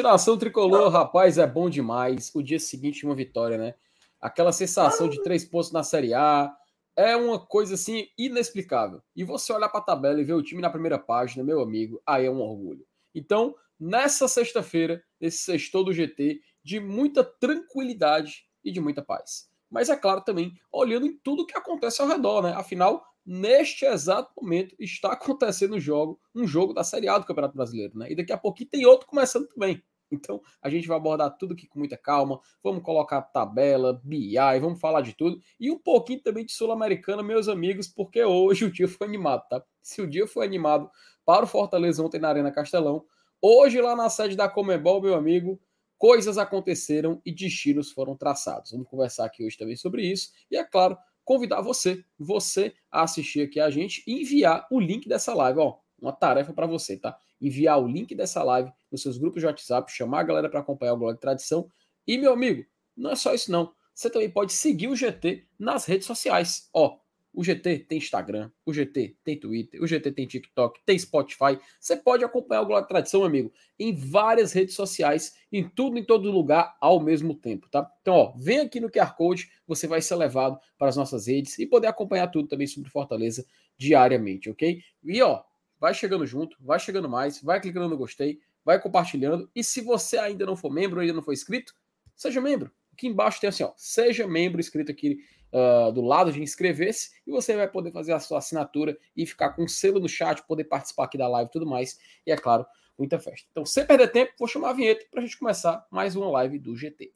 Nação tricolor. Rapaz, é bom demais. O dia seguinte, uma vitória, né? Aquela sensação de três pontos na Série A é uma coisa assim inexplicável. E você olhar para a tabela e ver o time na primeira página, meu amigo, aí é um orgulho. Então, nessa sexta-feira, esse sextou do GT, de muita tranquilidade e de muita paz. Mas é claro também, olhando em tudo que acontece ao redor, né? Afinal, neste exato momento está acontecendo um jogo, um jogo da Série A do Campeonato Brasileiro, né? E daqui a pouquinho tem outro começando também. Então, a gente vai abordar tudo aqui com muita calma. Vamos colocar tabela, BI, vamos falar de tudo. E um pouquinho também de Sul-Americana, meus amigos, porque hoje o dia foi animado, tá? Se o dia foi animado para o Fortaleza ontem na Arena Castelão, hoje lá na sede da Comebol, meu amigo, coisas aconteceram e destinos foram traçados. Vamos conversar aqui hoje também sobre isso. E é claro, convidar você, você a assistir aqui a gente e enviar o link dessa live, ó, uma tarefa para você, tá? Enviar o link dessa live nos seus grupos de WhatsApp, chamar a galera para acompanhar o Blog Tradição. E meu amigo, não é só isso não. Você também pode seguir o GT nas redes sociais. Ó, o GT tem Instagram, o GT tem Twitter, o GT tem TikTok, tem Spotify. Você pode acompanhar o Globo Tradição, amigo, em várias redes sociais, em tudo, em todo lugar, ao mesmo tempo, tá? Então, ó, vem aqui no QR Code, você vai ser levado para as nossas redes e poder acompanhar tudo também sobre Fortaleza diariamente, ok? E ó, vai chegando junto, vai chegando mais, vai clicando no gostei, vai compartilhando. E se você ainda não for membro, ainda não for inscrito, seja membro. Aqui embaixo tem assim, ó, seja membro inscrito aqui uh, do lado de inscrever-se e você vai poder fazer a sua assinatura e ficar com um selo no chat, poder participar aqui da live e tudo mais. E é claro, muita festa. Então, sem perder tempo, vou chamar a vinheta para a gente começar mais uma live do GT.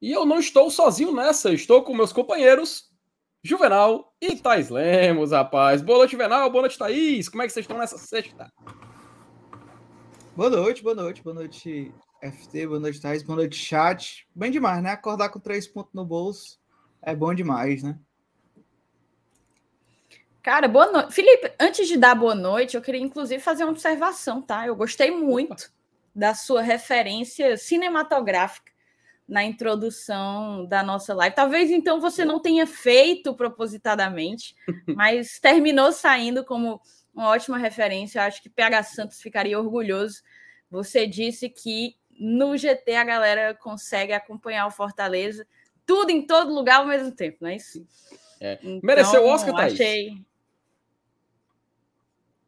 E eu não estou sozinho nessa, estou com meus companheiros Juvenal e Thais Lemos, rapaz. Boa noite, Juvenal. Boa noite, Thaís. Como é que vocês estão nessa sexta? Boa noite, boa noite, boa noite, FT, boa noite, Thaís, boa noite, chat. Bem demais, né? Acordar com três pontos no bolso é bom demais, né? Cara, boa noite. Felipe, antes de dar boa noite, eu queria inclusive fazer uma observação, tá? Eu gostei muito Opa. da sua referência cinematográfica na introdução da nossa live. Talvez então você não tenha feito propositadamente, mas terminou saindo como uma ótima referência. Eu acho que PH Santos ficaria orgulhoso. Você disse que no GT a galera consegue acompanhar o Fortaleza, tudo em todo lugar ao mesmo tempo, não é isso? É. Então, Mereceu o Oscar, Thaís? Achei...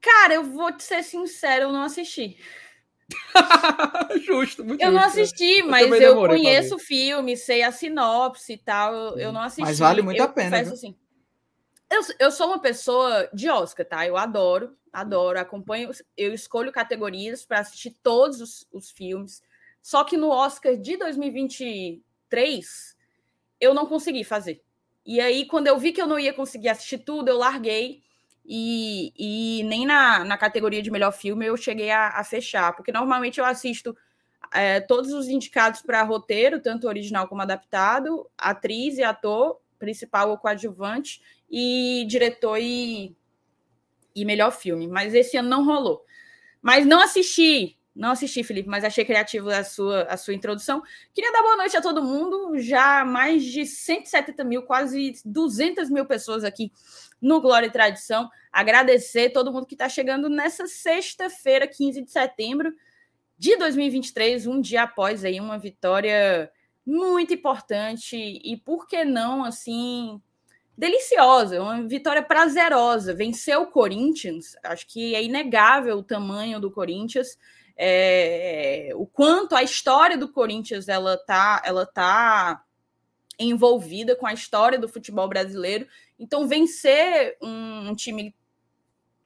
Cara, eu vou te ser sincero, eu não assisti. justo, muito Eu justo, não assisti, mas eu, conheço o filme, sei a sinopse e tal. Eu, eu não assisti. Mas vale muito eu a pena. Assim, eu, eu sou uma pessoa de Oscar, tá? Eu adoro, adoro, acompanho. Eu escolho categorias para assistir todos os, os filmes. Só que no Oscar de 2023, eu não consegui fazer. E aí, quando eu vi que eu não ia conseguir assistir tudo, eu larguei e, e nem na, na categoria de melhor filme eu cheguei a, a fechar, porque normalmente eu assisto é, todos os indicados para roteiro, tanto original como adaptado, atriz e ator, principal ou coadjuvante, e diretor e, e melhor filme. Mas esse ano não rolou. Mas não assisti, não assisti, Felipe, mas achei criativo a sua, a sua introdução. Queria dar boa noite a todo mundo. Já mais de 170 mil, quase 200 mil pessoas aqui no Glória e Tradição. Agradecer todo mundo que está chegando nessa sexta-feira, 15 de setembro de 2023, um dia após aí uma vitória muito importante e por que não assim deliciosa, uma vitória prazerosa. Venceu o Corinthians, acho que é inegável o tamanho do Corinthians, é, o quanto a história do Corinthians ela tá, ela tá envolvida com a história do futebol brasileiro. Então, vencer um, um time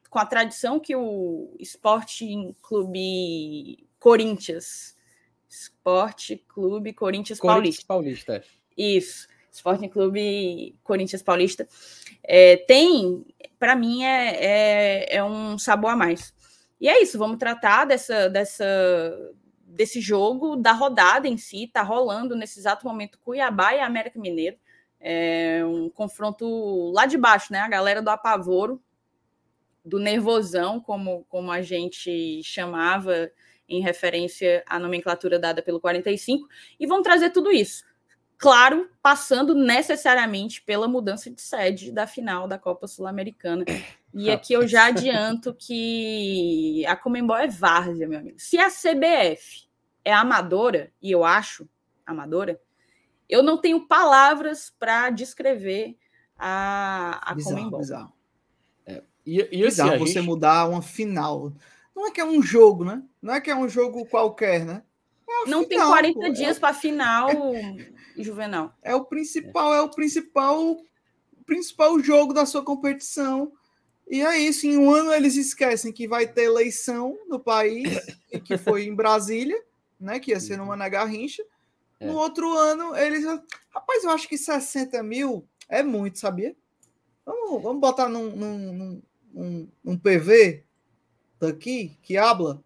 com a tradição que o Esporte Clube Corinthians, Esporte Clube Corinthians, Corinthians Paulista. Paulista. Isso, Esporte Clube Corinthians Paulista. É, tem, para mim, é, é, é um sabor a mais. E é isso, vamos tratar dessa, dessa, desse jogo, da rodada em si, tá rolando nesse exato momento Cuiabá e América Mineiro. É um confronto lá de baixo, né? A galera do apavoro, do nervosão, como, como a gente chamava em referência à nomenclatura dada pelo 45, e vão trazer tudo isso. Claro, passando necessariamente pela mudança de sede da final da Copa Sul-Americana. E aqui eu já adianto que a Comembol é várzea, meu amigo. Se a CBF é amadora, e eu acho amadora, eu não tenho palavras para descrever a, a bizarro, Comembol. Bizarro. É, e, e bizarro assim, você gente... mudar uma final. Não é que é um jogo, né? Não é que é um jogo qualquer, né? É não final, tem 40 pô. dias é... para final, Juvenal. É o principal, é o principal, principal jogo da sua competição. E é isso, em um ano eles esquecem que vai ter eleição no país, e que foi em Brasília, né? Que ia ser numa na Garrincha. É. No outro ano, eles. Rapaz, eu acho que 60 mil é muito, sabia? Vamos, vamos botar num, num, num, num PV daqui que habla.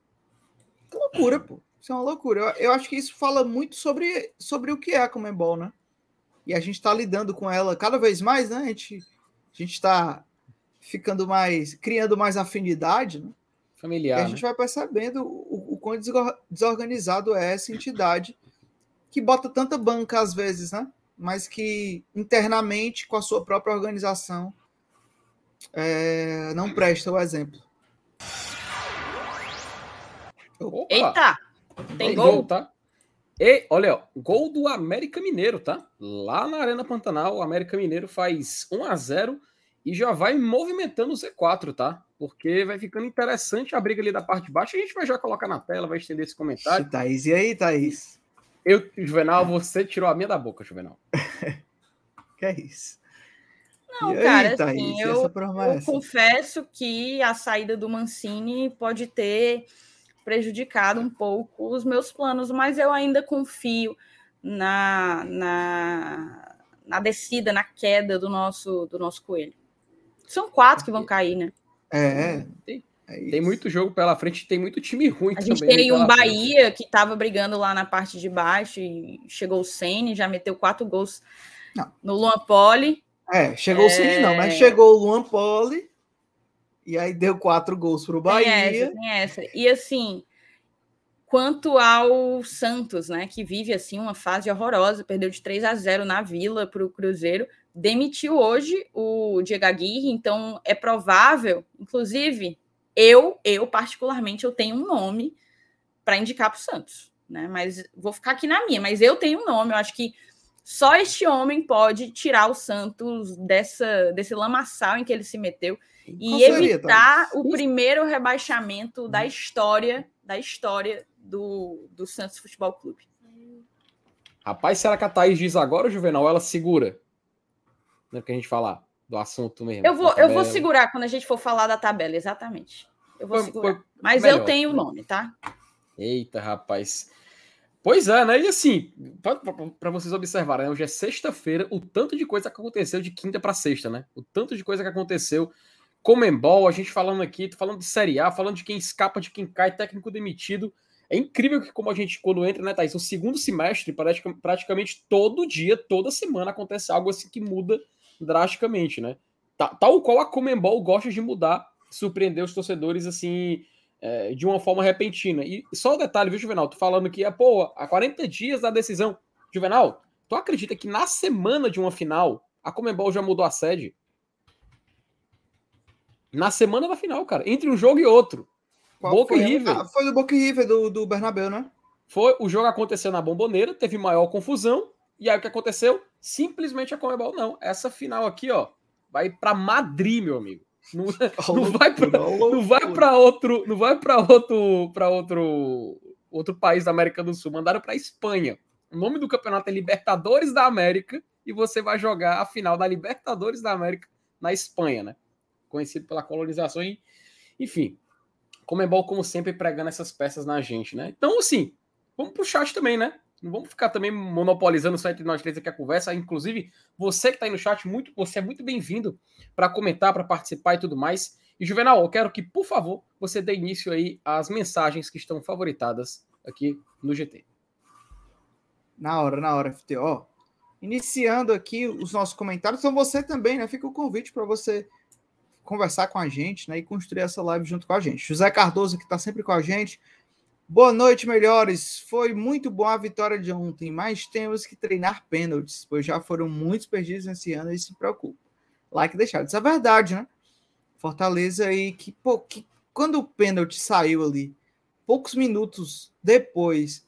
Que loucura, pô. Isso é uma loucura. Eu, eu, acho que isso fala muito sobre, sobre o que é a Comembol, né? E a gente está lidando com ela cada vez mais, né? A gente a está ficando mais. criando mais afinidade, né? Familiar. E a gente né? vai percebendo o, o quão desorganizado é essa entidade que bota tanta banca às vezes, né? Mas que internamente, com a sua própria organização, é, não presta o exemplo. Opa. Eita! Tem gol? gol, tá? E, olha, ó, gol do América Mineiro, tá? Lá na Arena Pantanal, o América Mineiro faz 1 a 0 e já vai movimentando o Z4, tá? Porque vai ficando interessante a briga ali da parte de baixo. A gente vai já colocar na tela, vai estender esse comentário. Thaís, e aí, Thaís? Eu, Juvenal, você tirou a minha da boca, Juvenal. que é isso? Não, aí, cara, Thaís, assim, eu, eu confesso que a saída do Mancini pode ter prejudicado um pouco os meus planos, mas eu ainda confio na, na, na descida, na queda do nosso, do nosso coelho. São quatro que vão cair, né? É. Tem, é tem muito jogo pela frente, tem muito time ruim A gente tem um Bahia frente. que estava brigando lá na parte de baixo e chegou o Sene, já meteu quatro gols não. no Luan Poli. É, chegou é... o Sene não, mas chegou o Luan Poli e aí deu quatro gols para o Bahia. Tem essa, tem essa. E assim, quanto ao Santos, né, que vive assim uma fase horrorosa, perdeu de 3 a 0 na Vila para o Cruzeiro, demitiu hoje o Diego Aguirre, então é provável, inclusive, eu, eu particularmente, eu tenho um nome para indicar para o Santos, né? Mas vou ficar aqui na minha, mas eu tenho um nome, eu acho que só este homem pode tirar o Santos dessa desse lamaçal em que ele se meteu e evitar o primeiro rebaixamento da história da história do, do Santos Futebol Clube. Rapaz, será que a Thaís diz agora, Juvenal, ela segura? Não é que a gente falar do assunto mesmo. Eu vou, eu vou segurar quando a gente for falar da tabela, exatamente. Eu vou foi, segurar. Foi Mas melhor. eu tenho o nome, tá? Eita, rapaz. Pois é, né? E assim, para vocês observarem, né? hoje é sexta-feira, o tanto de coisa que aconteceu de quinta para sexta, né? O tanto de coisa que aconteceu. Comembol, a gente falando aqui, falando de Série A, falando de quem escapa, de quem cai, técnico demitido. É incrível que, como a gente, quando entra, né, Thaís, o segundo semestre, praticamente todo dia, toda semana, acontece algo assim que muda drasticamente, né? Tal qual a Comembol gosta de mudar, surpreender os torcedores, assim, é, de uma forma repentina. E só o um detalhe, viu, Juvenal? Tu falando que, é, pô, há 40 dias da decisão. Juvenal, tu acredita que na semana de uma final, a Comembol já mudou a sede? Na semana da final, cara, entre um jogo e outro. Qual Boca foi? River. Ah, foi do Boca River, do, do Bernabéu, né? Foi, o jogo aconteceu na Bomboneira, teve maior confusão, e aí o que aconteceu? Simplesmente a Comebol, não, essa final aqui, ó, vai para Madrid, meu amigo. Não, não vai para não vai para outro, não vai para outro, para outro outro país da América do Sul, mandaram para Espanha. O nome do campeonato é Libertadores da América e você vai jogar a final da Libertadores da América na Espanha, né? Conhecido pela colonização e, enfim, Comembol, como sempre, pregando essas peças na gente, né? Então, assim, vamos pro chat também, né? Não vamos ficar também monopolizando só entre nós três aqui a conversa. Inclusive, você que está aí no chat, muito, você é muito bem-vindo para comentar, para participar e tudo mais. E, Juvenal, eu quero que, por favor, você dê início aí às mensagens que estão favoritadas aqui no GT. Na hora, na hora, FTO. Iniciando aqui os nossos comentários, então você também, né? Fica o convite para você conversar com a gente né, e construir essa live junto com a gente. José Cardoso, que está sempre com a gente. Boa noite, melhores. Foi muito boa a vitória de ontem, mas temos que treinar pênaltis, pois já foram muitos perdidos nesse ano e se preocupa. Like deixado. Isso é verdade, né? Fortaleza aí que, pô, que quando o pênalti saiu ali, poucos minutos depois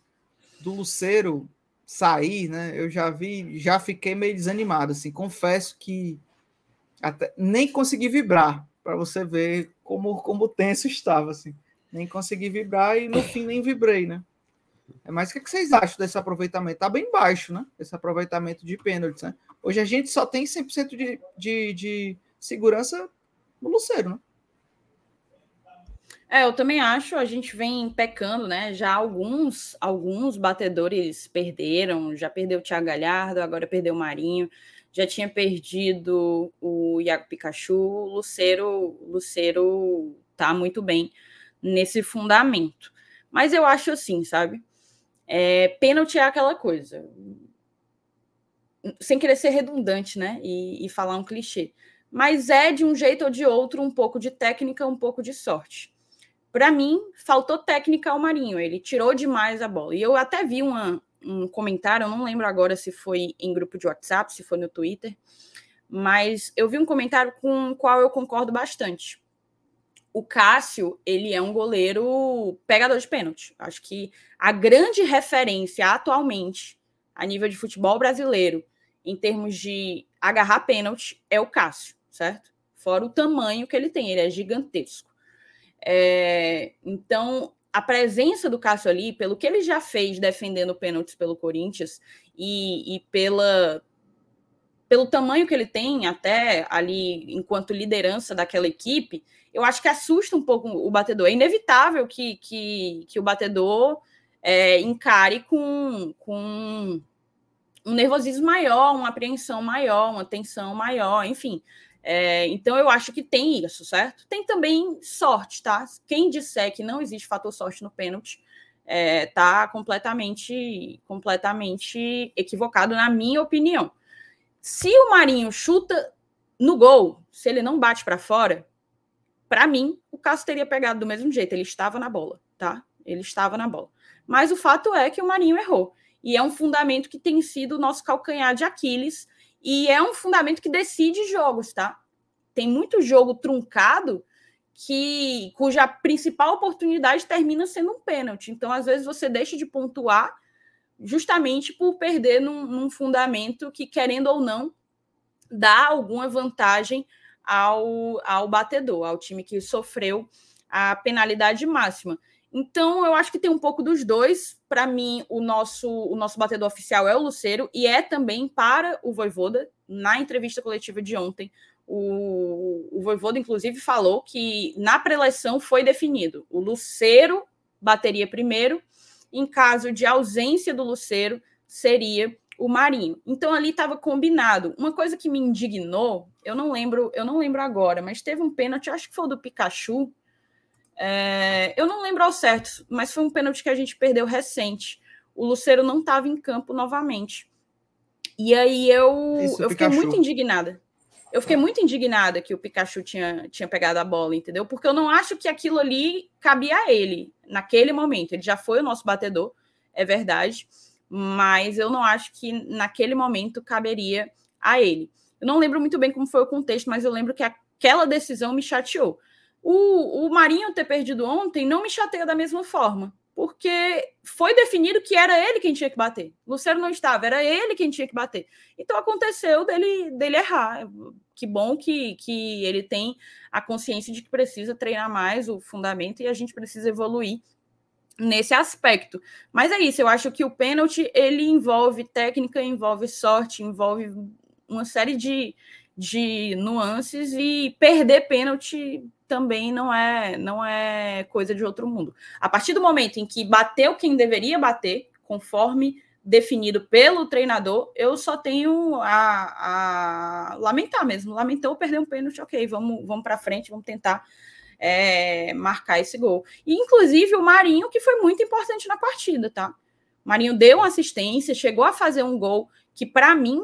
do Luceiro sair, né? Eu já vi, já fiquei meio desanimado, assim. Confesso que até, nem consegui vibrar para você ver como como tenso estava, assim nem consegui vibrar e no fim nem vibrei, né? É, mas o que, vocês acham desse aproveitamento? Tá bem baixo, né? Esse aproveitamento de pênaltis, né? Hoje a gente só tem 100% de, de, de segurança no Luceiro, né? É, eu também acho, a gente vem pecando, né? Já alguns alguns batedores perderam, já perdeu o Thiago Galhardo, agora perdeu o Marinho, já tinha perdido o Iago Pikachu, o Luceiro, Luceiro tá muito bem nesse fundamento. Mas eu acho assim, sabe? É, pênalti é aquela coisa. Sem querer ser redundante, né? E, e falar um clichê. Mas é de um jeito ou de outro um pouco de técnica, um pouco de sorte. Para mim, faltou técnica ao Marinho. Ele tirou demais a bola. E eu até vi uma, um comentário, eu não lembro agora se foi em grupo de WhatsApp, se foi no Twitter, mas eu vi um comentário com o qual eu concordo bastante o Cássio, ele é um goleiro pegador de pênalti. Acho que a grande referência atualmente a nível de futebol brasileiro em termos de agarrar pênalti é o Cássio, certo? Fora o tamanho que ele tem, ele é gigantesco. É, então, a presença do Cássio ali, pelo que ele já fez defendendo pênaltis pelo Corinthians e, e pela, pelo tamanho que ele tem, até ali enquanto liderança daquela equipe, eu acho que assusta um pouco o batedor. É inevitável que, que, que o batedor é, encare com, com um nervosismo maior, uma apreensão maior, uma tensão maior, enfim. É, então eu acho que tem isso, certo? Tem também sorte, tá? Quem disser que não existe fator sorte no pênalti é, tá completamente, completamente equivocado, na minha opinião. Se o Marinho chuta no gol, se ele não bate para fora, para mim, o Cássio teria pegado do mesmo jeito. Ele estava na bola, tá? Ele estava na bola. Mas o fato é que o Marinho errou. E é um fundamento que tem sido o nosso calcanhar de Aquiles. E é um fundamento que decide jogos, tá? Tem muito jogo truncado que cuja principal oportunidade termina sendo um pênalti. Então, às vezes, você deixa de pontuar justamente por perder num, num fundamento que, querendo ou não, dá alguma vantagem ao, ao batedor, ao time que sofreu a penalidade máxima. Então, eu acho que tem um pouco dos dois. Para mim, o nosso, o nosso batedor oficial é o Luceiro e é também para o Voivoda. Na entrevista coletiva de ontem, o, o Voivoda, inclusive, falou que na preleção foi definido: o Luceiro bateria primeiro, em caso de ausência do Luceiro, seria o Marinho. Então ali estava combinado. Uma coisa que me indignou, eu não lembro, eu não lembro agora, mas teve um pênalti, acho que foi o do Pikachu. É, eu não lembro ao certo, mas foi um pênalti que a gente perdeu recente. O Luceiro não estava em campo novamente. E aí eu, Isso, eu fiquei Pikachu. muito indignada. Eu fiquei muito indignada que o Pikachu tinha, tinha pegado a bola, entendeu? Porque eu não acho que aquilo ali cabia a ele naquele momento. Ele já foi o nosso batedor, é verdade mas eu não acho que naquele momento caberia a ele. Eu não lembro muito bem como foi o contexto, mas eu lembro que aquela decisão me chateou. O, o Marinho ter perdido ontem não me chateia da mesma forma, porque foi definido que era ele quem tinha que bater. O Luciano não estava, era ele quem tinha que bater. Então aconteceu dele, dele errar. Que bom que, que ele tem a consciência de que precisa treinar mais o fundamento e a gente precisa evoluir nesse aspecto. Mas é isso, eu acho que o pênalti ele envolve técnica, envolve sorte, envolve uma série de, de nuances e perder pênalti também não é não é coisa de outro mundo. A partir do momento em que bateu quem deveria bater, conforme definido pelo treinador, eu só tenho a, a lamentar mesmo. Lamentou perder um pênalti, ok, vamos, vamos para frente, vamos tentar é, marcar esse gol. E, inclusive, o Marinho, que foi muito importante na partida, tá? O Marinho deu uma assistência, chegou a fazer um gol que, para mim,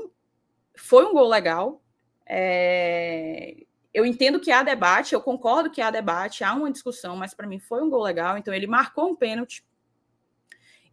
foi um gol legal. É... Eu entendo que há debate, eu concordo que há debate, há uma discussão, mas para mim foi um gol legal. Então, ele marcou um pênalti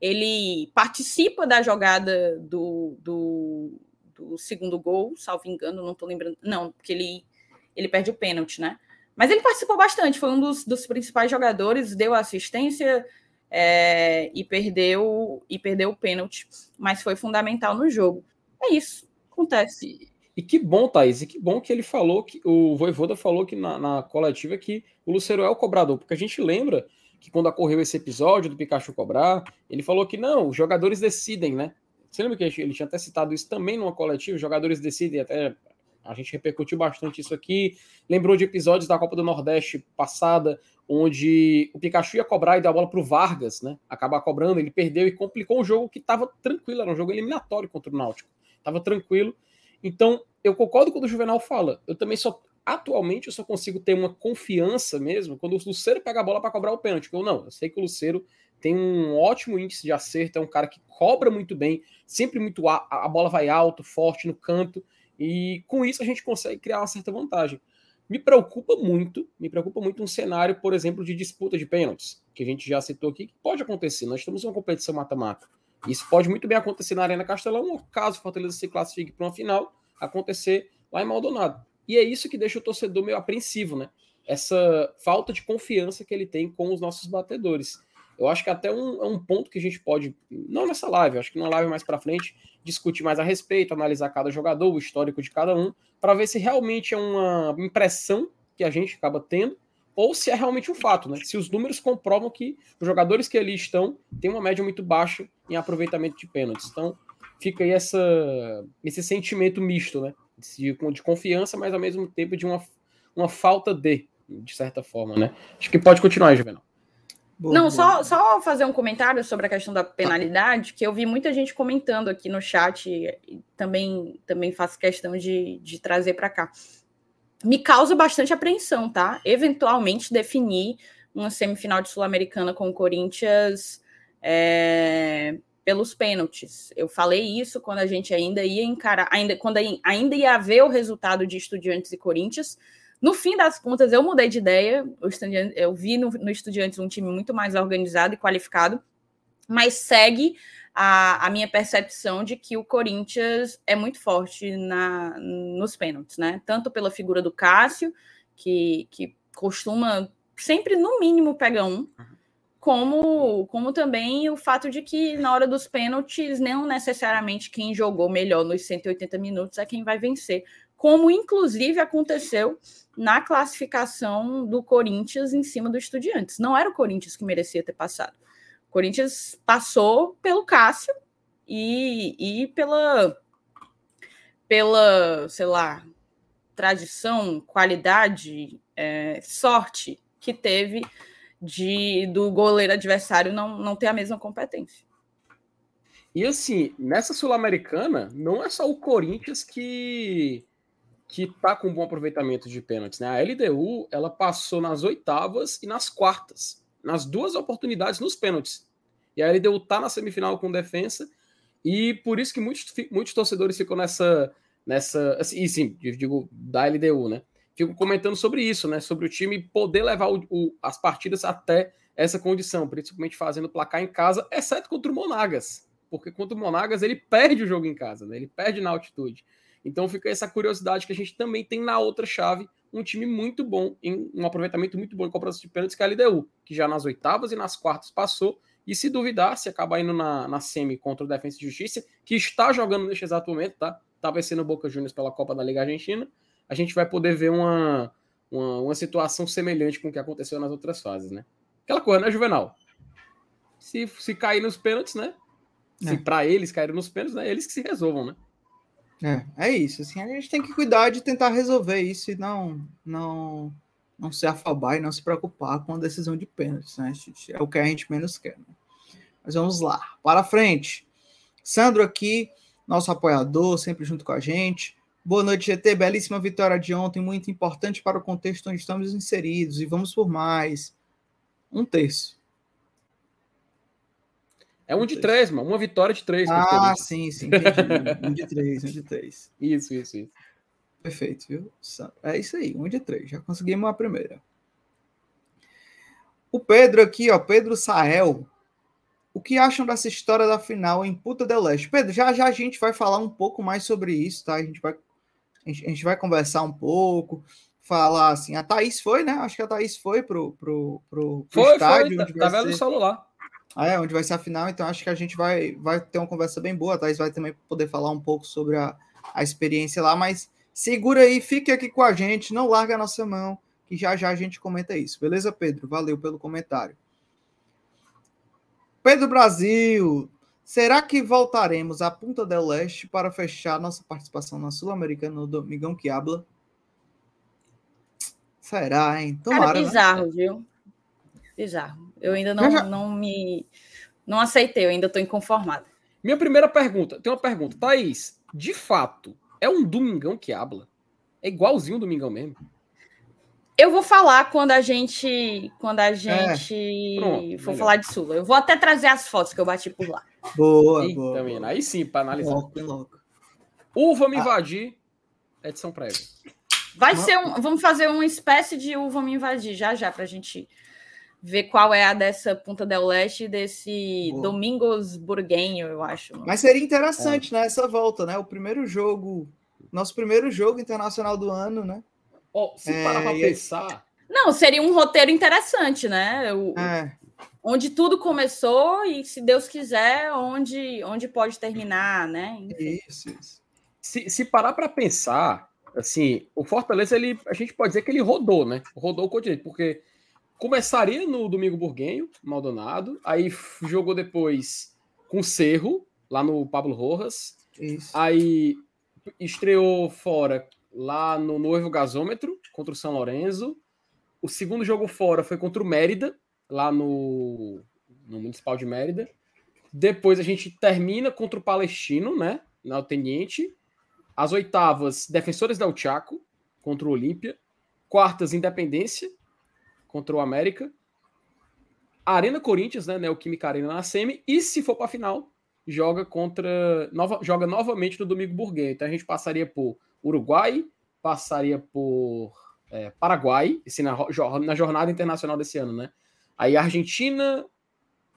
ele participa da jogada do, do, do segundo gol, salvo engano, não estou lembrando. Não, porque ele, ele perde o pênalti, né? Mas ele participou bastante, foi um dos, dos principais jogadores, deu assistência é, e perdeu e perdeu o pênalti, mas foi fundamental no jogo. É isso, acontece. E, que bom, Thaís, e que bom que ele falou, que o Voivoda falou que na, na coletiva que o Lucero é o cobrador, porque a gente lembra que quando ocorreu esse episódio do Pikachu cobrar, ele falou que não, os jogadores decidem, né? Você lembra que ele tinha até citado isso também numa coletiva? Os jogadores decidem, até a gente repercutiu bastante isso aqui. Lembrou de episódios da Copa do Nordeste passada, onde o Pikachu ia cobrar e deu a bola para o Vargas, né? Acabar cobrando, ele perdeu e complicou um jogo que estava tranquilo, era um jogo eliminatório contra o Náutico. Estava tranquilo. Então, eu concordo com o Juvenal fala. Eu também só. Atualmente, eu só consigo ter uma confiança mesmo quando o Luceiro pega a bola para cobrar o pênalti. Eu não, eu sei que o Luceiro tem um ótimo índice de acerto, é um cara que cobra muito bem, sempre muito. A, a bola vai alto, forte no canto. E com isso a gente consegue criar uma certa vantagem. Me preocupa muito, me preocupa muito um cenário, por exemplo, de disputa de pênaltis, que a gente já citou aqui, que pode acontecer. Nós estamos em uma competição mata-mata. Isso pode muito bem acontecer na Arena Castelão, ou caso o Fortaleza se classifique para uma final, acontecer lá em Maldonado. E é isso que deixa o torcedor meio apreensivo, né? Essa falta de confiança que ele tem com os nossos batedores. Eu acho que até um, é um ponto que a gente pode, não nessa live, acho que numa live mais para frente, discutir mais a respeito, analisar cada jogador, o histórico de cada um, para ver se realmente é uma impressão que a gente acaba tendo ou se é realmente um fato, né? Se os números comprovam que os jogadores que ali estão têm uma média muito baixa em aproveitamento de pênaltis. Então, fica aí essa, esse sentimento misto, né? De, de confiança, mas ao mesmo tempo de uma, uma falta de, de certa forma, né? Acho que pode continuar, Juvenal. Boa, Não, boa. Só, só fazer um comentário sobre a questão da penalidade, que eu vi muita gente comentando aqui no chat, e também, também faço questão de, de trazer para cá. Me causa bastante apreensão, tá? Eventualmente definir uma semifinal de Sul-Americana com o Corinthians é, pelos pênaltis. Eu falei isso quando a gente ainda ia encarar, ainda, quando ainda ia haver o resultado de Estudiantes e Corinthians no fim das contas, eu mudei de ideia. Eu vi no, no Estudiantes um time muito mais organizado e qualificado, mas segue a, a, minha percepção de que o Corinthians é muito forte na, nos pênaltis, né? Tanto pela figura do Cássio, que, que costuma sempre, no mínimo, pegar um, como, como também o fato de que na hora dos pênaltis, não necessariamente quem jogou melhor nos 180 minutos é quem vai vencer, como inclusive aconteceu na classificação do Corinthians em cima do Estudiantes. Não era o Corinthians que merecia ter passado. Corinthians passou pelo Cássio e, e pela, pela, sei lá, tradição, qualidade, é, sorte que teve de do goleiro adversário não, não ter a mesma competência. E assim, nessa Sul-Americana, não é só o Corinthians que que tá com um bom aproveitamento de pênaltis, né? A LDU, ela passou nas oitavas e nas quartas, nas duas oportunidades nos pênaltis. E a LDU tá na semifinal com defesa, e por isso que muitos, muitos torcedores ficam nessa nessa, assim, e sim, digo da LDU, né? Fico comentando sobre isso, né? Sobre o time poder levar o, o, as partidas até essa condição, principalmente fazendo placar em casa, exceto contra o Monagas, porque contra o Monagas ele perde o jogo em casa, né? Ele perde na altitude. Então fica essa curiosidade que a gente também tem na outra chave um time muito bom, em um aproveitamento muito bom em cobrança de pênaltis, que é a LDU, que já nas oitavas e nas quartas passou. E se duvidar, se acabar indo na, na semi contra o Defensa e Justiça, que está jogando neste exato momento, tá? Tá vencendo o Boca Juniors pela Copa da Liga Argentina, a gente vai poder ver uma, uma, uma situação semelhante com o que aconteceu nas outras fases, né? Aquela coisa, né, Juvenal? Se, se cair nos pênaltis, né? Se é. para eles caírem nos pênaltis, né? Eles que se resolvam, né? É, é isso. Assim, a gente tem que cuidar de tentar resolver isso e não, não, não se afobar e não se preocupar com a decisão de pênaltis. Né? É o que a gente menos quer. Né? Mas vamos lá, para frente. Sandro aqui, nosso apoiador, sempre junto com a gente. Boa noite, GT. Belíssima vitória de ontem, muito importante para o contexto onde estamos inseridos. E vamos por mais. Um terço. É um de três, mano. Uma vitória de três. Ah, sim, sim. um de três, um de três. Isso, isso, isso. Perfeito, viu? É isso aí, um de três. Já conseguimos a primeira. O Pedro aqui, ó, Pedro Sael. o que acham dessa história da final em Puta del Leste? Pedro, já já a gente vai falar um pouco mais sobre isso, tá? A gente vai, a gente, a gente vai conversar um pouco, falar assim. A Thaís foi, né? Acho que a Thaís foi pro, pro, pro, pro foi, estádio. Foi, tá, vendo o celular. É, onde vai ser a final, então acho que a gente vai, vai ter uma conversa bem boa. A Thaís vai também poder falar um pouco sobre a, a experiência lá, mas segura aí, fique aqui com a gente, não larga a nossa mão, que já já a gente comenta isso. Beleza, Pedro? Valeu pelo comentário. Pedro Brasil, será que voltaremos à Punta del Leste para fechar nossa participação na Sul-Americana no Domingão que habla? Será, hein? Tomara, Cara, né? bizarro, né? viu? Bizarro. Eu ainda não, já... não me. Não aceitei, eu ainda estou inconformada. Minha primeira pergunta, tem uma pergunta. Thaís, de fato, é um Domingão que habla? É igualzinho o Domingão mesmo? Eu vou falar quando a gente quando a é. gente é. Pronto, for melhor. falar de Sula. Eu vou até trazer as fotos que eu bati por lá. Boa, Eita, boa. Também. Aí sim, para analisar. Louco, louco. Uva me ah. invadir, edição prévia. Vai ser um, vamos fazer uma espécie de uva me invadir já já para a gente ver qual é a dessa Punta del Leste desse boa. Domingos Burguenho, eu acho. Mas seria interessante, é. né, essa volta, né? O primeiro jogo, nosso primeiro jogo internacional do ano, né? Oh, se é, parar para pensar. Não, seria um roteiro interessante, né? O, é. Onde tudo começou e, se Deus quiser, onde, onde pode terminar, né? Enfim. Isso, isso. Se, se parar para pensar, assim, o Fortaleza, ele, a gente pode dizer que ele rodou, né? Rodou o continente, porque começaria no Domingo Burguenho, Maldonado, aí jogou depois com Cerro, lá no Pablo Rojas. Isso. Aí estreou fora lá no Noivo Gasômetro, contra o São Lourenço. O segundo jogo fora foi contra o Mérida, lá no, no Municipal de Mérida. Depois a gente termina contra o Palestino, né? Na Teniente. As oitavas, Defensores del Chaco, contra o Olímpia. Quartas, Independência, contra o América. Arena Corinthians, né? Neoquímica Arena na semi. E se for para a final, joga contra. Nova, joga novamente no domingo burguês. Então a gente passaria por Uruguai, passaria por é, Paraguai, esse na, na jornada internacional desse ano, né? Aí Argentina,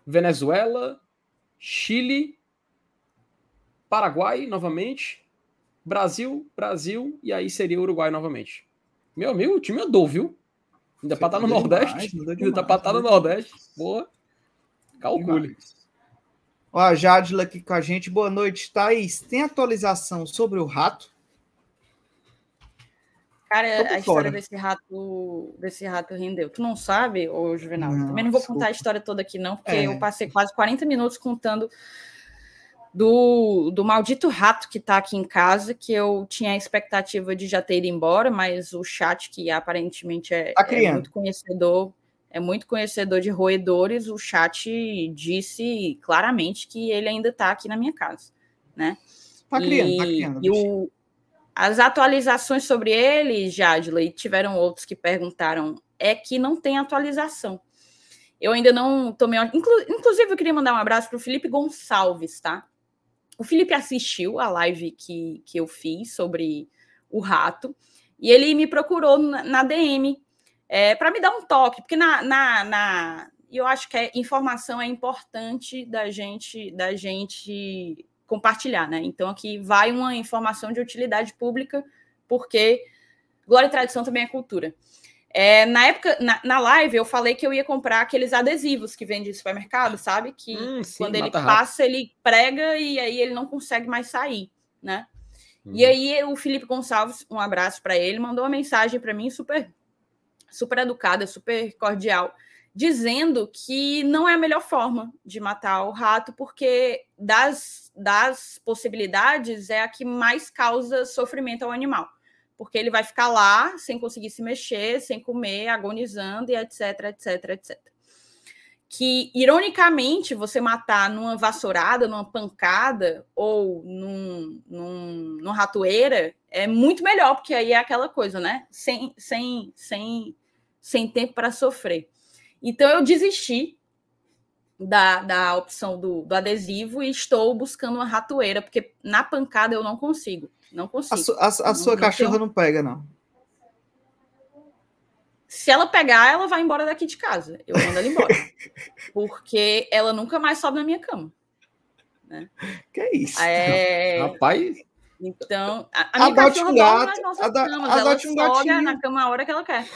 Venezuela, Chile, Paraguai novamente, Brasil, Brasil, e aí seria Uruguai novamente. Meu amigo, o time andou, viu? Ainda para estar tá no Nordeste. ainda tá para estar no Nordeste. Boa. Calcule. Ó, a Jadila aqui com a gente. Boa noite, Thaís. Tem atualização sobre o rato? Cara, a história desse rato, desse rato rendeu. Tu não sabe, ô Juvenal? Não, Também não vou desculpa. contar a história toda aqui, não, porque é. eu passei quase 40 minutos contando do, do maldito rato que tá aqui em casa, que eu tinha a expectativa de já ter ido embora, mas o chat, que aparentemente é, tá é muito conhecedor, é muito conhecedor de roedores, o chat disse claramente que ele ainda tá aqui na minha casa, né? Tá criando, e, tá criando. E o, as atualizações sobre ele, Jadila, e tiveram outros que perguntaram, é que não tem atualização. Eu ainda não tomei. Inclu, inclusive, eu queria mandar um abraço para o Felipe Gonçalves, tá? O Felipe assistiu a live que, que eu fiz sobre o rato e ele me procurou na, na DM é, para me dar um toque, porque na, na, na, eu acho que a informação é importante da gente da gente compartilhar, né? Então aqui vai uma informação de utilidade pública, porque glória e tradição também é cultura. É, na época, na, na, live, eu falei que eu ia comprar aqueles adesivos que vende no supermercado, sabe? Que hum, sim, quando ele passa, rápido. ele prega e aí ele não consegue mais sair, né? Hum. E aí o Felipe Gonçalves, um abraço para ele, mandou uma mensagem para mim super, super educada, super cordial, dizendo que não é a melhor forma de matar o rato, porque das, das possibilidades é a que mais causa sofrimento ao animal. Porque ele vai ficar lá sem conseguir se mexer, sem comer, agonizando e etc, etc, etc. Que, ironicamente, você matar numa vassourada, numa pancada ou num, num, numa ratoeira é muito melhor, porque aí é aquela coisa, né? Sem, sem, sem, sem tempo para sofrer. Então eu desisti da, da opção do, do adesivo e estou buscando uma ratoeira, porque na pancada eu não consigo. Não consigo. A, su, a, a não, sua não cachorra tenho... não pega, não. Se ela pegar, ela vai embora daqui de casa. Eu mando ela embora. Porque ela nunca mais sobe na minha cama. Né? Que isso? É... Rapaz, Então, a, a minha Adote cachorra um dorme gato, nas nossas camas. Ela um sobe gatinho. na cama a hora que ela quer.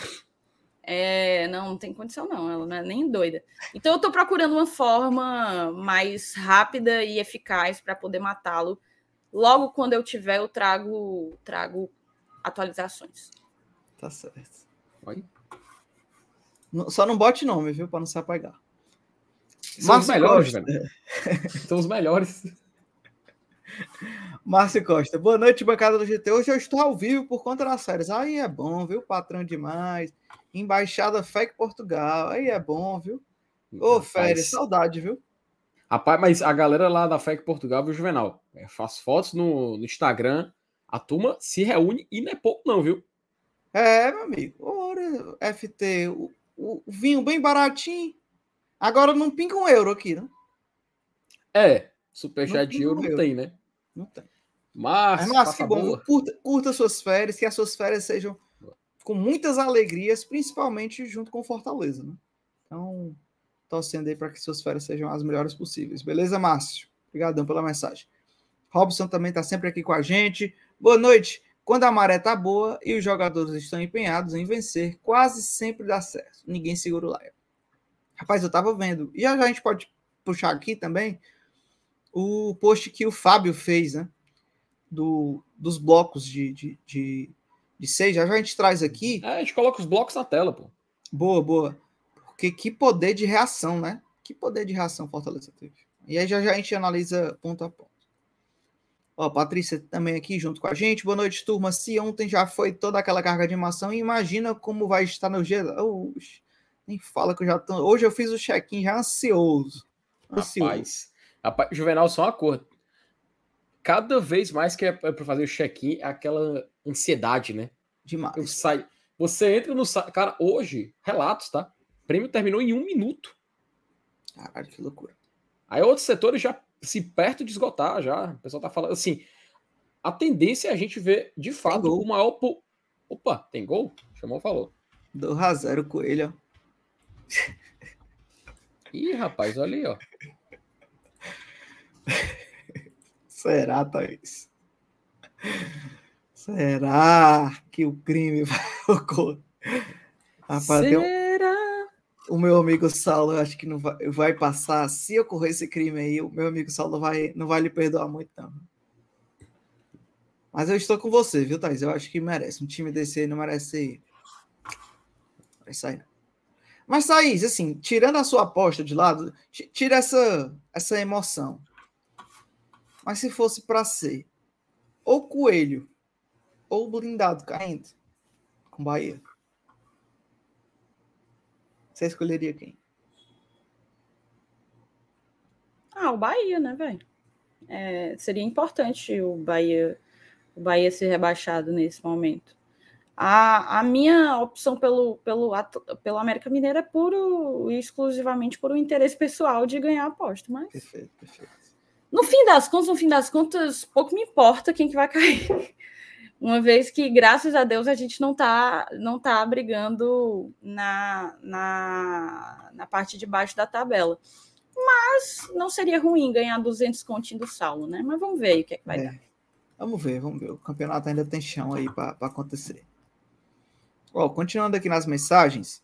É, não, não tem condição, não. Ela não é nem doida. Então, eu tô procurando uma forma mais rápida e eficaz para poder matá-lo. Logo quando eu tiver, eu trago, trago atualizações. Tá certo. Oi? Não- Só não bote nome, viu? Pra não se apagar. são os Márcio melhores, Costa. velho. São os melhores. Márcio Costa, boa noite, bancada do GT. Hoje eu estou ao vivo por conta das férias. Aí é bom, viu? Patrão demais. Embaixada FEC Portugal. Aí é bom, viu? Ô, férias, saudade, viu? Rapaz, mas a galera lá da FEC Portugal, viu, Juvenal? É, faz fotos no, no Instagram, a turma se reúne e não é pouco, não, viu? É, meu amigo. Ora, FT, o, o- vinho bem baratinho. Agora não pinga um euro aqui, não? É, superchat de euro não tem, né? Não tem. Mas, Mas, que bom. Curta, curta suas férias, que as suas férias sejam com muitas alegrias, principalmente junto com Fortaleza, né? Então, torcendo aí para que suas férias sejam as melhores possíveis. Beleza, Márcio? Obrigadão pela mensagem. Robson também está sempre aqui com a gente. Boa noite. Quando a maré tá boa e os jogadores estão empenhados em vencer, quase sempre dá certo. Ninguém segura o Lion. Rapaz, eu tava vendo. E já já a gente pode puxar aqui também o post que o Fábio fez, né? Do, dos blocos de, de, de, de seis. Já já a gente traz aqui. É, a gente coloca os blocos na tela, pô. Boa, boa. Porque que poder de reação, né? Que poder de reação Fortaleza teve. E aí já, já a gente analisa ponto a ponto. Ó, Patrícia também aqui junto com a gente. Boa noite, turma. Se ontem já foi toda aquela carga de animação, imagina como vai estar no dia. Nem fala que eu já tô. Hoje eu fiz o check-in já ansioso. Ansioso. Rapaz, rapaz, Juvenal, só uma cor. Cada vez mais que é para fazer o check-in, é aquela ansiedade, né? Demais. Eu saio. Você entra no site. Cara, hoje, relatos, tá? O prêmio terminou em um minuto. Caralho, que loucura. Aí outros setores já se perto de esgotar, já. O pessoal tá falando assim. A tendência é a gente ver, de fato, o maior. po- Opa, tem gol? Chamou, falou. Do Razero Coelho. ó. Ih, rapaz, olha aí, ó. Será, Thaís? Será que o crime vai ocorrer? Rapaz, um- Será? O meu amigo Saulo, acho que não vai, vai passar. Se ocorrer esse crime aí, o meu amigo Saulo vai, não vai lhe perdoar muito, não. Mas eu estou com você, viu, Thaís? Eu acho que merece. Um time desse aí não merece. Vai sair, não. Mas, Thaís, assim, tirando a sua aposta de lado, ti- tira essa, essa emoção. Mas se fosse para ser ou Coelho ou Blindado caindo com Bahia, você escolheria quem? Ah, o Bahia, né, velho? É, seria importante o Bahia, o Bahia ser rebaixado nesse momento. A, a minha opção pelo, pelo, pelo América Mineiro é puro e exclusivamente por um interesse pessoal de ganhar a aposta, mas Perfeito, perfeito. no fim das contas, no fim das contas, pouco me importa quem que vai cair. Uma vez que, graças a Deus, a gente não tá, não tá brigando na, na, na parte de baixo da tabela. Mas não seria ruim ganhar 200 continhos do Saulo, né? Mas vamos ver aí o que, é que vai É. dar. Vamos ver, vamos ver. O campeonato ainda tem chão aí para acontecer. Ó, continuando aqui nas mensagens,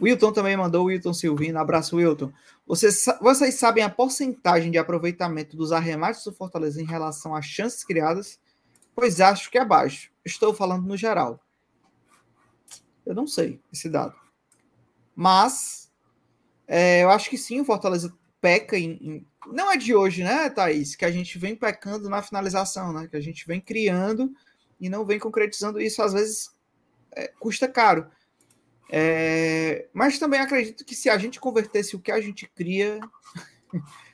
Wilton também mandou, Wilton Silvino, abraço Wilton. Vocês, vocês sabem a porcentagem de aproveitamento dos arremates do Fortaleza em relação às chances criadas? Pois acho que é baixo. Estou falando no geral. Eu não sei esse dado. Mas é, eu acho que sim, o Fortaleza peca em, em- Não é de hoje, né, Thaís? Que a gente vem pecando na finalização, né? Que a gente vem criando e não vem concretizando isso. Às vezes é, custa caro. É, mas também acredito que se a gente convertesse o que a gente cria,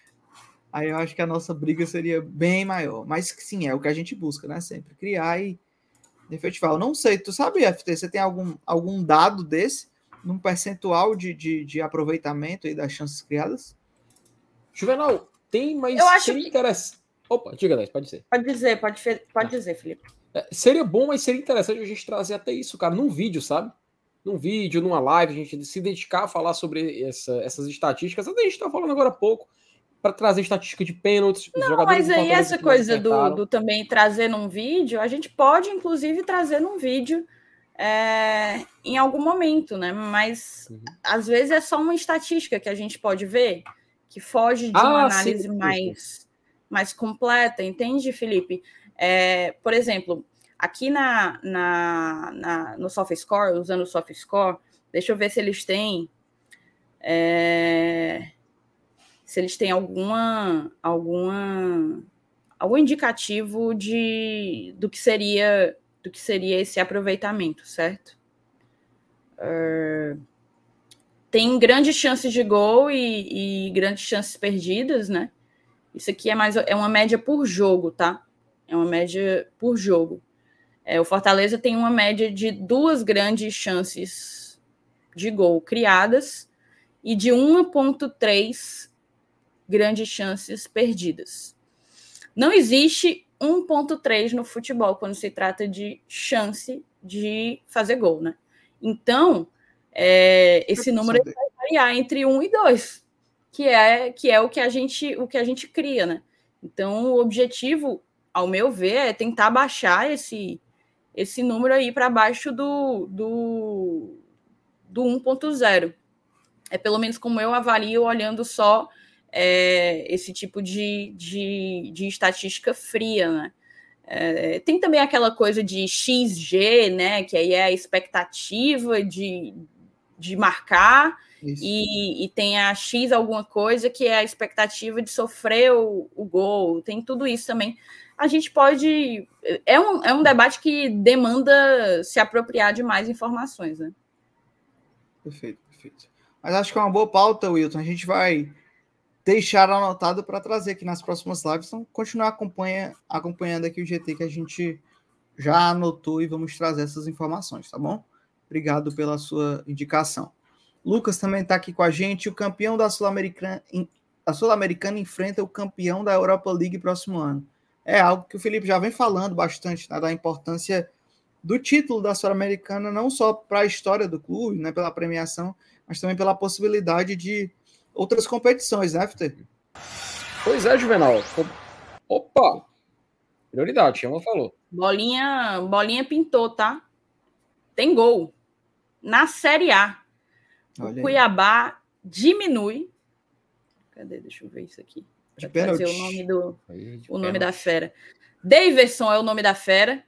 aí eu acho que a nossa briga seria bem maior. Mas sim, é o que a gente busca, né? Sempre criar e efetivar. Eu não sei, tu sabe, FT, você tem algum, algum dado desse? Num percentual de, de, de aproveitamento aí das chances criadas? Juvenal, tem, mas Eu acho seria que- interessante. Opa, diga, Dez, pode ser. Pode dizer, pode, fe- pode dizer, Felipe. É, seria bom, mas seria interessante a gente trazer até isso, cara, num vídeo, sabe? num vídeo, numa live, a gente se dedicar a falar sobre essa, essas estatísticas. Até a gente está falando agora há pouco, para trazer estatística de pênaltis. Não, mas aí essa coisa do, do, também trazer num vídeo, a gente pode, inclusive, trazer num vídeo é, em algum momento, né? Mas uhum. às vezes é só uma estatística que a gente pode ver, que foge de ah, uma análise sim, mais, mais completa, entende, Felipe? É, por exemplo, aqui na, na, na, no SoftScore, usando o SoftScore, deixa eu ver se eles têm. É, se eles têm alguma alguma algum indicativo de do que seria do que seria esse aproveitamento, certo? Uh, tem grandes chances de gol e, e, grandes chances perdidas, né? Isso aqui é mais é uma média por jogo, tá? É uma média por jogo. É, o Fortaleza tem uma média de duas grandes chances de gol criadas e de 1,3 grandes chances perdidas. Não existe 1.3 no futebol quando se trata de chance de fazer gol, né? Então, é, esse número vai variar entre 1 e 2, que é, que é o que a gente o que a gente cria, né? Então, o objetivo, ao meu ver, é tentar baixar esse esse número aí para baixo do, do, do 1.0. É pelo menos como eu avalio olhando só é, esse tipo de, de, de, estatística fria, né? É, tem também aquela coisa de XG, né? Que aí é a expectativa de, de marcar, e, e, tem a X alguma coisa que é a expectativa de sofrer o, o, gol, tem tudo isso também. A gente pode. É um, é um debate que demanda se apropriar de mais informações, né? Perfeito, perfeito. Mas acho que é uma boa pauta, Wilton. A gente vai deixar anotado para trazer aqui nas próximas lives. Então, continuar acompanha, acompanhando aqui o GT que a gente já anotou e vamos trazer essas informações, tá bom? Obrigado pela sua indicação. Lucas também está aqui com a gente. O campeão da Sul-Americana Sul-Americana enfrenta o campeão da Europa League próximo ano. É algo que o Felipe já vem falando bastante, né, da importância do título da Sul-Americana, não só para a história do clube, né, pela premiação, mas também pela possibilidade de outras competições, né, FT? Pois é, Juvenal. Opa! Prioridade, chama falou. Bolinha, bolinha pintou, tá? Tem gol. Na Série A. Olha o Cuiabá aí. diminui. Cadê? Deixa eu ver isso aqui. De trazer o nome do o nome da fera. Daverson é o nome da fera.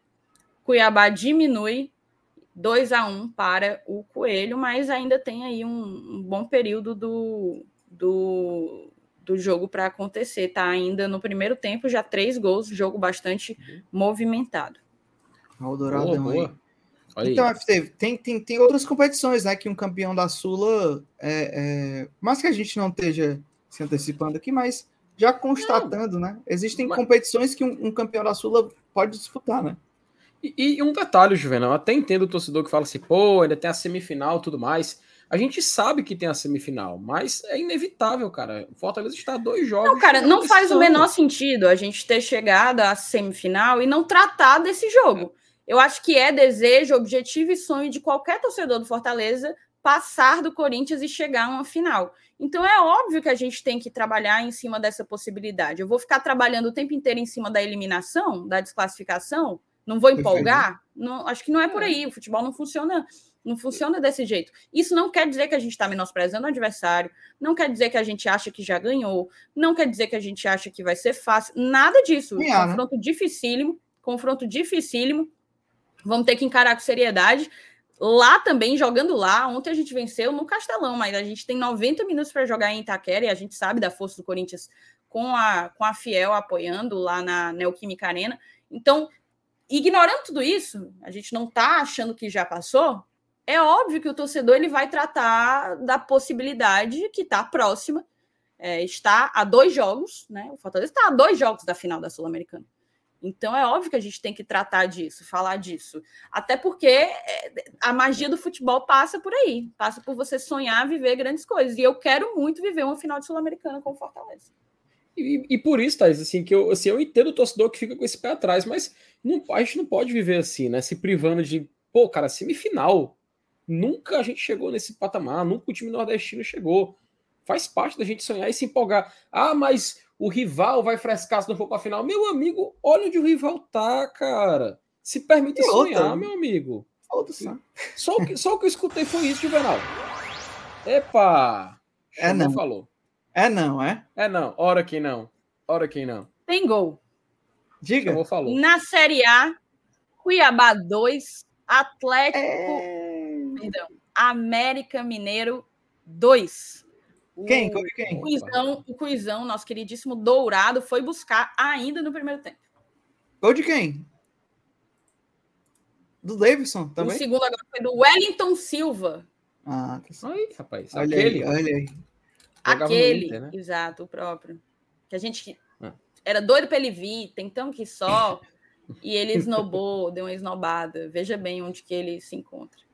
Cuiabá diminui 2 a 1 para o Coelho, mas ainda tem aí um, um bom período do, do, do jogo para acontecer. Tá ainda no primeiro tempo, já três gols, jogo bastante uhum. movimentado. O Douradão aí. Aí. Então, tem, tem, tem outras competições, né? Que um campeão da Sula, é, é, mais que a gente não esteja se antecipando aqui, mas já constatando, não. né? Existem mas... competições que um, um, campeão da Sula pode disputar, né? E, e um detalhe, Juvenal, até entendo o torcedor que fala assim, pô, ainda tem a semifinal tudo mais. A gente sabe que tem a semifinal, mas é inevitável, cara. O Fortaleza está a dois jogos. Não, cara, não faz o menor sentido a gente ter chegado à semifinal e não tratar desse jogo. É. Eu acho que é desejo, objetivo e sonho de qualquer torcedor do Fortaleza passar do Corinthians e chegar a uma final. Então é óbvio que a gente tem que trabalhar em cima dessa possibilidade. Eu vou ficar trabalhando o tempo inteiro em cima da eliminação, da desclassificação, não vou empolgar? Não, acho que não é por é. aí. O futebol não funciona não funciona desse jeito. Isso não quer dizer que a gente está menosprezando o adversário, não quer dizer que a gente acha que já ganhou, não quer dizer que a gente acha que vai ser fácil, nada disso. É, confronto né? dificílimo, confronto dificílimo. Vamos ter que encarar com seriedade. Lá também, jogando lá, ontem a gente venceu no Castelão, mas a gente tem 90 minutos para jogar em Itaquera e a gente sabe da força do Corinthians com a, com a Fiel apoiando lá na Neoquímica Arena. Então, ignorando tudo isso, a gente não está achando que já passou, é óbvio que o torcedor ele vai tratar da possibilidade que está próxima, é, está a dois jogos, né? O Fortaleza está a dois jogos da final da Sul-Americana. Então é óbvio que a gente tem que tratar disso, falar disso. Até porque é, a magia do futebol passa por aí, passa por você sonhar, viver grandes coisas. E eu quero muito viver uma final de Sul-Americana com o Fortaleza. E, e, por isso, Thais, assim, que eu, assim, eu entendo o torcedor que fica com esse pé atrás, mas não, a gente não pode viver assim, né? Se privando de, pô, cara, semifinal Nunca a gente chegou nesse patamar, nunca o time nordestino chegou. Faz parte da gente sonhar e se empolgar. Ah, mas o rival vai frescar se não for para a final. Meu amigo, olha onde o rival tá, cara. Se permite e sonhar, outra. meu amigo. Só o, que, só o que eu escutei foi isso, Juvenal. Epa! É não. falou. É não, é? É não. Ora que não. Ora que não. Tem gol. Diga. Falou. Na Série A, Cuiabá 2, Atlético. É... Perdão. América Mineiro 2. Quem? O, quem? O Cuizão, o Cuizão, nosso queridíssimo Dourado, foi buscar ainda no primeiro tempo. Gol de quem? Do Davidson também? O segundo agora foi do Wellington Silva. Ah, tá aí, rapaz. Olha aquele. Aí, olha aí. Aquele, Inter, né? exato, o próprio. Que a gente ah. era doido para ele vir, tentamos que só, e ele esnobou, deu uma esnobada. Veja bem onde que ele se encontra.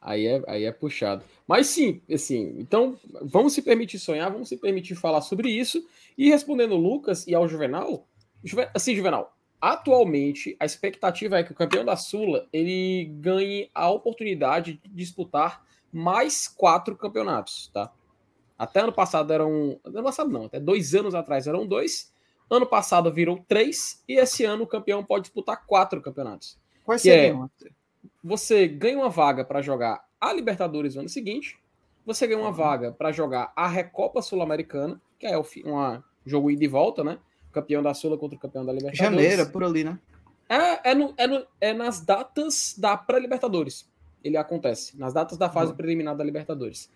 Aí é, aí é puxado. Mas sim, assim, então vamos se permitir sonhar, vamos se permitir falar sobre isso. E respondendo o Lucas e ao Juvenal, assim, Juvenal, atualmente a expectativa é que o campeão da Sula ele ganhe a oportunidade de disputar mais quatro campeonatos, tá? Até ano passado eram. Ano passado não, até dois anos atrás eram dois. Ano passado virou três, e esse ano o campeão pode disputar quatro campeonatos. Quais seriam? É, você ganha uma vaga para jogar a Libertadores no ano seguinte, você ganha uma uhum. vaga para jogar a Recopa Sul-Americana, que é um jogo ida e volta, né? campeão da Sula contra o campeão da Libertadores. Janeiro, é por ali, né? É, é, no, é, no, é nas datas da pré-Libertadores. Ele acontece, nas datas da fase uhum. preliminar da Libertadores.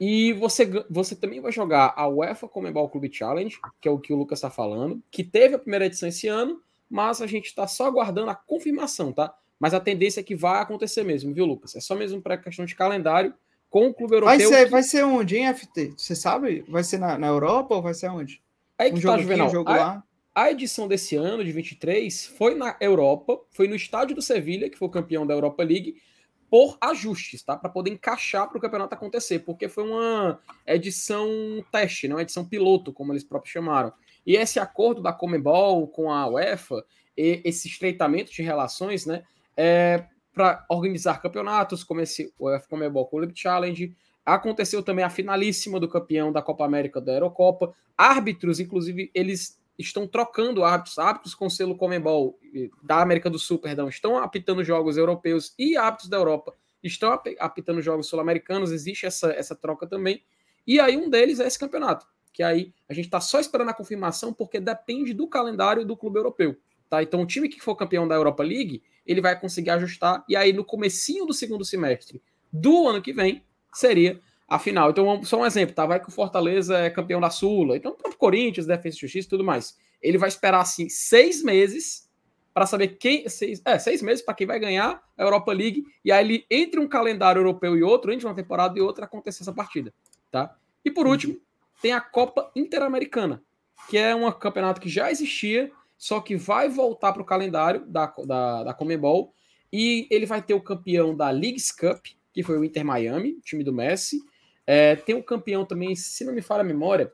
E você, você também vai jogar a UEFA Comebol Club Challenge, que é o que o Lucas está falando, que teve a primeira edição esse ano, mas a gente está só aguardando a confirmação, tá? Mas a tendência é que vai acontecer mesmo, viu, Lucas? É só mesmo para questão de calendário com o clube europeu. Vai ser, que... vai ser onde, hein, FT? Você sabe? Vai ser na, na Europa ou vai ser onde? Aí que um tá, Juvenal. Um jogo a, lá? a edição desse ano, de 23, foi na Europa, foi no estádio do Sevilha, que foi o campeão da Europa League, por ajustes, tá? Para poder encaixar para o campeonato acontecer, porque foi uma edição teste, não né? uma edição piloto, como eles próprios chamaram. E esse acordo da Comebol com a UEFA, esse estreitamento de relações, né? É, para organizar campeonatos, como esse UEFA Comebol Club Challenge. Aconteceu também a finalíssima do campeão da Copa América da Eurocopa. Árbitros, inclusive, eles estão trocando árbitros, árbitros com selo Comebol da América do Sul, perdão, estão apitando jogos europeus e árbitros da Europa estão apitando jogos sul-americanos, existe essa, essa troca também. E aí um deles é esse campeonato, que aí a gente está só esperando a confirmação porque depende do calendário do clube europeu. Tá? Então o time que for campeão da Europa League, ele vai conseguir ajustar, e aí no comecinho do segundo semestre do ano que vem, seria a final. Então, só um exemplo, tá? Vai que o Fortaleza é campeão da Sula, então o Corinthians, Defesa e Justiça e tudo mais. Ele vai esperar, assim, seis meses para saber quem. Seis, é, seis meses para quem vai ganhar a Europa League, e aí ele, entre um calendário europeu e outro, entre uma temporada e outra, acontecer essa partida, tá? E por último, tem a Copa Interamericana, que é um campeonato que já existia, só que vai voltar para o calendário da, da, da Comebol e ele vai ter o campeão da Leagues Cup, que foi o Inter Miami, time do Messi. É, tem o campeão também, se não me falha a memória,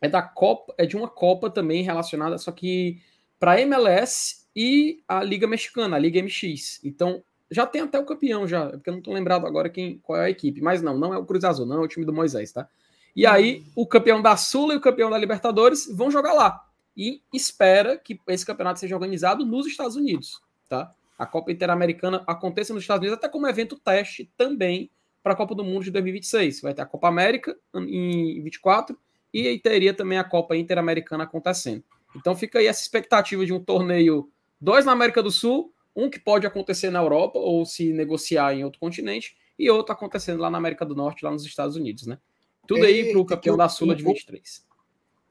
é da Copa, é de uma Copa também relacionada, só que para MLS e a Liga Mexicana, a Liga MX. Então, já tem até o campeão já, porque eu não estou lembrado agora quem qual é a equipe, mas não, não é o Cruz Azul, não é o time do Moisés, tá? E aí, o campeão da Sula e o campeão da Libertadores vão jogar lá e espera que esse campeonato seja organizado nos Estados Unidos, tá? A Copa Interamericana aconteça nos Estados Unidos até como evento teste também para a Copa do Mundo de 2026. Vai ter a Copa América em 24 e aí teria também a Copa Interamericana acontecendo. Então fica aí essa expectativa de um torneio, dois na América do Sul, um que pode acontecer na Europa ou se negociar em outro continente, e outro acontecendo lá na América do Norte, lá nos Estados Unidos, né? Tudo aí para o campeão da Sula de 23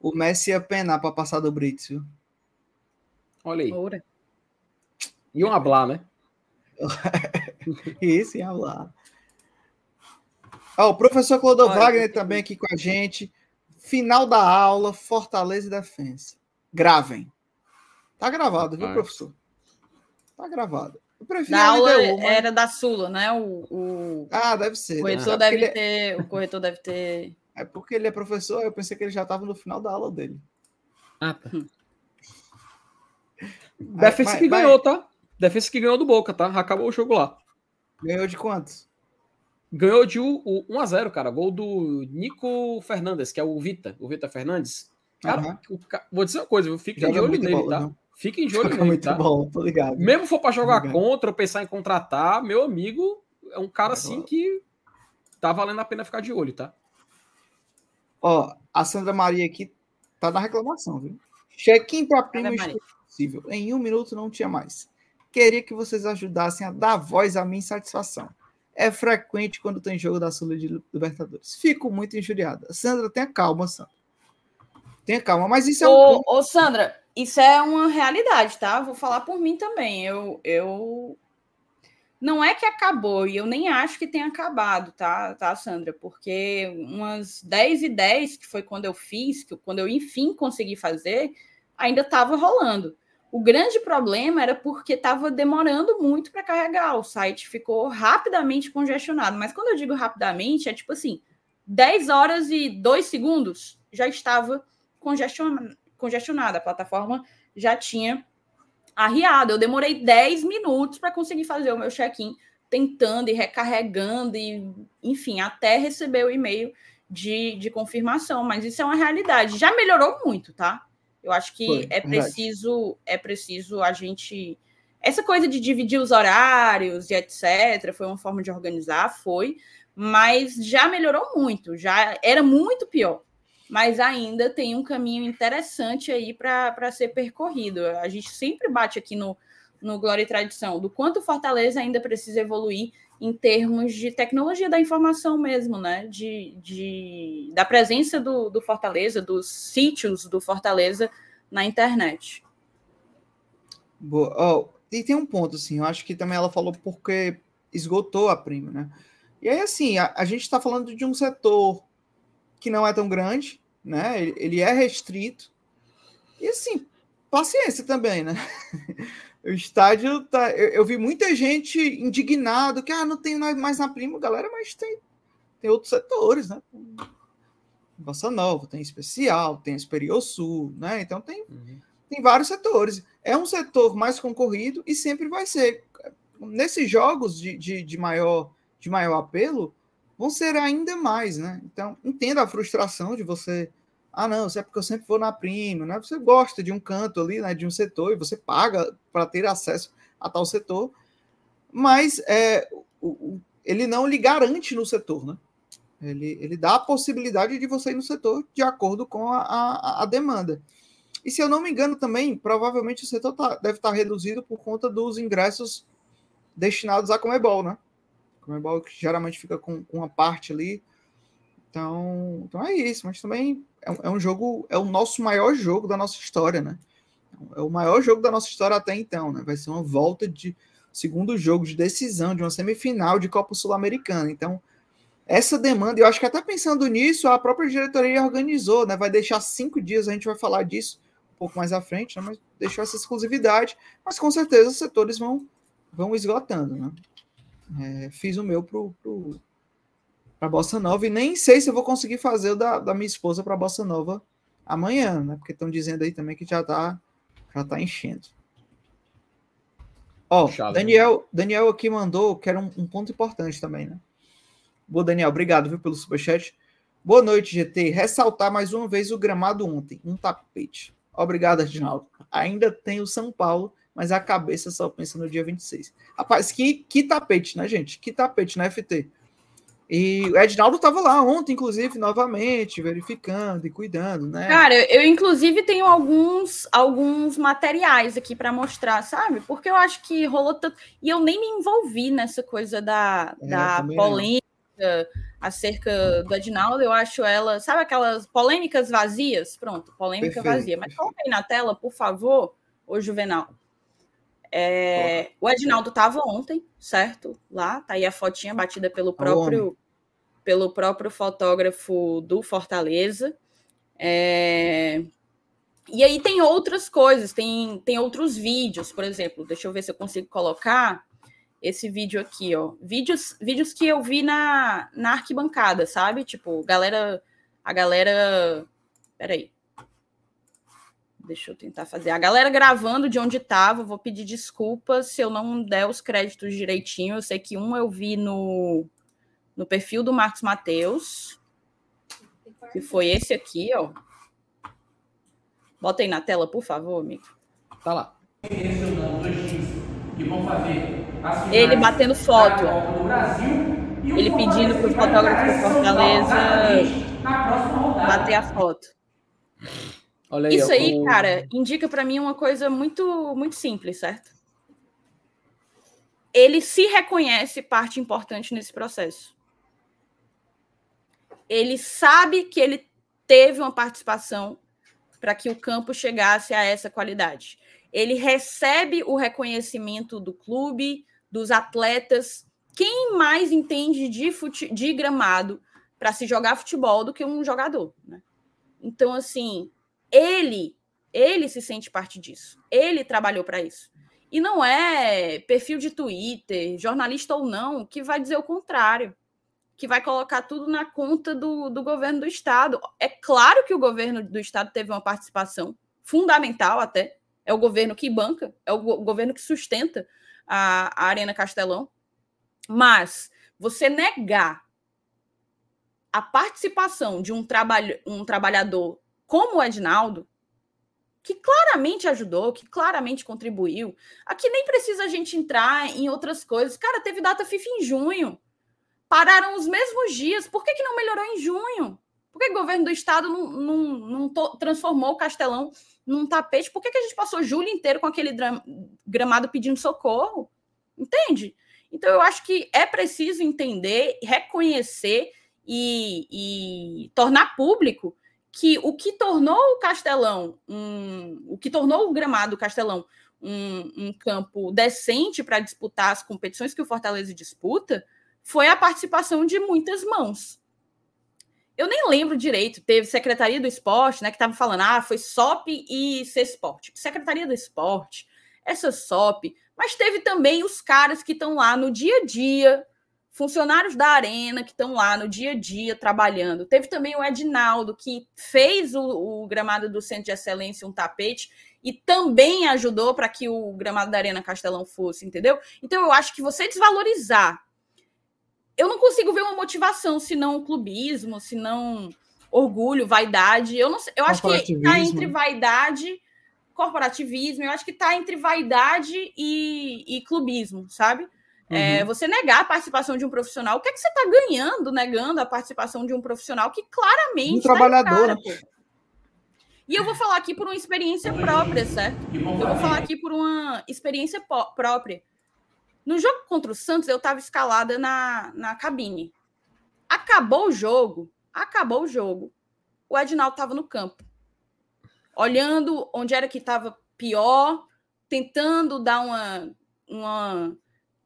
o Messi ia penar para passar do Brits, viu? Olha aí. Ora. Iam hablar, né? Isso, iam hablar. Ó, o professor Clodo Wagner também aqui com a gente. Final da aula, Fortaleza e Defensa. Gravem. Tá gravado, viu, professor? Tá gravado. Eu prefiro a aula LDU, mas... era da Sula, né? O, o... Ah, deve ser. O corretor, né? deve ter, o corretor deve ter é porque ele é professor, eu pensei que ele já estava no final da aula dele. Ah, tá. Hum. que ganhou, tá? Defesa que ganhou do Boca, tá? Acabou o jogo lá. Ganhou de quantos? ganhou de 1x0, cara. Gol do Nico Fernandes, que é o Vita, o Vita Fernandes. Cara, uhum. o, vou dizer uma coisa, fiquem de olho nele, tá? Não. Fiquem de olho Joga nele, muito tá? bom, tô ligado. Mesmo for para jogar contra ou pensar em contratar, meu amigo é um cara assim que tá valendo a pena ficar de olho, tá? Ó, a Sandra Maria aqui tá na reclamação, viu? Check-in para prima possível. Em um minuto não tinha mais. Queria que vocês ajudassem a dar voz à minha insatisfação. É frequente quando tem jogo da Sul de Libertadores. Fico muito injuriada. Sandra, tenha calma, Sandra. Tenha calma, mas isso é ô, um. Ô, Sandra, isso é uma realidade, tá? Vou falar por mim também. Eu, eu não é que acabou, e eu nem acho que tenha acabado, tá, tá, Sandra? Porque umas 10 e 10, que foi quando eu fiz, que quando eu enfim consegui fazer, ainda estava rolando. O grande problema era porque estava demorando muito para carregar, o site ficou rapidamente congestionado. Mas quando eu digo rapidamente, é tipo assim: 10 horas e 2 segundos já estava congestionada, a plataforma já tinha arriado. Eu demorei 10 minutos para conseguir fazer o meu check-in, tentando e recarregando, e enfim, até receber o e-mail de, de confirmação. Mas isso é uma realidade. Já melhorou muito, tá? Eu acho que Foi, é preciso, é preciso a gente. Essa coisa de dividir os horários e etc. Foi uma forma de organizar, foi, mas já melhorou muito, já era muito pior mas ainda tem um caminho interessante aí para ser percorrido. A gente sempre bate aqui no, no Glória e Tradição do quanto Fortaleza ainda precisa evoluir em termos de tecnologia da informação mesmo, né? De, de, da presença do, do Fortaleza, dos sítios do Fortaleza na internet. Boa. Oh, e tem um ponto, assim, eu acho que também ela falou porque esgotou a prima, né? E aí, assim, a, a gente está falando de um setor que não é tão grande, né? Ele, ele é restrito. E assim, paciência também, né? o estádio tá. Eu, eu, vi muita gente indignado que ah, não tem mais na prima, galera, mas tem, tem outros setores, né? Bossa Nova, tem especial, tem Superior Sul, né? Então tem, uhum. tem vários setores. É um setor mais concorrido e sempre vai ser. Nesses jogos de, de, de maior, de maior apelo, vão ser ainda mais, né? Então, entenda a frustração de você. Ah, não, isso é porque eu sempre vou na prima, né? Você gosta de um canto ali, né? De um setor e você paga para ter acesso a tal setor, mas é, o, ele não lhe garante no setor, né? Ele, ele dá a possibilidade de você ir no setor de acordo com a, a, a demanda. E se eu não me engano também, provavelmente o setor tá, deve estar tá reduzido por conta dos ingressos destinados a Comebol, né? Comebol que geralmente fica com, com uma parte ali. Então, então é isso, mas também é, é, um jogo, é o nosso maior jogo da nossa história, né? É o maior jogo da nossa história até então, né? Vai ser uma volta de segundo jogo de decisão de uma semifinal de Copa Sul-Americana. Então, essa demanda, eu acho que até pensando nisso, a própria diretoria organizou, né? Vai deixar cinco dias, a gente vai falar disso um pouco mais à frente, né? Mas deixou essa exclusividade, mas com certeza os setores vão, vão esgotando, né? É, fiz o meu pro, pro, pra Bossa Nova e nem sei se vou conseguir fazer o da, da minha esposa para Bossa Nova amanhã, né? Porque estão dizendo aí também que já tá, já tá enchendo. Ó, Puxado, Daniel, né? Daniel aqui mandou, que era um, um, ponto importante também, né? Boa, Daniel, obrigado viu, pelo superchat. Boa noite, GT. Ressaltar mais uma vez o gramado ontem, um tapete. Obrigado, Reginaldo. Ainda tem o São Paulo mas a cabeça só pensa no dia 26. Rapaz, que, que tapete, né, gente? Que tapete na FT. E o Edinaldo estava lá ontem, inclusive, novamente, verificando e cuidando, né? Cara, eu, inclusive tenho alguns alguns materiais aqui para mostrar, sabe? Porque eu acho que rolou tanto. E eu nem me envolvi nessa coisa da, é, da polêmica acerca do Edinaldo. Eu acho ela, sabe aquelas polêmicas vazias? Pronto, polêmica perfeito, vazia. Mas coloca aí na tela, por favor, o Juvenal. É, o Edinaldo estava ontem, certo? Lá, tá aí a fotinha batida pelo próprio pelo próprio fotógrafo do Fortaleza. É, e aí tem outras coisas, tem, tem outros vídeos, por exemplo, deixa eu ver se eu consigo colocar esse vídeo aqui, ó. Vídeos, vídeos que eu vi na, na arquibancada, sabe? Tipo, galera, a galera. Peraí. Deixa eu tentar fazer. A galera gravando de onde estava, vou pedir desculpas se eu não der os créditos direitinho. Eu sei que um eu vi no, no perfil do Marcos Mateus, que foi esse aqui, ó. Bota aí na tela, por favor, amigo. Tá lá. Ele batendo foto. Ele pedindo para o fotógrafo do Fortaleza bater a foto. Aí, Isso aí, cara, indica para mim uma coisa muito, muito simples, certo? Ele se reconhece parte importante nesse processo. Ele sabe que ele teve uma participação para que o campo chegasse a essa qualidade. Ele recebe o reconhecimento do clube, dos atletas. Quem mais entende de, fute... de gramado para se jogar futebol do que um jogador? Né? Então, assim, ele, ele se sente parte disso. Ele trabalhou para isso. E não é perfil de Twitter, jornalista ou não, que vai dizer o contrário, que vai colocar tudo na conta do, do governo do Estado. É claro que o governo do Estado teve uma participação fundamental até. É o governo que banca, é o governo que sustenta a, a Arena Castelão. Mas você negar a participação de um, trabalho, um trabalhador como o Edinaldo, que claramente ajudou, que claramente contribuiu. Aqui nem precisa a gente entrar em outras coisas. Cara, teve data FIFA em junho. Pararam os mesmos dias. Por que, que não melhorou em junho? Por que o governo do estado não, não, não transformou o Castelão num tapete? Por que, que a gente passou julho inteiro com aquele gramado pedindo socorro? Entende? Então, eu acho que é preciso entender, reconhecer e, e tornar público que o que tornou o Castelão, um, o que tornou o gramado Castelão um, um campo decente para disputar as competições que o Fortaleza disputa, foi a participação de muitas mãos. Eu nem lembro direito, teve Secretaria do Esporte, né, que estava falando, ah, foi SOP e C-Sport. Secretaria do Esporte, essa SOP, mas teve também os caras que estão lá no dia a dia funcionários da Arena que estão lá no dia a dia trabalhando. Teve também o Edinaldo, que fez o, o gramado do Centro de Excelência um tapete e também ajudou para que o gramado da Arena Castelão fosse, entendeu? Então eu acho que você desvalorizar. Eu não consigo ver uma motivação, se não clubismo, se não orgulho, vaidade. Eu não sei, eu acho que está entre vaidade, corporativismo, eu acho que está entre vaidade e, e clubismo, sabe? É, uhum. É, você negar a participação de um profissional, o que é que você está ganhando negando a participação de um profissional que claramente. Um tá trabalhador. Cara, né? e eu vou falar aqui por uma experiência própria, certo? Eu vou falar aqui por uma experiência própria. No jogo contra o Santos, eu estava escalada na, na cabine. Acabou o jogo, acabou o jogo. O Edinaldo estava no campo, olhando onde era que estava pior, tentando dar uma, uma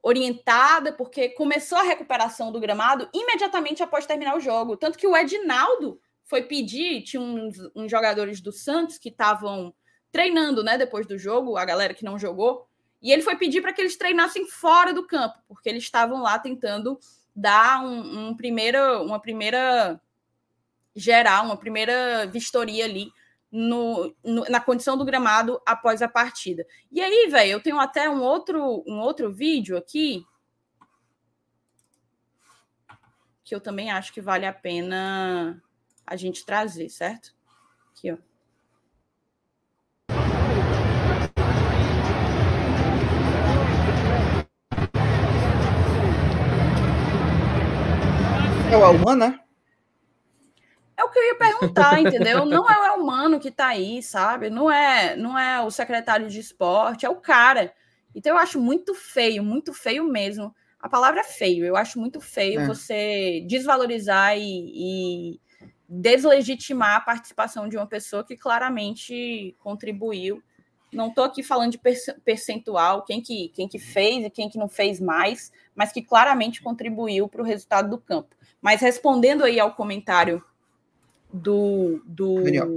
orientada, porque começou a recuperação do gramado imediatamente após terminar o jogo. Tanto que o Edinaldo foi pedir, tinha uns, uns jogadores do Santos que estavam treinando, né, depois do jogo, a galera que não jogou, e ele foi pedir para que eles treinassem fora do campo, porque eles estavam lá tentando dar um, um primeira, uma primeira geral, uma primeira vistoria ali no, no, na condição do gramado após a partida. E aí, velho, eu tenho até um outro, um outro vídeo aqui que eu também acho que vale a pena a gente trazer, certo? Aqui, ó. É o Alman, né? É o que eu ia perguntar, entendeu? Não é o humano que está aí, sabe? Não é, não é o secretário de esporte, é o cara. Então eu acho muito feio, muito feio mesmo. A palavra é feio. Eu acho muito feio é. você desvalorizar e, e, deslegitimar a participação de uma pessoa que claramente contribuiu. Não estou aqui falando de percentual, quem que, quem que fez e quem que não fez mais, mas que claramente contribuiu para o resultado do campo. Mas respondendo aí ao comentário do, do Daniel.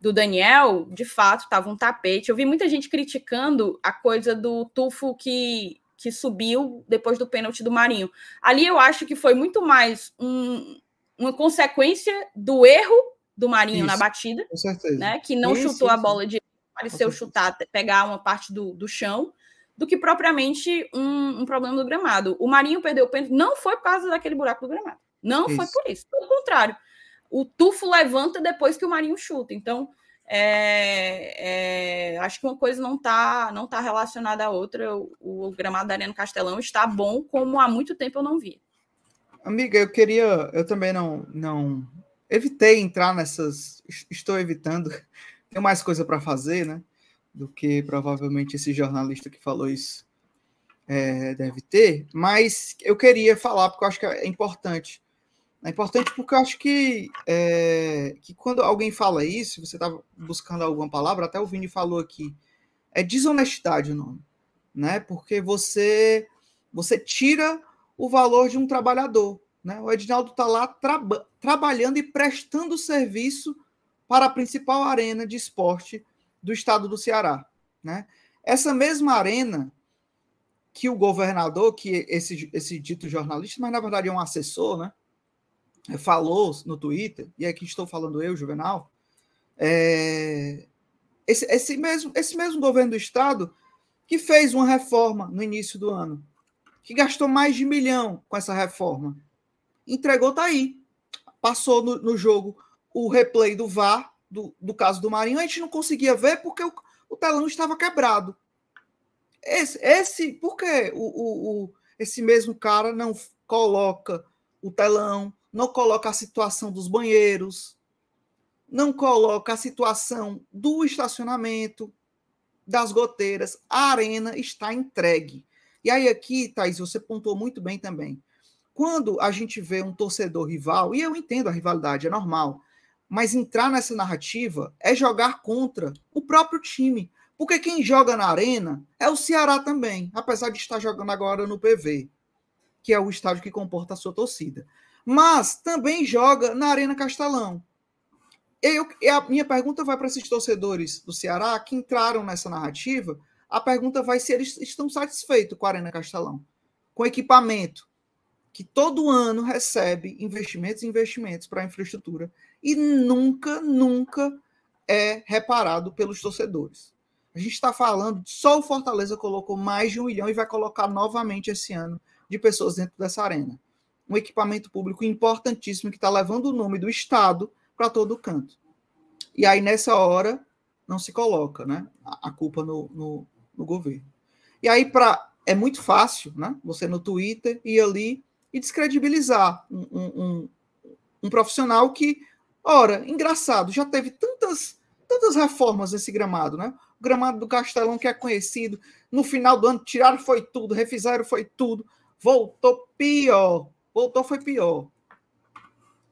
do Daniel, de fato, estava um tapete. Eu vi muita gente criticando a coisa do Tufo que, que subiu depois do pênalti do Marinho. Ali eu acho que foi muito mais um, uma consequência do erro do Marinho isso, na batida, né? Que não isso, chutou a bola de pareceu chutar, pegar uma parte do, do chão do que propriamente um, um problema do gramado. O Marinho perdeu o pênalti não foi por causa daquele buraco do gramado. Não isso. foi por isso. Pelo contrário, o tufo levanta depois que o Marinho chuta. Então, é, é, acho que uma coisa não está não tá relacionada à outra. O, o, gramado da Arena Castelão está bom como há muito tempo eu não vi. Amiga, eu queria, eu também não não evitei entrar nessas, estou evitando. Tenho mais coisa para fazer, né? Do que provavelmente esse jornalista que falou isso é, deve ter. Mas eu queria falar porque eu acho que é importante é importante porque eu acho que, é, que quando alguém fala isso, você está buscando alguma palavra, até o Vini falou aqui, é desonestidade o nome, né? Porque você você tira o valor de um trabalhador, né? O Edinaldo está lá traba trabalhando e prestando serviço para a principal arena de esporte do estado do Ceará, né? Essa mesma arena que o governador, que esse, esse dito jornalista, mas na verdade é um assessor, né? Falou no Twitter, e aqui estou falando eu, Juvenal, é, esse, esse, mesmo, esse mesmo governo do Estado que fez uma reforma no início do ano, que gastou mais de milhão com essa reforma, entregou, tá aí. Passou no, no jogo o replay do VAR, do, do caso do Marinho, a gente não conseguia ver porque o, o telão estava quebrado. Esse, esse por que o, o, o, esse mesmo cara não coloca o telão, não coloca a situação dos banheiros, não coloca a situação do estacionamento, das goteiras. A arena está entregue. E aí, aqui, Thaís, você pontuou muito bem também. Quando a gente vê um torcedor rival, e eu entendo a rivalidade, é normal, mas entrar nessa narrativa é jogar contra o próprio time. Porque quem joga na arena é o Ceará também, apesar de estar jogando agora no PV, que é o estádio que comporta a sua torcida mas também joga na Arena Castelão. Eu, a minha pergunta vai para esses torcedores do Ceará que entraram nessa narrativa. A pergunta vai se eles estão satisfeitos com a Arena Castelão, com equipamento que todo ano recebe investimentos e investimentos para a infraestrutura e nunca, nunca é reparado pelos torcedores. A gente está falando, só o Fortaleza colocou mais de um milhão e vai colocar novamente esse ano de pessoas dentro dessa arena um equipamento público importantíssimo que está levando o nome do Estado para todo canto. E aí, nessa hora, não se coloca né, a culpa no, no, no governo. E aí, pra, é muito fácil né, você no Twitter ir ali e descredibilizar um, um, um profissional que, ora, engraçado, já teve tantas, tantas reformas esse gramado, né? O gramado do Castelão, que é conhecido, no final do ano tiraram foi tudo, refizeram foi tudo, voltou pior voltou foi pior.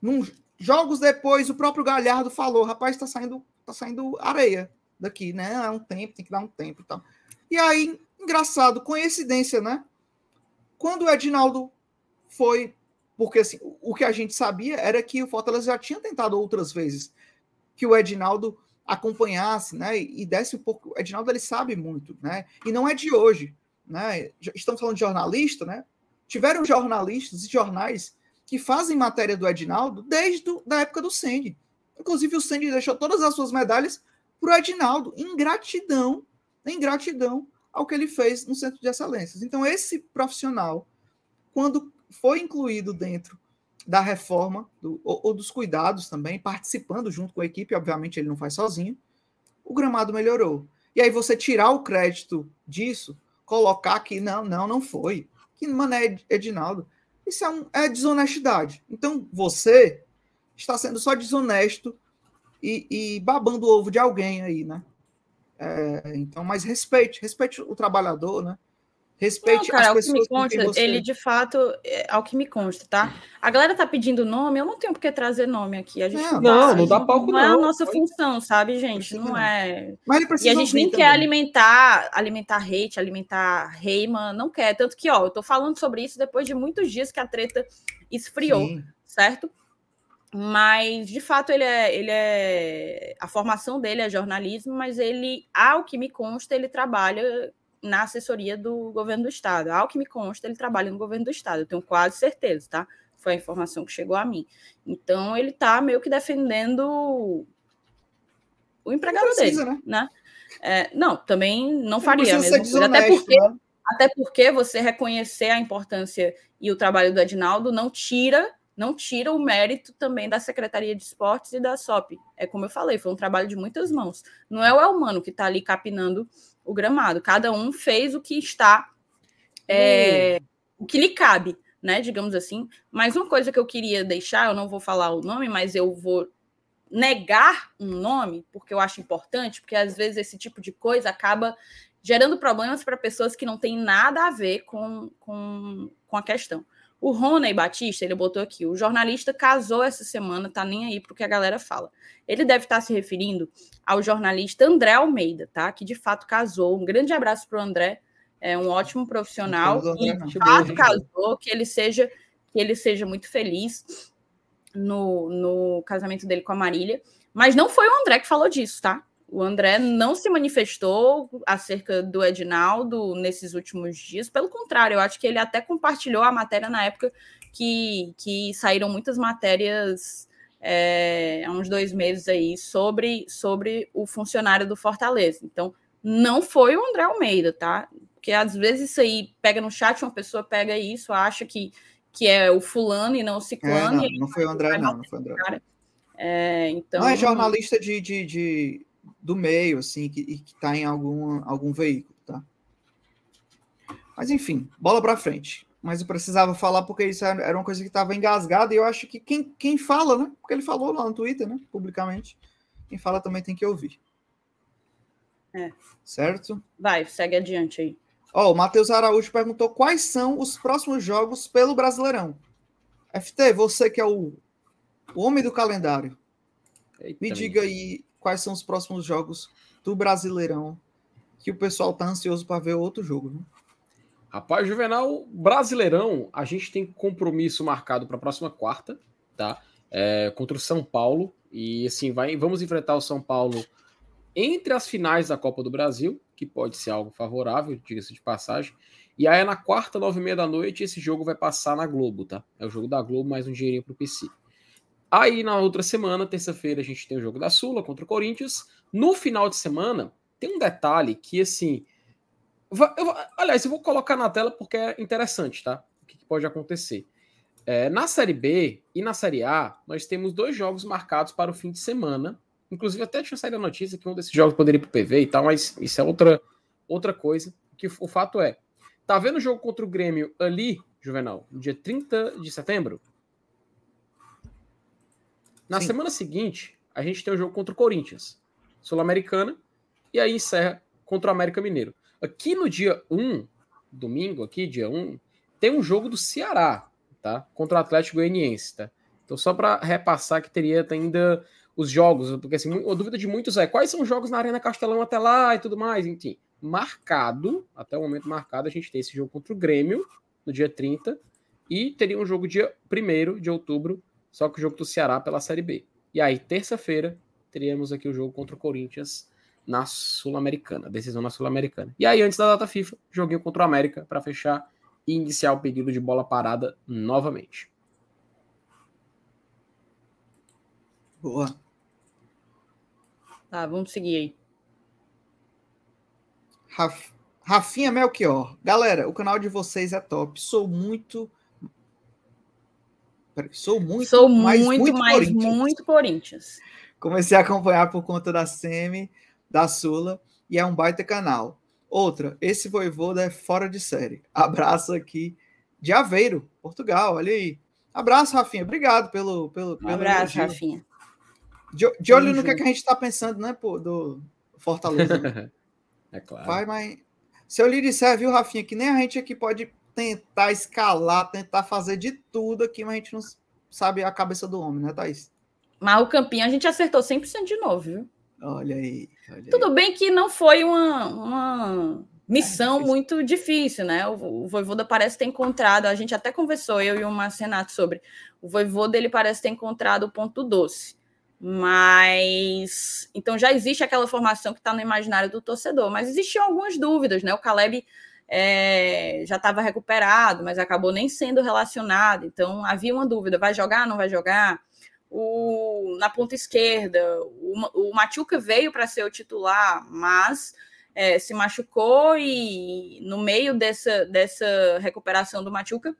Num, jogos depois, o próprio Galhardo falou: rapaz, está saindo, tá saindo areia daqui, né? É um tempo, tem que dar um tempo e tal. E aí, engraçado, coincidência, né? Quando o Edinaldo foi. Porque assim, o que a gente sabia era que o Fortaleza já tinha tentado outras vezes que o Edinaldo acompanhasse, né? E desse um pouco. O Edinaldo ele sabe muito, né? E não é de hoje, né? Estamos falando de jornalista, né? Tiveram jornalistas e jornais que fazem matéria do Edinaldo desde a época do Sandy. Inclusive, o Sandy deixou todas as suas medalhas para o Edinaldo, em gratidão, em gratidão ao que ele fez no Centro de Excelências. Então, esse profissional, quando foi incluído dentro da reforma, do, ou, ou, dos cuidados também, participando junto com a equipe, obviamente ele não faz sozinho, o gramado melhorou. E aí você tirar o crédito disso, colocar que não, não, não foi que Mané Edinaldo. Isso é, um, é desonestidade. Então, você está sendo só desonesto e, e babando o ovo de alguém aí, né? É, então, mas respeite, respeite o trabalhador, né? Respeite não, cara, as pessoas. Ao que me consta, você... Ele de fato, é, ao que me consta, tá? A galera tá pedindo nome, eu não tenho por que trazer nome aqui. A gente é, não, não, dá palco, não. Não é a nossa função, sabe, gente? Não, é. Mas ele e a gente nem também. quer alimentar, alimentar hate, alimentar Reiman, não quer. Tanto que, ó, eu tô falando sobre isso depois de muitos dias que a treta esfriou, Sim. certo? Mas, de fato, ele é, ele é. A formação dele é jornalismo, mas ele, ao que me consta, ele trabalha na assessoria do governo do estado. Ao que me consta, ele trabalha no governo do estado, eu tenho quase certeza, tá? Foi a informação que chegou a mim. Então, ele está meio que defendendo o empregado precisa, dele, né? né? É, não, também não faria a mesma coisa. Até porque, né? até porque você reconhecer a importância e o trabalho do Edinaldo não tira não tira o mérito também da Secretaria de Esportes e da SOP. É como eu falei, foi um trabalho de muitas mãos. Não é o Elmano que está ali capinando o gramado. Cada um fez o que está, é, o que lhe cabe, né? Digamos assim. Mas uma coisa que eu queria deixar, eu não vou falar o nome, mas eu vou negar um nome, porque eu acho importante, porque às vezes esse tipo de coisa acaba gerando problemas para pessoas que não têm nada a ver com, com, com a questão. O Rony Batista, ele botou aqui, o jornalista casou essa semana, tá nem aí pro que a galera fala. Ele deve estar se referindo ao jornalista André Almeida, tá? Que de fato casou. Um grande abraço pro André, é um ótimo profissional e de fato casou, que ele seja que ele seja muito feliz no, no casamento dele com a Marília. Mas não foi o André que falou disso, tá? O André não se manifestou acerca do Edinaldo nesses últimos dias. Pelo contrário, eu acho que ele até compartilhou a matéria na época que, que saíram muitas matérias é, há uns dois meses aí sobre, sobre o funcionário do Fortaleza. Então, não foi o André Almeida, tá? Porque às vezes isso aí pega no chat, uma pessoa pega isso, acha que, que é o fulano e não o ciclano. É, não, não foi o André, não, não foi o André. É, então, não é jornalista de, de, de do meio, assim, que, e que está em algum, algum veículo, tá? Mas enfim, bola para frente. Mas eu precisava falar porque isso era uma coisa que estava engasgada e eu acho que quem, quem fala, né? Porque ele falou lá no Twitter, né? Publicamente. Quem fala também tem que ouvir. É. Certo? Vai, segue adiante aí. Ó, oh, o Matheus Araújo perguntou quais são os próximos jogos pelo Brasileirão. FT, você que é o, o homem do calendário. Eita me diga aí quais são os próximos jogos do Brasileirão que o pessoal tá ansioso para ver outro jogo. Né? Rapaz, Juvenal, Brasileirão, a gente tem compromisso marcado para a próxima quarta, tá? É, contra o São Paulo. E assim, vai, vamos enfrentar o São Paulo entre as finais da Copa do Brasil, que pode ser algo favorável, diga-se de passagem. E aí, na quarta, nove e meia da noite, esse jogo vai passar na Globo, tá? É o jogo da Globo, mais um dinheirinho pro PC. Aí na outra semana, terça-feira, a gente tem o jogo da Sula contra o Corinthians. No final de semana, tem um detalhe que, assim. Eu, aliás, eu vou colocar na tela porque é interessante, tá? O que pode acontecer. É, na Série B e na Série A, nós temos dois jogos marcados para o fim de semana. Inclusive, até tinha saído a notícia que um desses jogos poderia ir para o PV e tal, mas isso é outra, outra coisa. Que o fato é: tá vendo o jogo contra o Grêmio ali, Juvenal, no dia 30 de setembro? Na Sim. semana seguinte, a gente tem o jogo contra o Corinthians, Sul-Americana, e aí encerra contra o América Mineiro. Aqui no dia 1, domingo, aqui, dia 1, tem um jogo do Ceará, tá? Contra o Atlético Goianiense, tá? Então, só para repassar que teria ainda os jogos, porque assim, a dúvida de muitos é quais são os jogos na Arena Castelão até lá e tudo mais, enfim. Marcado, até o momento marcado, a gente tem esse jogo contra o Grêmio, no dia 30, e teria um jogo dia 1 de outubro só que o jogo do Ceará pela Série B. E aí, terça-feira, teríamos aqui o jogo contra o Corinthians na Sul-Americana, decisão na Sul-Americana. E aí, antes da data FIFA, joguinho contra o América para fechar e iniciar o pedido de bola parada novamente. Boa. Tá, vamos seguir aí. Raf... Rafinha Melchior. Galera, o canal de vocês é top. Sou muito Sou muito, Sou muito, muito mais Corinthians. muito Corinthians. Comecei a acompanhar por conta da Semi, da Sula, e é um baita canal. Outra, esse Voivoda é fora de série. Abraço aqui de Aveiro, Portugal, olha aí. Abraço, Rafinha. Obrigado pelo. pelo, pelo abraço, elogio. Rafinha. De, de olho no que, é que a gente está pensando, né, pô, do Fortaleza. Né? é claro. Vai, mas. Se eu lhe disser, viu, Rafinha, que nem a gente aqui pode tentar escalar, tentar fazer de tudo aqui, mas a gente não sabe a cabeça do homem, né, Thaís? Mas o Campinho a gente acertou 100% de novo, viu? Olha aí. Olha Tudo aí. bem que não foi uma, uma missão é muito difícil, né? O, o Voivoda parece ter encontrado, a gente até conversou, eu e o Marcenato, sobre o Voivoda, ele parece ter encontrado o ponto doce. Mas então já existe aquela formação que está no imaginário do torcedor, mas existiam algumas dúvidas, né? O Caleb é, já estava recuperado, mas acabou nem sendo relacionado. Então havia uma dúvida: vai jogar, não vai jogar? o, na ponta esquerda. O, o Machuca veio para ser o titular, mas é, se machucou e no meio dessa, dessa recuperação do Machuca,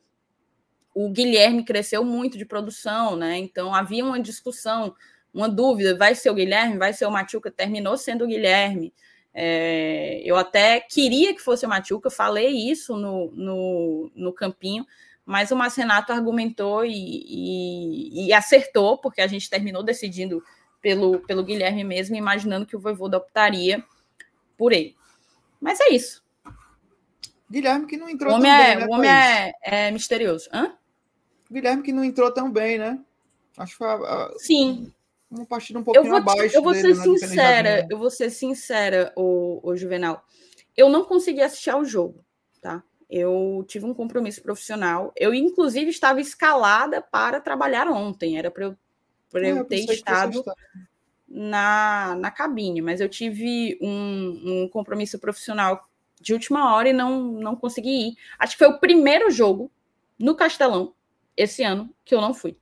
o Guilherme cresceu muito de produção, né? Então havia uma discussão, uma dúvida: vai ser o Guilherme, vai ser o Machuca? Terminou sendo o Guilherme. É, eu até queria que fosse o Machuca, falei isso no, no, no campinho, mas o Márcio Renato argumentou e, e, e, acertou, porque a gente terminou decidindo pelo, pelo Guilherme mesmo, imaginando que o Voivoda optaria por ele. Mas é isso. Guilherme que não entrou o homem tão é, bem, né, O homem é, é, misterioso. Hã? Guilherme que não entrou tão bem, né? Acho que foi a, a, Sim. Uma partida um pouquinho eu vou, abaixo. Eu vou ser sincera, eu vou ser sincera, o, o Juvenal. Eu não consegui assistir ao jogo, tá? Eu tive um compromisso profissional. Eu, inclusive, estava escalada para trabalhar ontem. Era para eu, pra eu, eu ter estado na, na cabine, mas eu tive um, um compromisso profissional de última hora e não, não consegui ir. Acho que foi o primeiro jogo no Castelão esse ano que eu não fui.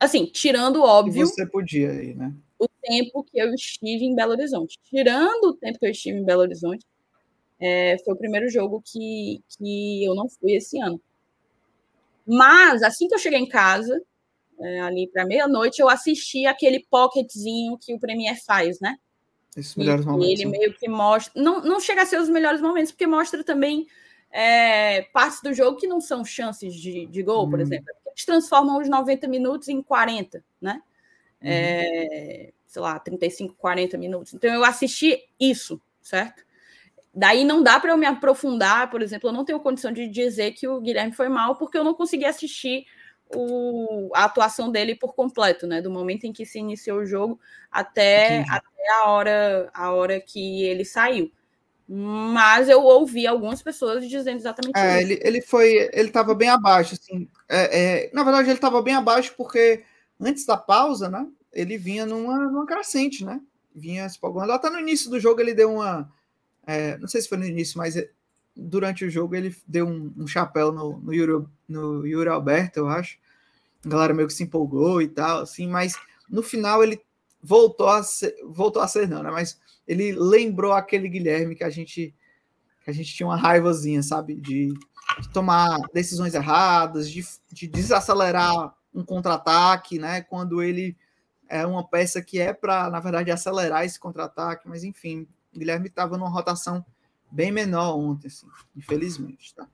Assim, tirando óbvio. você podia ir, né? O tempo que eu estive em Belo Horizonte. Tirando o tempo que eu estive em Belo Horizonte, é, foi o primeiro jogo que, que eu não fui esse ano. Mas, assim que eu cheguei em casa, é, ali para meia-noite, eu assisti aquele pocketzinho que o Premier faz, né? Esses melhores e, momentos. E ele né? meio que mostra. Não, não chega a ser os melhores momentos, porque mostra também é, partes do jogo que não são chances de, de gol, hum. por exemplo. Eles transformam os 90 minutos em 40, né? Hum. É, sei lá, 35, 40 minutos. Então eu assisti isso, certo? Daí não dá para eu me aprofundar, por exemplo, eu não tenho condição de dizer que o Guilherme foi mal, porque eu não consegui assistir o, a atuação dele por completo, né? Do momento em que se iniciou o jogo até, até a, hora, a hora que ele saiu. Mas eu ouvi algumas pessoas dizendo exatamente é, isso. Ele, ele foi, ele estava bem abaixo, assim. É, é, na verdade, ele estava bem abaixo porque antes da pausa, né? Ele vinha numa, numa crescente, né? Vinha se empolgando. Até no início do jogo ele deu uma. É, não sei se foi no início, mas durante o jogo ele deu um, um chapéu no, no, Yuri, no Yuri Alberto, eu acho. A galera meio que se empolgou e tal, assim, mas no final ele voltou a ser, voltou a ser não, né? Mas ele lembrou aquele Guilherme que a gente que a gente tinha uma raivazinha, sabe? De, de tomar decisões erradas, de, de desacelerar um contra-ataque, né? Quando ele é uma peça que é para, na verdade, acelerar esse contra-ataque, mas enfim, Guilherme estava numa rotação bem menor ontem, assim, infelizmente, tá?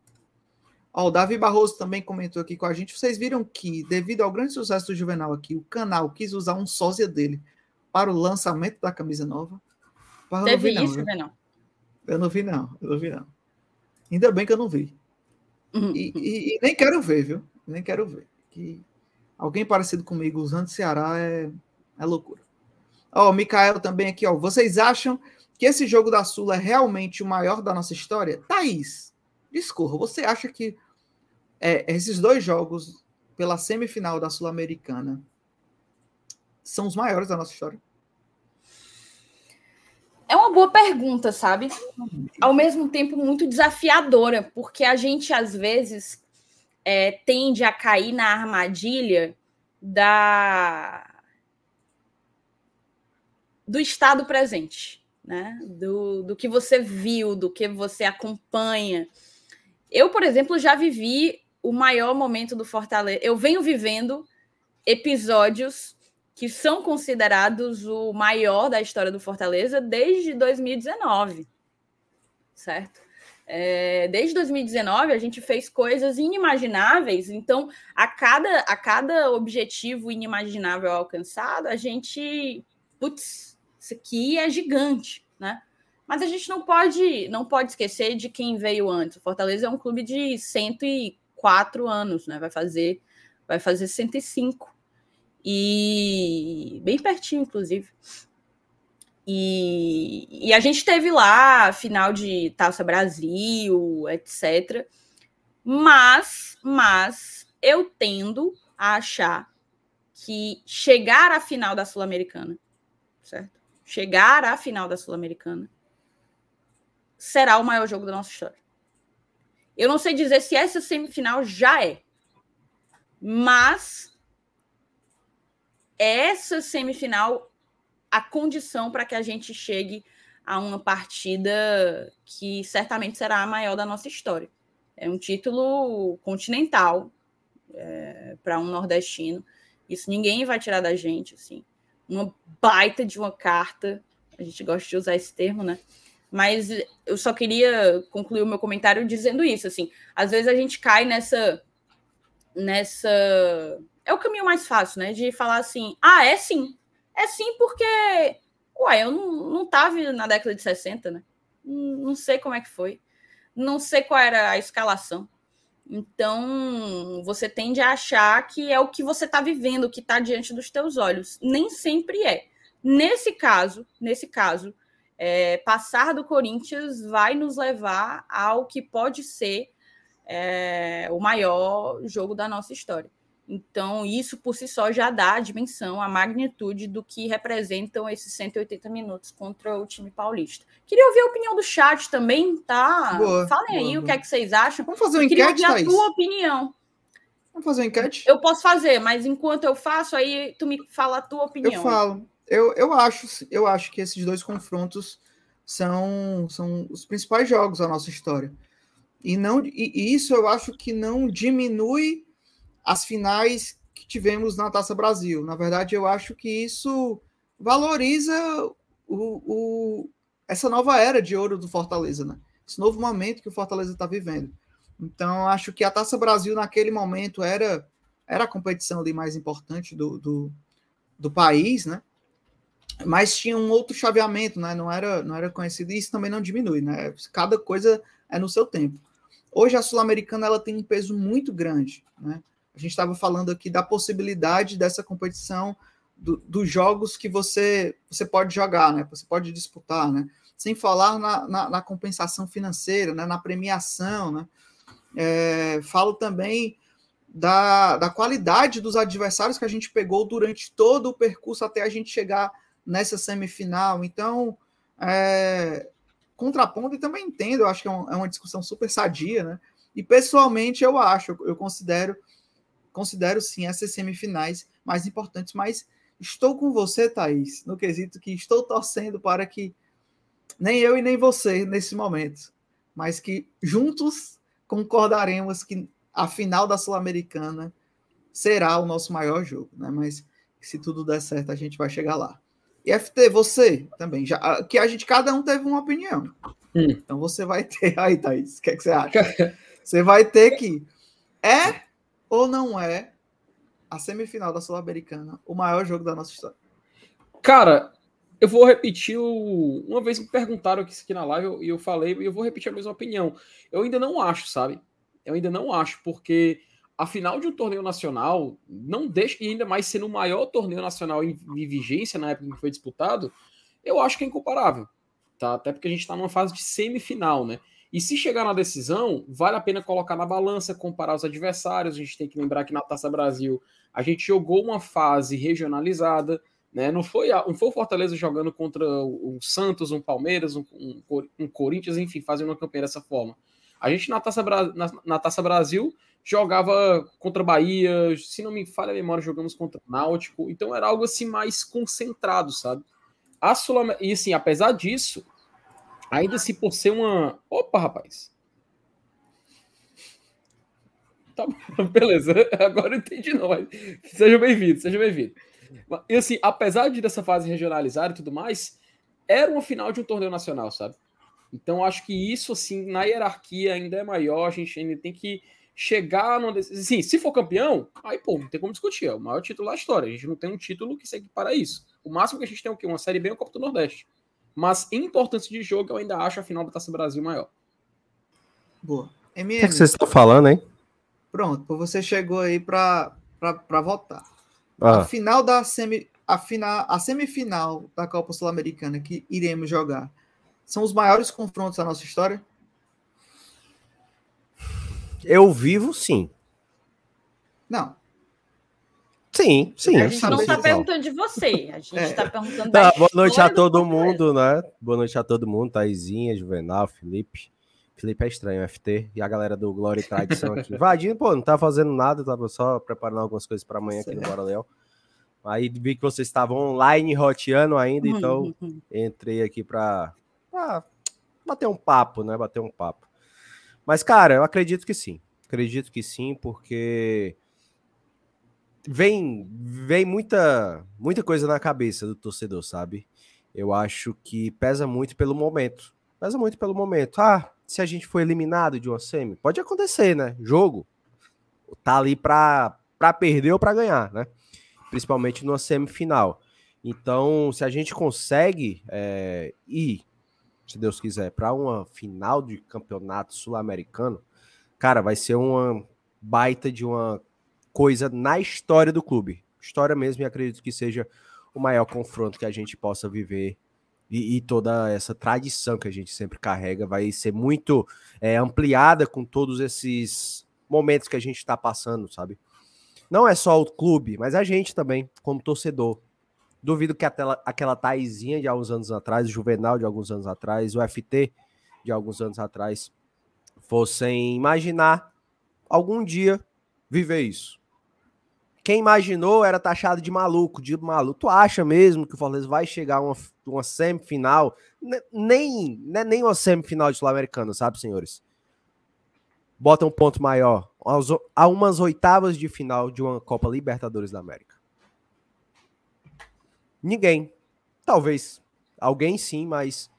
Ó, o Davi Barroso também comentou aqui com a gente. Vocês viram que, devido ao grande sucesso do Juvenal aqui, o canal quis usar um sósia dele para o lançamento da camisa nova. Mas Teve vi, isso, Juvenal? Eu não vi, não. Eu não vi, não. Ainda bem que eu não vi. Uhum. E, e, e, nem quero ver, viu? Nem quero ver. Que alguém parecido comigo usando Ceará é, é loucura. Ó, o Mikael também aqui, ó. Vocês acham que esse jogo da Sula é realmente o maior da nossa história? Thaís, discorra. Você acha que é, esses dois jogos pela semifinal da Sul-Americana são os maiores da nossa história? É uma boa pergunta, sabe? Ao mesmo tempo, muito desafiadora, porque a gente, às vezes, é, tende a cair na armadilha da do estado presente né? Do, do que você viu, do que você acompanha. Eu, por exemplo, já vivi o maior momento do Fortaleza. Eu venho vivendo episódios que são considerados o maior da história do Fortaleza desde 2019, certo? É, desde 2019 a gente fez coisas inimagináveis, então a cada, a cada objetivo inimaginável alcançado, a gente, putz, isso aqui é gigante, né? Mas a gente não pode, não pode esquecer de quem veio antes. O Fortaleza é um clube de 104 anos, né? Vai fazer, vai fazer 105. E bem pertinho, inclusive. E, e a gente teve lá final de Taça Brasil, etc. Mas, mas eu tendo a achar que chegar à final da Sul-Americana, certo? chegar à final da Sul-Americana, será o maior jogo da nossa história. Eu não sei dizer se essa semifinal já é, mas essa semifinal a condição para que a gente chegue a uma partida que certamente será a maior da nossa história. É um título continental é, para um nordestino. Isso ninguém vai tirar da gente, assim. Uma baita de uma carta. A gente gosta de usar esse termo, né? Mas eu só queria concluir o meu comentário dizendo isso, assim. Às vezes a gente cai nessa nessa é o caminho mais fácil, né? De falar assim: "Ah, é sim. É sim porque uai, eu não, não tava na década de 60, né? Não, sei como é que foi. Não sei qual era a escalação. Então, você tende a achar que é o que você está vivendo, o que está diante dos teus olhos. Nem sempre é. Nesse caso, nesse caso, é, passar do Corinthians vai nos levar ao que pode ser é, o maior jogo da nossa história. Então, isso por si só já dá a dimensão, a magnitude do que representam esses 180 minutos contra o time paulista. Queria ouvir a opinião do chat também, tá? Boa, Falem boa, aí boa. o que é que vocês acham. Vamos fazer uma enquete, Queria ouvir a tua opinião. Vamos fazer uma enquete? Eu posso fazer, mas enquanto eu faço, aí tu me fala a tua opinião. Eu falo. Eu, eu, acho, eu acho que esses dois confrontos são, são os principais jogos da nossa história. E, não, e isso eu acho que não diminui as finais que tivemos na Taça Brasil. Na verdade, eu acho que isso valoriza o, o, essa nova era de ouro do Fortaleza, né? Esse novo momento que o Fortaleza está vivendo. Então, acho que a Taça Brasil, naquele momento, era, era a competição ali mais importante do, do, do país, né? Mas tinha um outro chaveamento, né? Não era, não era conhecido, e isso também não diminui, né? Cada coisa é no seu tempo. Hoje a Sul-Americana ela tem um peso muito grande, né? A gente estava falando aqui da possibilidade dessa competição do, dos jogos que você, você pode jogar, né? Você pode disputar, né? Sem falar na, na, na compensação financeira, né? na premiação, né? É, falo também da, da qualidade dos adversários que a gente pegou durante todo o percurso até a gente chegar nessa semifinal. Então, é, contraponto e também entendo, eu acho que é, um, é, uma discussão super sadia, né? E pessoalmente eu acho, eu considero considero sim essas semifinais mais importantes, mas estou com você, Thaís, no quesito que estou torcendo para que nem eu e nem você nesse momento, mas que juntos concordaremos que a final da Sul-Americana será o nosso maior jogo, né? Mas se tudo der certo, a gente vai chegar lá. E FT, você também, já que a gente cada um teve uma opinião. Hum. Então você vai ter aí, Thaís, o que, é que você acha? você vai ter que é ou não é a semifinal da Sul-Americana o maior jogo da nossa história? Cara, eu vou repetir o... Uma vez me perguntaram aqui, aqui na live e eu, falei, e eu vou repetir a mesma opinião. Eu ainda não acho, sabe? Eu ainda não acho, porque a final de um torneio nacional não deixa, e ainda mais sendo o maior torneio nacional em, em vigência na época que foi disputado, eu acho que é incomparável. Tá? Até porque a gente está numa fase de semifinal, né? E se chegar na decisão, vale a pena colocar na balança, comparar os adversários. A gente tem que lembrar que na Taça Brasil a gente jogou uma fase regionalizada, né? Não foi, a, não foi o Fortaleza jogando contra o, Santos, um Palmeiras, um, um, um, Corinthians, enfim, fazendo uma campanha dessa forma. A gente na Taça, na, na Taça Brasil jogava contra Bahia, se não me falha a memória, jogamos contra Náutico. Então era algo assim mais concentrado, sabe? A Sul e assim, apesar disso, Ainda se por ser uma. Opa, rapaz! Tá bom, beleza. Agora eu entendi, não. Mas... Seja bem-vindo, seja bem-vindo. E assim, apesar de dessa fase regionalizada e tudo mais, era uma final de um torneio nacional, sabe? Então acho que isso, assim, na hierarquia ainda é maior. A gente ainda tem que chegar numa. Sim, se for campeão, aí, pô, não tem como discutir. É o maior título da história. A gente não tem um título que segue para isso. O máximo que a gente tem é o quê? Uma Série B ou Copa do Nordeste. Mas em importância de jogo, eu ainda acho a final da Taça Brasil maior. Boa. MM. O que, é que você está falando, hein? Pronto, você chegou aí para votar. Ah. A final da semi, a, final, a semifinal da Copa Sul-Americana que iremos jogar são os maiores confrontos da nossa história? Eu vivo sim. Não. Sim, sim. A gente não está perguntando de você, a gente está é. perguntando tá, Boa noite a todo mundo, né? Boa noite a todo mundo, Taizinha, Juvenal, Felipe. Felipe é estranho, FT, e a galera do Glória e Tradição aqui. Vadinho, pô, não tá fazendo nada, tava só preparando algumas coisas para amanhã aqui no Bora Leão. Aí vi que vocês estavam online roteando ainda, então entrei aqui para bater um papo, né? Bater um papo. Mas, cara, eu acredito que sim. Acredito que sim, porque vem vem muita muita coisa na cabeça do torcedor, sabe? Eu acho que pesa muito pelo momento. Pesa muito pelo momento. Ah, se a gente for eliminado de uma semi, pode acontecer, né? Jogo tá ali para para perder ou para ganhar, né? Principalmente numa semifinal. Então, se a gente consegue é, ir, se Deus quiser, para uma final de campeonato sul-americano, cara, vai ser uma baita de uma coisa na história do clube. História mesmo, e acredito que seja o maior confronto que a gente possa viver. E, e toda essa tradição que a gente sempre carrega vai ser muito é, ampliada com todos esses momentos que a gente está passando, sabe? Não é só o clube, mas a gente também, como torcedor. Duvido que aquela, aquela Taizinha de alguns anos atrás, o Juvenal de alguns anos atrás, o FT de alguns anos atrás, fossem imaginar algum dia viver isso. Quem imaginou era taxado de maluco, de maluco. Tu acha mesmo que o Fortaleza vai chegar a uma, uma semifinal? Nem, nem, nem uma semifinal de Sul-Americana, sabe, senhores? Bota um ponto maior. A umas oitavas de final de uma Copa Libertadores da América. Ninguém. Talvez. Alguém sim, mas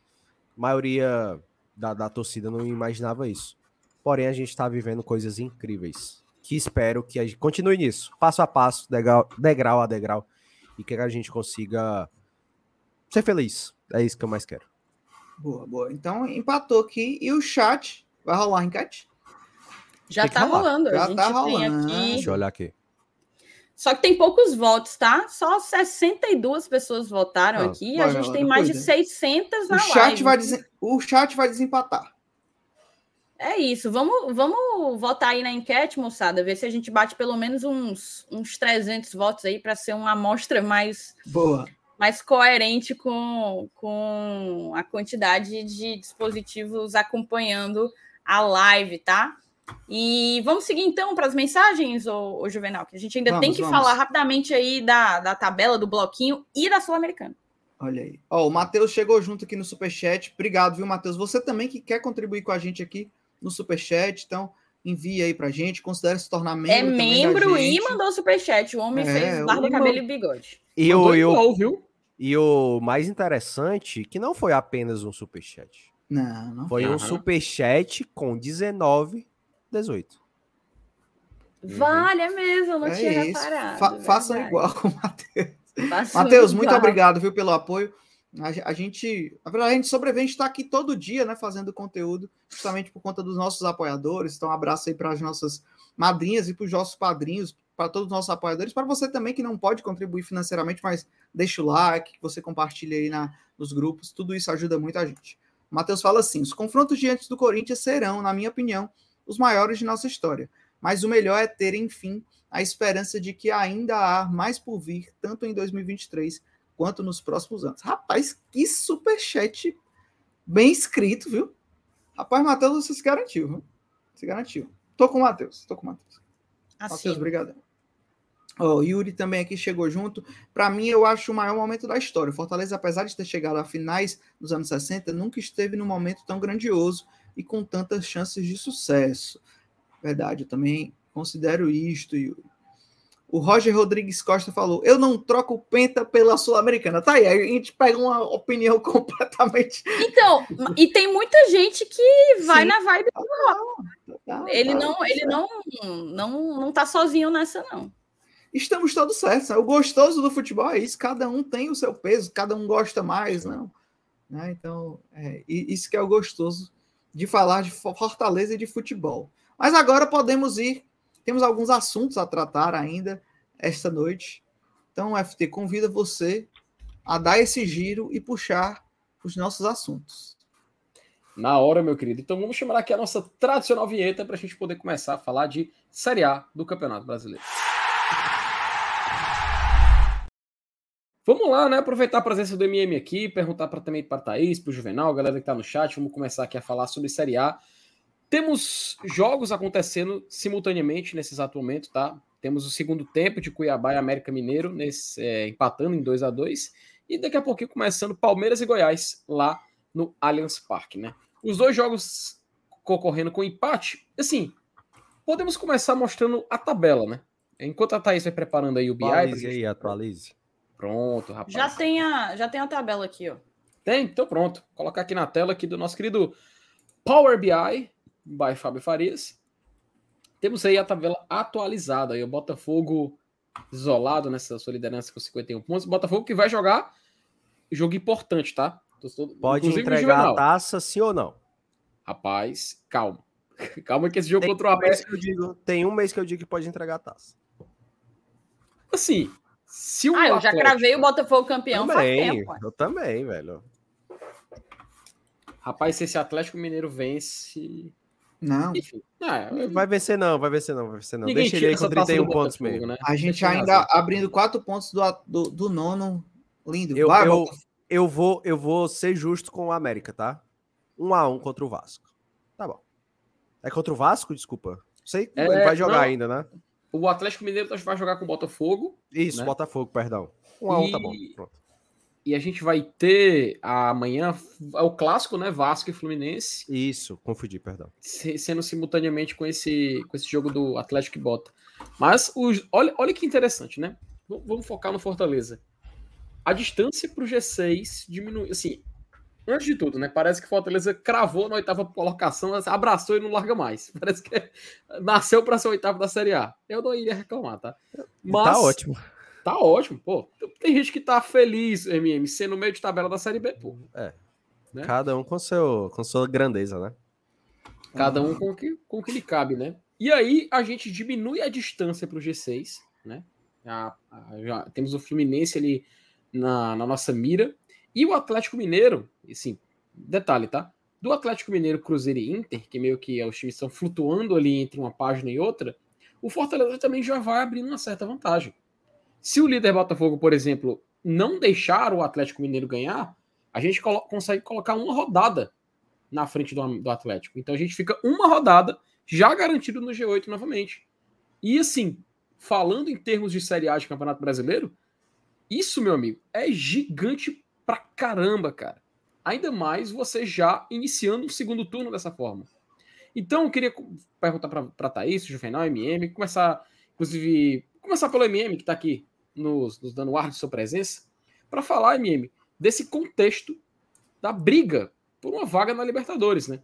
a maioria da, da torcida não imaginava isso. Porém, a gente está vivendo coisas incríveis. Que espero que a gente continue nisso, passo a passo, degrau, degrau a degrau, e que a gente consiga ser feliz. É isso que eu mais quero. Boa, boa. Então, empatou aqui. E o chat vai rolar enquete? Já tá rolando. Já a gente tá rolando. Aqui... Deixa eu olhar aqui. Só que tem poucos votos, tá? Só 62 pessoas votaram ah, aqui. a gente tem mais de 600 na o chat live. Vai des... O chat vai desempatar. É isso. Vamos, vamos votar aí na enquete, moçada. Ver se a gente bate pelo menos uns, uns 300 votos aí para ser uma amostra mais, Boa. mais coerente com, com a quantidade de dispositivos acompanhando a live, tá? E vamos seguir então para as mensagens, ô, ô, Juvenal, que a gente ainda vamos, tem que vamos. falar rapidamente aí da, da tabela, do bloquinho e da Sul-Americana. Olha aí. Ó, o Matheus chegou junto aqui no Superchat. Obrigado, viu, Matheus? Você também que quer contribuir com a gente aqui no Superchat, então envie aí pra gente, considere se tornar membro. É membro e mandou Superchat. O homem é, fez barba, cabelo e bigode. E o, e, o, viu? e o mais interessante, que não foi apenas um Superchat. Não, não foi. Foi um Superchat com 19 18. Vale, é mesmo, não é tinha isso. reparado. Fa façam igual com o Matheus. Matheus, muito obrigado, viu, pelo apoio. A, a gente, na verdade, a gente sobrevive, a gente está aqui todo dia, né, fazendo conteúdo, justamente por conta dos nossos apoiadores. Então, um abraço aí para as nossas madrinhas e para os nossos padrinhos, para todos os nossos apoiadores, para você também que não pode contribuir financeiramente, mas deixa o like, você compartilha aí na, nos grupos, tudo isso ajuda muito a gente. Matheus fala assim: os confrontos diante do Corinthians serão, na minha opinião, os maiores de nossa história. Mas o melhor é ter, enfim, a esperança de que ainda há mais por vir, tanto em 2023 quanto nos próximos anos. Rapaz, que superchat bem escrito, viu? Rapaz, Matheus, você se garantiu, viu? Se garantiu. Tô com o Matheus, tô com o Matheus. Assim. Matheus, obrigado. Oh, o Yuri também aqui chegou junto. Para mim, eu acho o maior momento da história. O Fortaleza, apesar de ter chegado a finais nos anos 60, nunca esteve num momento tão grandioso e com tantas chances de sucesso. Verdade, eu também considero isto, Yuri. O Roger Rodrigues Costa falou: Eu não troco o Penta pela Sul-Americana. Tá aí, a gente pega uma opinião completamente. Então, e tem muita gente que vai Sim. na vibe do Rock. Tá, ele tá, não, ele não, não, não tá sozinho nessa, não. Estamos todos certos. Né? O gostoso do futebol é isso: cada um tem o seu peso, cada um gosta mais, não. Né? Então, é, isso que é o gostoso de falar de Fortaleza e de futebol. Mas agora podemos ir, temos alguns assuntos a tratar ainda esta noite. Então, o FT convida você a dar esse giro e puxar os nossos assuntos. Na hora, meu querido. Então vamos chamar aqui a nossa tradicional vinheta para a gente poder começar a falar de Série A do Campeonato Brasileiro. Vamos lá, né? Aproveitar a presença do MM aqui, perguntar pra, também para Thaís, para o Juvenal, galera que está no chat. Vamos começar aqui a falar sobre Série A. Temos jogos acontecendo simultaneamente nesse exato momento, tá? Temos o segundo tempo de Cuiabá e América Mineiro nesse, é, empatando em 2 a 2 e daqui a pouquinho começando Palmeiras e Goiás lá no Allianz Parque, né? Os dois jogos concorrendo com empate, assim, podemos começar mostrando a tabela, né? Enquanto a Thaís vai preparando aí o BI. Atualize aí, atualize. Pronto, rapaz. Já tem a, já tem a tabela aqui, ó. Tem? Então pronto. Vou colocar aqui na tela aqui do nosso querido Power BI, by Fábio Farias. Temos aí a tabela atualizada. Aí o Botafogo isolado nessa sua liderança com 51 pontos. Botafogo que vai jogar jogo importante, tá? Pode entregar a taça, sim ou não? Rapaz, calma. Calma que esse jogo tem contra o América... Um digo, tem um mês que eu digo que pode entregar a taça. Assim, se o Ah, eu já cravei o Botafogo campeão também, faz tempo. Eu também, velho. Rapaz, se esse Atlético Mineiro vence... Não. Enfim, é, vai vencer não, vai vencer não, vai vencer não. Deixa ele aí com 31 pontos mesmo. Né? A gente ainda razão. abrindo quatro pontos do, do, do nono. Lindo. Eu, vai, eu, eu, vou, eu vou ser justo com o América, tá? Um a um contra o Vasco. Tá bom. É contra o Vasco? Desculpa. Sei que é, ele vai jogar não, ainda, né? O Atlético Mineiro vai jogar com o Botafogo. Isso, né? Botafogo, perdão. Um a um, tá bom. Pronto. E a gente vai ter amanhã é o clássico, né? Vasco e Fluminense. Isso, confundi, perdão. Sendo simultaneamente com esse, com esse jogo do Atlético e Bota. Mas os, olha, olha que interessante, né? Vamos focar no Fortaleza. A distância para o G6 diminui. Assim, antes de tudo, né? Parece que Fortaleza cravou na oitava colocação, abraçou e não larga mais. Parece que nasceu para ser oitavo da Série A. Eu não iria reclamar, tá? Mas, tá ótimo. Tá ótimo, pô. Tem gente que tá feliz, MM, sendo no meio de tabela da Série B, pô. É. Né? Cada um com, seu, com sua grandeza, né? Cada um com o que, com que lhe cabe, né? E aí a gente diminui a distância para o G6, né? Já, já, temos o Fluminense ali na, na nossa mira. E o Atlético Mineiro, assim, detalhe, tá? Do Atlético Mineiro, Cruzeiro e Inter, que meio que os times estão flutuando ali entre uma página e outra, o Fortaleza também já vai abrindo uma certa vantagem. Se o líder Botafogo, por exemplo, não deixar o Atlético Mineiro ganhar, a gente colo consegue colocar uma rodada na frente do, do, Atlético. Então a gente fica uma rodada já garantido no G8 novamente. E assim, falando em termos de Série A de Campeonato Brasileiro, isso, meu amigo, é gigante pra caramba, cara. Ainda mais você já iniciando o segundo turno dessa forma. Então, eu queria perguntar para Thaís, Juvenal, MM, começar, inclusive, começar pelo MM, que está aqui nos, nos dando ar de sua presença, para falar, MM, desse contexto da briga por uma vaga na Libertadores, né?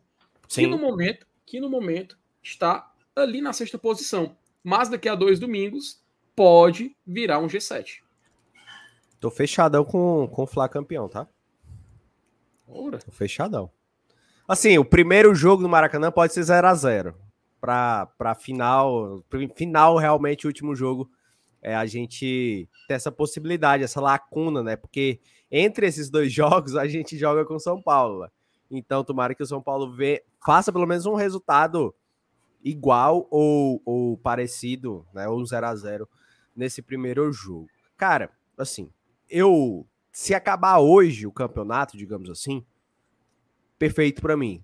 Sim. Que no momento, que no momento está ali na sexta posição, mas daqui a dois domingos pode virar um G7. Tô fechadão com, com o Fla campeão, tá? Ora. Tô fechadão. Assim, o primeiro jogo do Maracanã pode ser 0 a 0 para para final, final realmente o último jogo é a gente ter essa possibilidade, essa lacuna, né? Porque entre esses dois jogos a gente joga com São Paulo. Né? Então, tomara que o São Paulo vê, faça pelo menos um resultado igual ou, ou parecido, né? Ou 0 a 0 nesse primeiro jogo. Cara, assim, eu se acabar hoje o campeonato, digamos assim, perfeito para mim.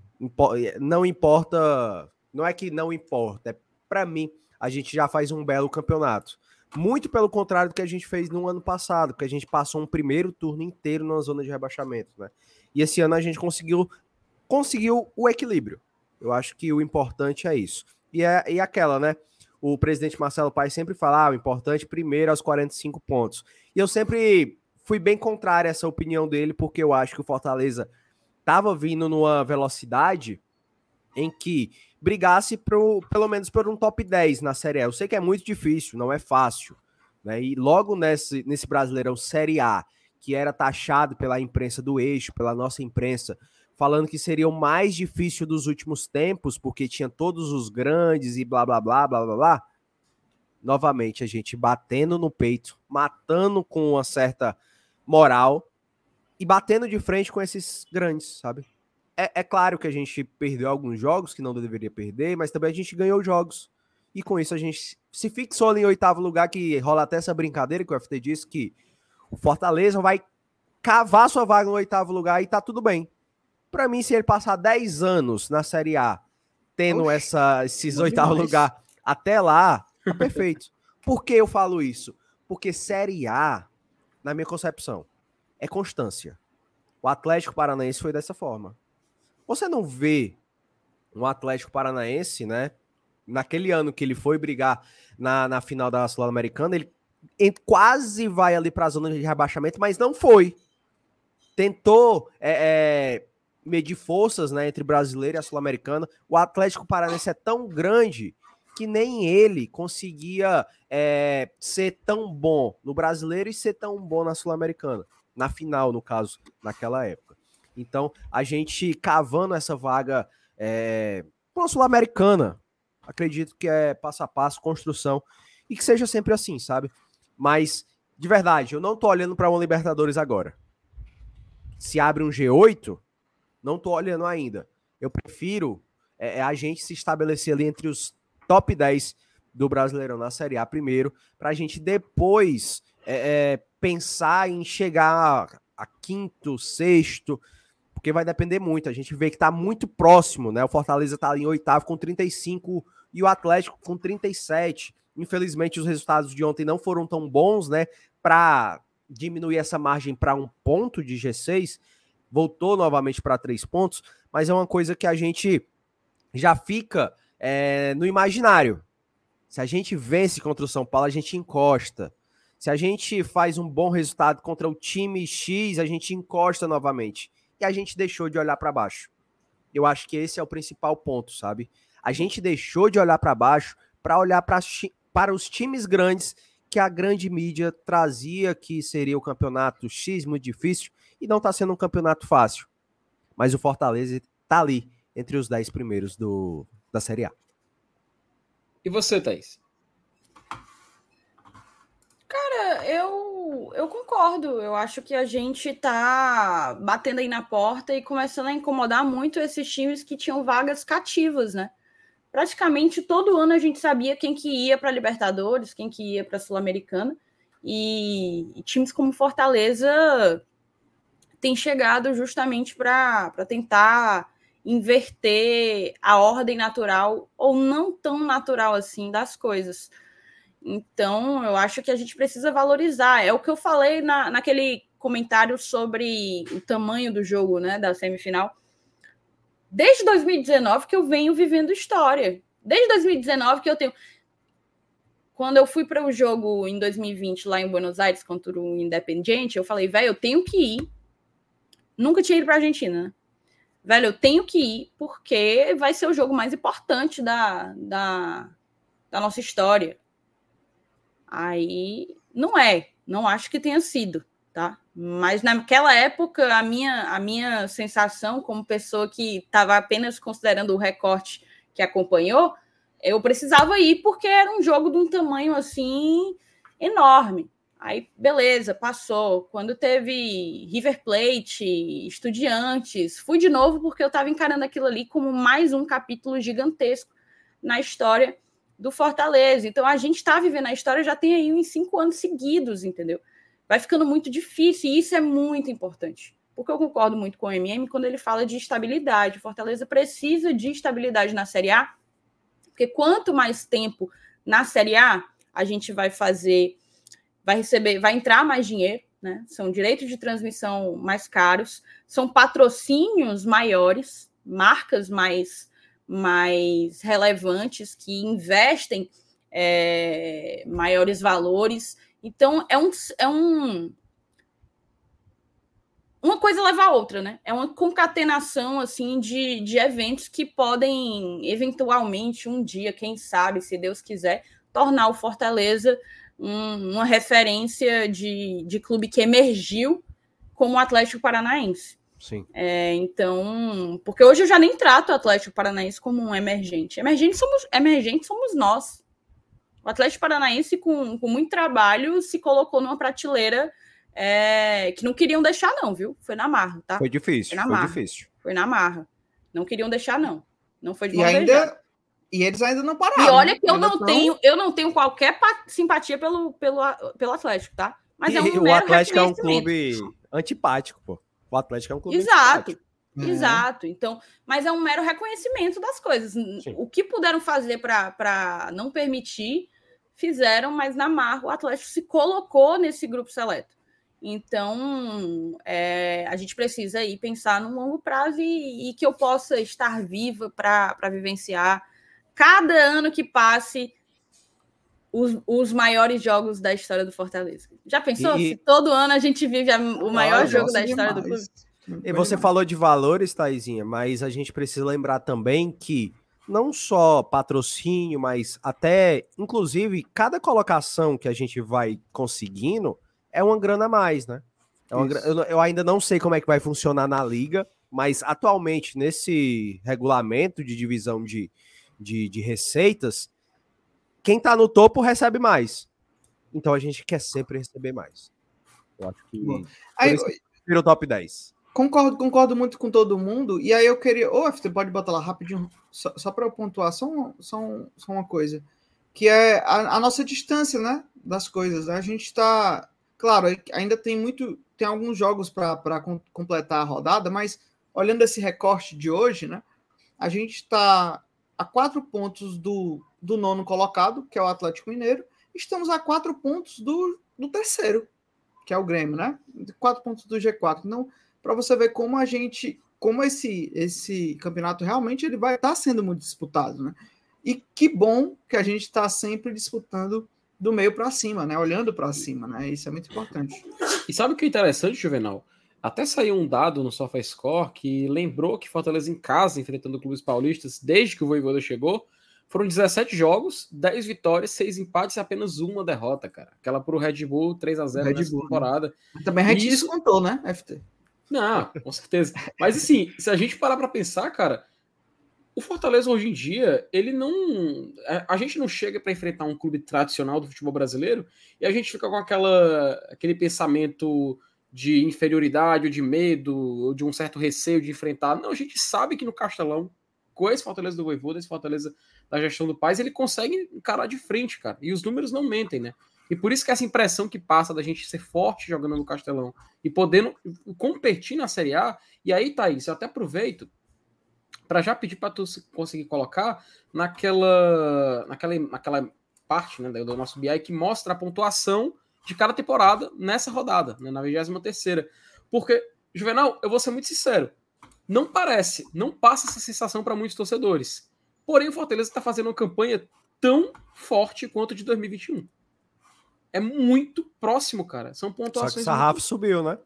Não importa, não é que não importa, é para mim a gente já faz um belo campeonato. Muito pelo contrário do que a gente fez no ano passado, que a gente passou um primeiro turno inteiro na zona de rebaixamento, né? E esse ano a gente conseguiu conseguiu o equilíbrio. Eu acho que o importante é isso. E é e aquela, né? O presidente Marcelo Paes sempre fala, ah, o importante primeiro aos 45 pontos. E eu sempre fui bem contrário a essa opinião dele, porque eu acho que o Fortaleza estava vindo numa velocidade em que brigasse pro, pelo menos por um top 10 na Série A. Eu sei que é muito difícil, não é fácil. Né? E logo nesse, nesse Brasileirão Série A, que era taxado pela imprensa do eixo, pela nossa imprensa, falando que seria o mais difícil dos últimos tempos, porque tinha todos os grandes e blá blá blá blá blá blá. Novamente, a gente batendo no peito, matando com uma certa moral e batendo de frente com esses grandes, sabe? É, é, claro que a gente perdeu alguns jogos que não deveria perder, mas também a gente ganhou jogos. E com isso a gente se fixou ali em oitavo lugar, que rola até essa brincadeira que o FT disse que o Fortaleza vai cavar sua vaga no oitavo lugar e tá tudo bem. Para mim, se ele passar 10 anos na Série A tendo Oxi, essa, esses oitavo demais. lugar até lá, tá perfeito. Por que eu falo isso? Porque Série A, na minha concepção, é constância. O Atlético Paranaense foi dessa forma. Você não vê um Atlético Paranaense, né? Naquele ano que ele foi brigar na, na final da Sul-Americana, ele quase vai ali para a zona de rebaixamento, mas não foi. Tentou é, é, medir forças né, entre brasileiro e a Sul-Americana. O Atlético Paranaense é tão grande que nem ele conseguia é, ser tão bom no brasileiro e ser tão bom na Sul-Americana. Na final, no caso, naquela época. Então, a gente cavando essa vaga é, para Sul-Americana, acredito que é passo a passo, construção, e que seja sempre assim, sabe? Mas, de verdade, eu não tô olhando para uma Libertadores agora. Se abre um G8, não tô olhando ainda. Eu prefiro é, é a gente se estabelecer ali entre os top 10 do Brasileirão na Série A primeiro, para a gente depois é, é, pensar em chegar a quinto, sexto, porque vai depender muito. A gente vê que tá muito próximo, né? O Fortaleza tá ali em oitavo com 35 e o Atlético com 37. Infelizmente, os resultados de ontem não foram tão bons, né? Para diminuir essa margem para um ponto de G6, voltou novamente para três pontos, mas é uma coisa que a gente já fica é, no imaginário. Se a gente vence contra o São Paulo, a gente encosta. Se a gente faz um bom resultado contra o time X, a gente encosta novamente. E a gente deixou de olhar para baixo. Eu acho que esse é o principal ponto, sabe? A gente deixou de olhar para baixo para olhar pra, para os times grandes que a grande mídia trazia que seria o campeonato X muito difícil e não está sendo um campeonato fácil. Mas o Fortaleza está ali entre os 10 primeiros do, da Série A. E você, Thaís? Cara, eu, eu concordo. Eu acho que a gente tá batendo aí na porta e começando a incomodar muito esses times que tinham vagas cativas, né? Praticamente todo ano a gente sabia quem que ia para Libertadores, quem que ia para Sul-Americana. E, e times como Fortaleza têm chegado justamente para tentar inverter a ordem natural ou não tão natural assim das coisas. Então, eu acho que a gente precisa valorizar. É o que eu falei na, naquele comentário sobre o tamanho do jogo, né, da semifinal. Desde 2019 que eu venho vivendo história. Desde 2019 que eu tenho. Quando eu fui para o jogo em 2020 lá em Buenos Aires contra o Independiente, eu falei, velho, eu tenho que ir. Nunca tinha ido para a Argentina, né? Velho, eu tenho que ir porque vai ser o jogo mais importante da, da, da nossa história. Aí não é, não acho que tenha sido, tá? Mas naquela época a minha a minha sensação como pessoa que estava apenas considerando o recorte que acompanhou, eu precisava ir porque era um jogo de um tamanho assim enorme. Aí beleza, passou. Quando teve River Plate, Estudiantes, fui de novo porque eu estava encarando aquilo ali como mais um capítulo gigantesco na história do Fortaleza. Então a gente está vivendo a história já tem aí uns cinco anos seguidos, entendeu? Vai ficando muito difícil e isso é muito importante. Porque eu concordo muito com o MM quando ele fala de estabilidade. Fortaleza precisa de estabilidade na Série A, porque quanto mais tempo na Série A a gente vai fazer, vai receber, vai entrar mais dinheiro, né? São direitos de transmissão mais caros, são patrocínios maiores, marcas mais mais relevantes que investem é, maiores valores. Então, é um, é um. Uma coisa leva a outra, né? É uma concatenação assim de, de eventos que podem, eventualmente, um dia, quem sabe, se Deus quiser, tornar o Fortaleza um, uma referência de, de clube que emergiu como o Atlético Paranaense. Sim. É, então, porque hoje eu já nem trato o Atlético Paranaense como um emergente. Emergente somos, emergente somos nós. O Atlético Paranaense, com, com muito trabalho, se colocou numa prateleira é, que não queriam deixar, não, viu? Foi na marra, tá? Foi difícil, Foi na foi marra. difícil. Foi na marra. Não queriam deixar, não. Não foi de E beijada. ainda. E eles ainda não pararam. E olha que eu não tão- tenho, eu não tenho qualquer pa- simpatia pelo, pelo, pelo Atlético, tá? Mas é um e o Atlético é um clube antipático, pô. O Atlético é um clube Exato. É. Exato. Então, mas é um mero reconhecimento das coisas. Sim. O que puderam fazer para não permitir, fizeram, mas na marra o Atlético se colocou nesse grupo seleto. Então, é, a gente precisa aí pensar no longo prazo e, e que eu possa estar viva para vivenciar cada ano que passe os, os, maiores jogos da história do Fortaleza. Já pensou e... se todo ano a gente vive a, o maior ah, jogo da história demais. do clube? E você falou de valores, Taizinha, mas a gente precisa lembrar também que não só patrocínio, mas até, inclusive, cada colocação que a gente vai conseguindo é uma grana a mais, né? É uma, eu, eu ainda não sei como é que vai funcionar na liga, mas atualmente, nesse regulamento de divisão de, de, de receitas, quem tá no topo recebe mais. Então a gente quer sempre receber mais. Eu acho que. Aí, vira o top 10. Concordo, concordo muito com todo mundo. E aí eu queria. Ô, oh, você pode botar lá rapidinho, só, só para eu pontuar, só, um, só, um, só uma coisa. Que é a, a, nossa distância, né? Das coisas. Né? A gente está. Claro, ainda tem muito. Tem alguns jogos para completar a rodada, mas olhando esse recorte de hoje, né? A gente está a quatro pontos do, do nono colocado, que é o Atlético Mineiro. Estamos a quatro pontos do, do terceiro, que é o Grêmio, né? Quatro pontos do G4. Não para você ver como a gente, como esse esse campeonato realmente ele vai estar tá sendo muito disputado, né? E que bom que a gente está sempre disputando do meio para cima, né? Olhando para cima, né? Isso é muito importante. E sabe o que é interessante, Juvenal? Até saiu um dado no SofaScore que lembrou que Fortaleza em casa, enfrentando clubes paulistas, desde que o Voivoda chegou, foram 17 jogos, 10 vitórias, 6 empates e apenas uma derrota, cara. Aquela pro Red Bull 3 a 0 Red nessa Bull, né? temporada. Né? Também a gente Isso... descontou, né, FT? Não, com certeza. Mas assim, se a gente parar para pensar, cara, o Fortaleza hoje em dia, ele não. A, gente não chega para enfrentar um clube tradicional do futebol brasileiro e a gente fica com aquela, aquele pensamento de inferioridade, ou de medo, ou de um certo receio de enfrentar. Não, a gente sabe que no Castelão, com esse Fortaleza do Voivoda, esse Fortaleza da gestão do Paz, ele consegue encarar de frente, cara. E os números não mentem, né? E por isso que essa impressão que passa da gente ser forte jogando no Castelão e podendo competir na Série A. E aí, Thaís, eu até aproveito para já pedir para tu conseguir colocar naquela, naquela, naquela parte né, do nosso BI que mostra a pontuação de cada temporada nessa rodada, né, na 23 Porque, Juvenal, eu vou ser muito sincero, não parece, não passa essa sensação para muitos torcedores. Porém, o Fortaleza está fazendo uma campanha tão forte quanto a de 2021 é muito próximo, cara. São pontuações. Só que o sarrafo muito... subiu, né?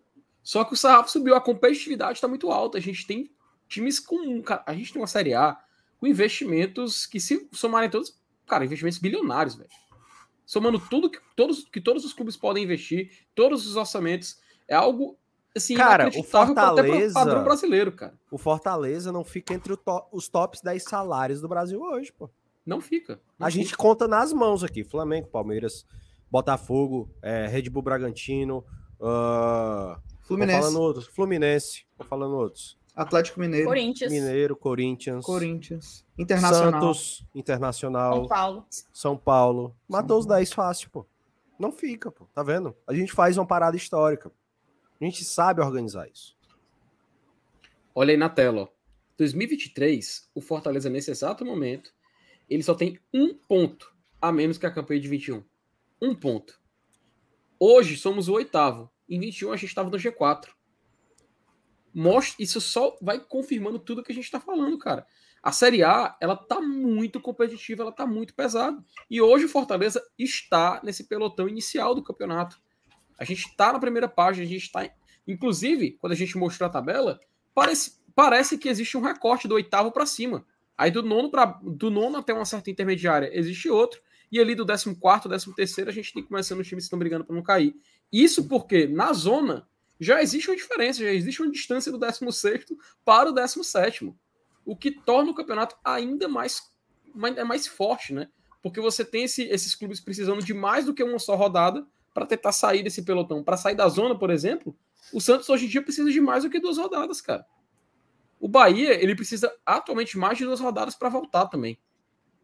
Só que o sarrafo subiu, a competitividade está muito alta. A gente tem times com. A gente tem uma Série A com investimentos que, se somarem todos, cara, investimentos bilionários, velho. Somando tudo que todos, que todos os clubes podem investir, todos os orçamentos, é algo assim, cara, o Fortaleza, padrão brasileiro, cara. O Fortaleza não fica entre to os tops 10 salários do Brasil hoje, pô. Não fica. Não a fica. gente conta nas mãos aqui, Flamengo, Palmeiras, Botafogo, é, Red Bull Bragantino, uh, Fluminense. falando outros, Fluminense, tô falando outros. Atlético Mineiro. Corinthians. Mineiro, Corinthians. Corinthians. Internacional. Santos, Internacional. São Paulo. São Paulo. Matou os 10 fácil, pô. Não fica, pô. Tá vendo? A gente faz uma parada histórica. A gente sabe organizar isso. Olha aí na tela, ó. 2023, o Fortaleza, nesse exato momento, ele só tem um ponto a menos que a campanha de 21 um ponto. Hoje somos o oitavo. Em 21 a gente estava no G4. Mostra, isso só vai confirmando tudo que a gente está falando, cara. A Série A, ela tá muito competitiva, ela tá muito pesada. E hoje o Fortaleza está nesse pelotão inicial do campeonato. A gente está na primeira página, a gente está. Inclusive, quando a gente mostrou a tabela, parece, parece que existe um recorte do oitavo para cima. Aí do nono, pra, do nono até uma certa intermediária existe outro. E ali do 14, 13, a gente tem começando os times que estão brigando para não cair. Isso porque na zona já existe uma diferença, já existe uma distância do 16 para o 17. O que torna o campeonato ainda mais, ainda mais forte, né? Porque você tem esse, esses clubes precisando de mais do que uma só rodada para tentar sair desse pelotão. Para sair da zona, por exemplo, o Santos hoje em dia precisa de mais do que duas rodadas, cara. O Bahia, ele precisa atualmente mais de duas rodadas para voltar também.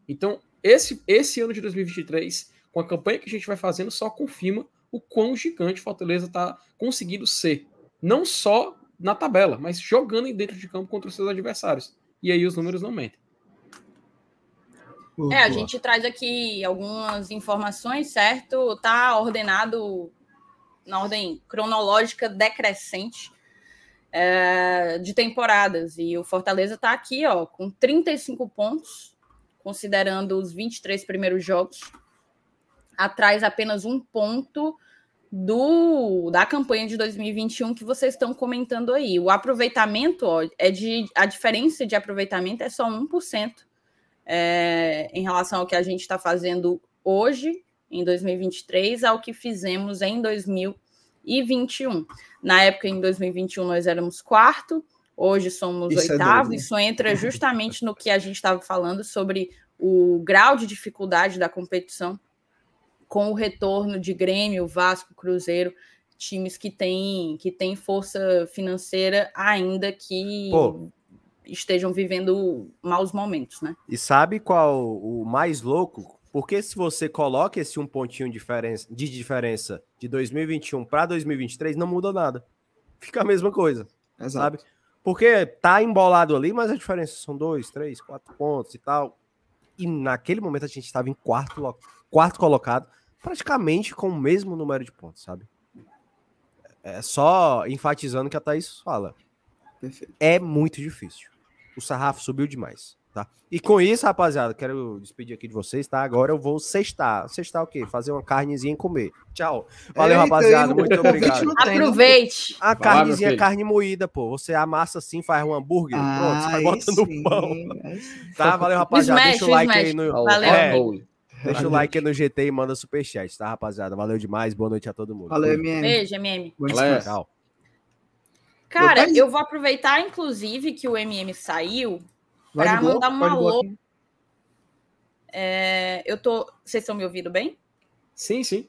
Então, esse, esse ano de 2023, com a campanha que a gente vai fazendo, só confirma o quão gigante Fortaleza está conseguindo ser. Não só na tabela, mas jogando dentro de campo contra os seus adversários. E aí os números não mentem. É, a gente traz aqui algumas informações, certo? Tá ordenado na ordem cronológica decrescente é, de temporadas. E o Fortaleza está aqui, ó, com 35 pontos, considerando os 23 primeiros jogos, atrás apenas um ponto do da campanha de 2021 que vocês estão comentando aí. O aproveitamento ó, é de a diferença de aproveitamento é só 1% é, em relação ao que a gente está fazendo hoje em 2023 ao que fizemos em 2021. Na época em 2021 nós éramos quarto, hoje somos isso é oitavo. É isso entra justamente no que a gente estava falando sobre o grau de dificuldade da competição com o retorno de Grêmio, Vasco, Cruzeiro, times que têm que têm força financeira ainda que Pô, estejam vivendo maus momentos, né? E sabe qual o mais louco? Porque se você coloca esse um pontinho de diferença, de diferença de 2021 para 2023, não muda nada. Fica a mesma coisa. Exato. Sabe? Porque tá embolado ali, mas a diferença são dois, três, quatro pontos e tal. E naquele momento a gente estava em quarto, quarto colocado praticamente com o mesmo número de pontos, sabe? É só enfatizando que a Thaís fala. Perfeito. É muito difícil. O sarrafo subiu demais, tá? E com isso, rapaziada, quero despedir aqui de vocês, tá? Agora eu vou sextar. Sextar o quê? Fazer uma carnezinha e comer. Tchau. Valeu, Eita, rapaziada. Muito obrigado. Aproveite. A carnezinha, carne moída, pô. Você amassa assim, faz um hambúrguer. Ah, pronto, você vai botando no pão. Tá? Valeu, rapaziada. Smash, Deixa o like aí no. Valeu. É, Deixa o like aí no GT e manda superchat, tá, rapaziada? Valeu demais. Boa noite a todo mundo. Valeu, MM. Beijo, MM. Tchau. Cara, eu vou aproveitar, inclusive, que o MM saiu para mandar um alô. É, eu tô. Vocês estão me ouvindo bem? Sim, sim.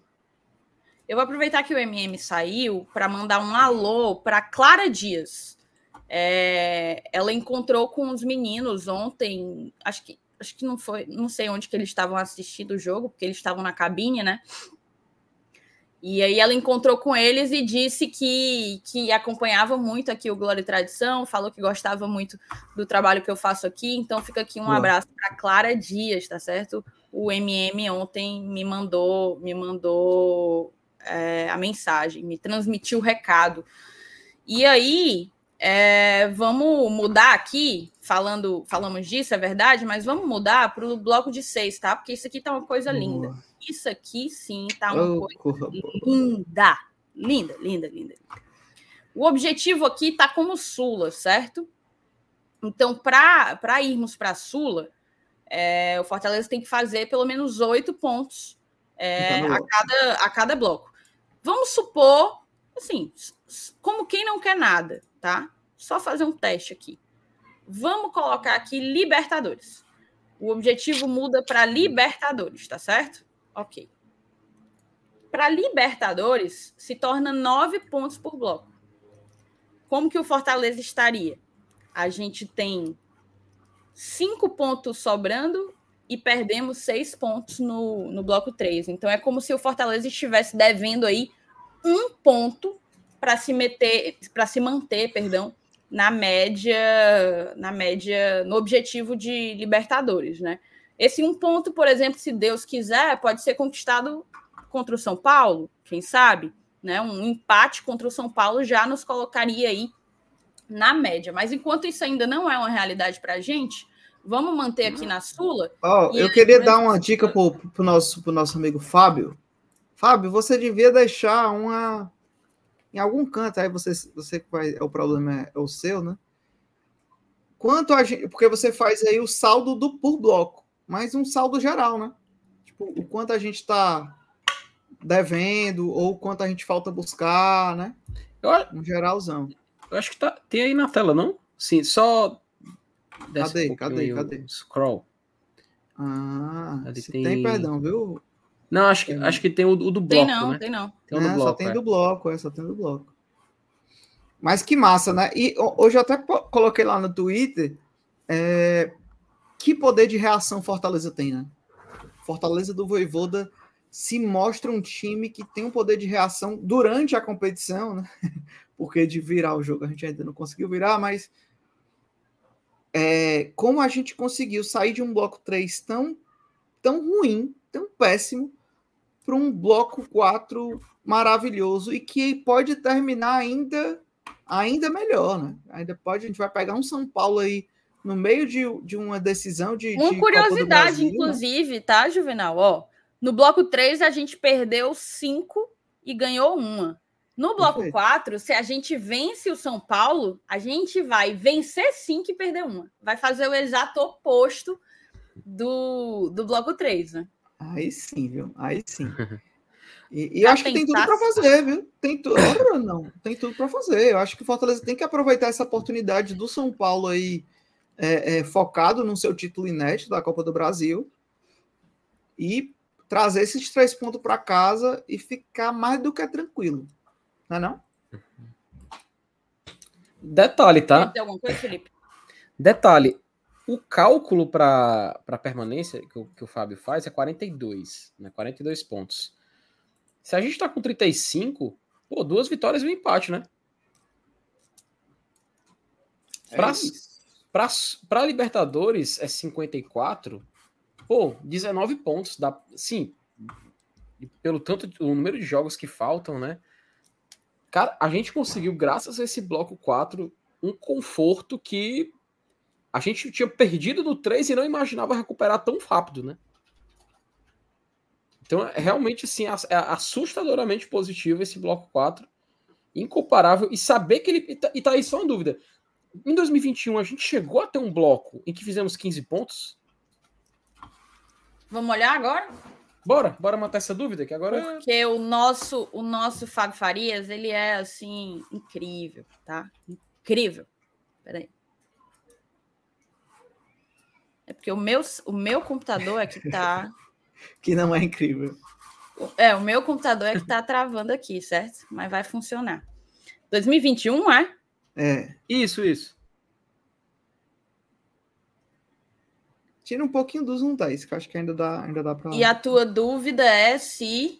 Eu vou aproveitar que o MM saiu para mandar um alô para Clara Dias. É, ela encontrou com os meninos ontem, acho que acho que não foi, não sei onde que eles estavam assistindo o jogo, porque eles estavam na cabine, né? E aí ela encontrou com eles e disse que, que acompanhava muito aqui o Glória e Tradição, falou que gostava muito do trabalho que eu faço aqui, então fica aqui um Boa. abraço para Clara Dias, tá certo? O MM ontem me mandou, me mandou é, a mensagem, me transmitiu o recado. E aí, é, vamos mudar aqui, falando, falamos disso, é verdade, mas vamos mudar para o bloco de seis, tá? Porque isso aqui tá uma coisa linda. Isso aqui sim tá uma oh, coisa linda. Linda, linda, linda. O objetivo aqui tá como Sula, certo? Então, para irmos para Sula, é, o Fortaleza tem que fazer pelo menos oito pontos é, a, cada, a cada bloco. Vamos supor, assim, como quem não quer nada tá? Só fazer um teste aqui. Vamos colocar aqui Libertadores. O objetivo muda para Libertadores, tá certo? Ok. Para Libertadores, se torna nove pontos por bloco. Como que o Fortaleza estaria? A gente tem cinco pontos sobrando e perdemos seis pontos no, no bloco 3. Então é como se o Fortaleza estivesse devendo aí um ponto para se meter, para se manter, perdão, na média, na média, no objetivo de Libertadores, né? Esse um ponto, por exemplo, se Deus quiser, pode ser conquistado contra o São Paulo, quem sabe, né? Um empate contra o São Paulo já nos colocaria aí na média. Mas enquanto isso ainda não é uma realidade para a gente, vamos manter aqui na Sula. Oh, eu queria dar uma dica para o nosso, pro nosso amigo Fábio. Fábio, você devia deixar uma em algum canto, aí você, você vai, o problema é, é o seu, né? Quanto a gente, porque você faz aí o saldo do por bloco, mas um saldo geral, né? Tipo, o quanto a gente está devendo ou quanto a gente falta buscar, né? Um geralzão. Eu acho que tá, tem aí na tela, não? Sim, só Cadê? Um cadê? Cadê? Scroll. Ah, se tem... tem perdão, viu? Não, acho que, acho que tem o, o do bloco. Tem não, né? tem não. Tem o do é, bloco, só tem é. do bloco, é, só tem do bloco. Mas que massa, né? E hoje eu até coloquei lá no Twitter é, que poder de reação Fortaleza tem, né? Fortaleza do Voivoda se mostra um time que tem um poder de reação durante a competição, né? porque de virar o jogo a gente ainda não conseguiu virar, mas é, como a gente conseguiu sair de um bloco 3 tão, tão ruim, tão péssimo, para um bloco 4 maravilhoso e que pode terminar ainda ainda melhor, né? Ainda pode, a gente vai pegar um São Paulo aí no meio de, de uma decisão de. Uma de curiosidade, Brasil, né? inclusive, né? tá, Juvenal? Ó, no bloco 3 a gente perdeu 5 e ganhou uma. No bloco Perfeito. 4, se a gente vence o São Paulo, a gente vai vencer 5 e perder uma. Vai fazer o exato oposto do, do bloco 3, né? Aí sim, viu? Aí sim. E, e acho que tem tudo para fazer, viu? Tem tudo. não, tem tudo para fazer. Eu acho que o Fortaleza tem que aproveitar essa oportunidade do São Paulo aí é, é, focado no seu título inédito da Copa do Brasil e trazer esses três pontos para casa e ficar mais do que tranquilo. Não é não? Detalhe, tá? Tem alguma coisa, Felipe? Detalhe, o cálculo para permanência que o, que o Fábio faz é 42, né? 42 pontos. Se a gente está com 35, pô, duas vitórias e um empate, né? É Libertadores é 54, pô, 19 pontos. Dá, sim, pelo tanto, o número de jogos que faltam, né? Cara, a gente conseguiu, graças a esse bloco 4, um conforto que a gente tinha perdido no 3 e não imaginava recuperar tão rápido, né? Então, é realmente, assim, é assustadoramente positivo esse bloco 4. Incomparável. E saber que ele. E tá, tá aí só uma dúvida. Em 2021, a gente chegou a ter um bloco em que fizemos 15 pontos? Vamos olhar agora? Bora, bora matar essa dúvida, que agora. Porque o nosso, o nosso Fábio Farias, ele é assim, incrível, tá? Incrível. Peraí. É porque o meu, o meu computador é que tá. que não é incrível. É, o meu computador é que tá travando aqui, certo? Mas vai funcionar. 2021, é? É. Isso, isso. Tira um pouquinho do zoom, Thaís, que eu acho que ainda dá, ainda dá pra. E a tua dúvida é se.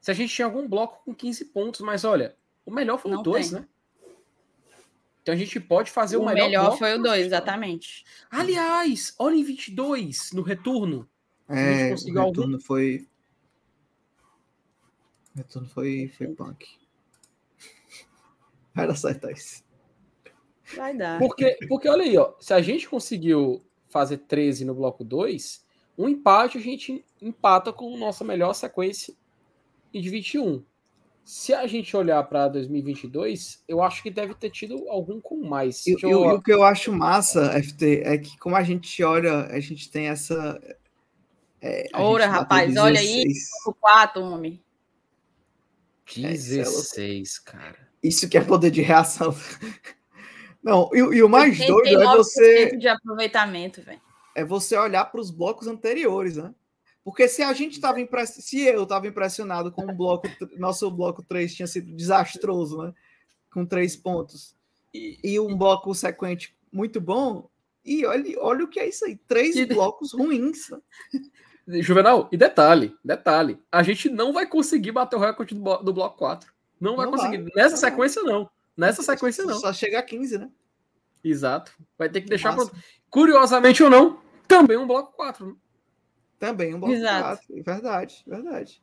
Se a gente tinha algum bloco com 15 pontos, mas olha, o melhor foi o 2, né? Então a gente pode fazer o, o melhor. O melhor foi o 2, exatamente. Aliás, olha em 22 no retorno. É, o retorno algum... foi. O retorno foi, foi punk. Vai dar certo isso. Vai dar. Porque, porque olha aí, ó, se a gente conseguiu fazer 13 no bloco 2, um empate a gente empata com nossa melhor sequência de 21. Se a gente olhar para 2022, eu acho que deve ter tido algum com mais. E, eu... o que eu acho massa, FT, é que como a gente olha, a gente tem essa. É, Ora, rapaz, olha aí, 4, homem. 16, é, cara. Isso que é poder de reação. Não, e, e o mais doido é você. de aproveitamento, velho. É você olhar para os blocos anteriores, né? Porque se a gente estava impressionado, se eu estava impressionado com o bloco, nosso bloco 3 tinha sido desastroso, né? Com três pontos. E, e um bloco sequente muito bom. E olha, olha o que é isso aí: três blocos ruins. Né? Juvenal, e detalhe, detalhe, a gente não vai conseguir bater o recorde do, do bloco 4. Não vai não conseguir. Vai. Nessa não sequência, vai. não. Nessa sequência, não. Só chega a 15, né? Exato. Vai ter que deixar pronto. Curiosamente ou não, também um bloco 4. Né? Também um bloco Exato. 4. Verdade, verdade.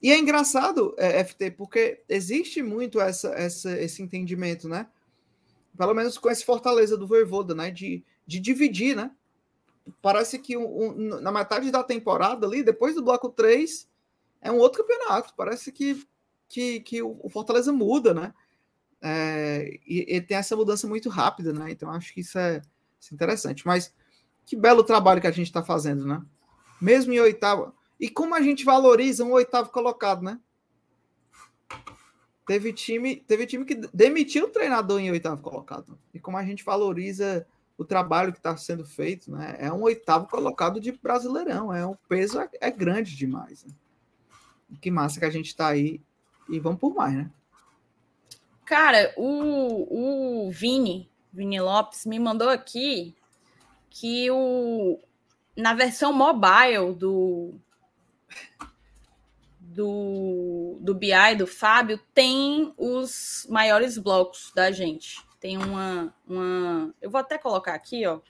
E é engraçado, é, FT, porque existe muito essa, essa, esse entendimento, né? Pelo menos com esse Fortaleza do Voivoda, né? De, de dividir, né? Parece que um, um, na metade da temporada ali, depois do bloco 3, é um outro campeonato. Parece que, que, que o Fortaleza muda, né? É, e, e, tem essa mudança muito rápida, né? Então acho que isso é, isso é interessante. Mas que belo trabalho que a gente está fazendo, né? Mesmo em oitavo. E como a gente valoriza um oitavo colocado, né? Teve time, teve time que demitiu o treinador em oitavo colocado. E como a gente valoriza o trabalho que está sendo feito, né? É um oitavo colocado de Brasileirão. É um peso é, é grande demais. Né? Que massa que a gente está aí e vamos por mais, né? Cara, o, o Vini, Vini Lopes, me mandou aqui que o, na versão mobile do, do, do BI, do Fábio, tem os maiores blocos da gente. Tem uma. uma eu vou até colocar aqui, ó,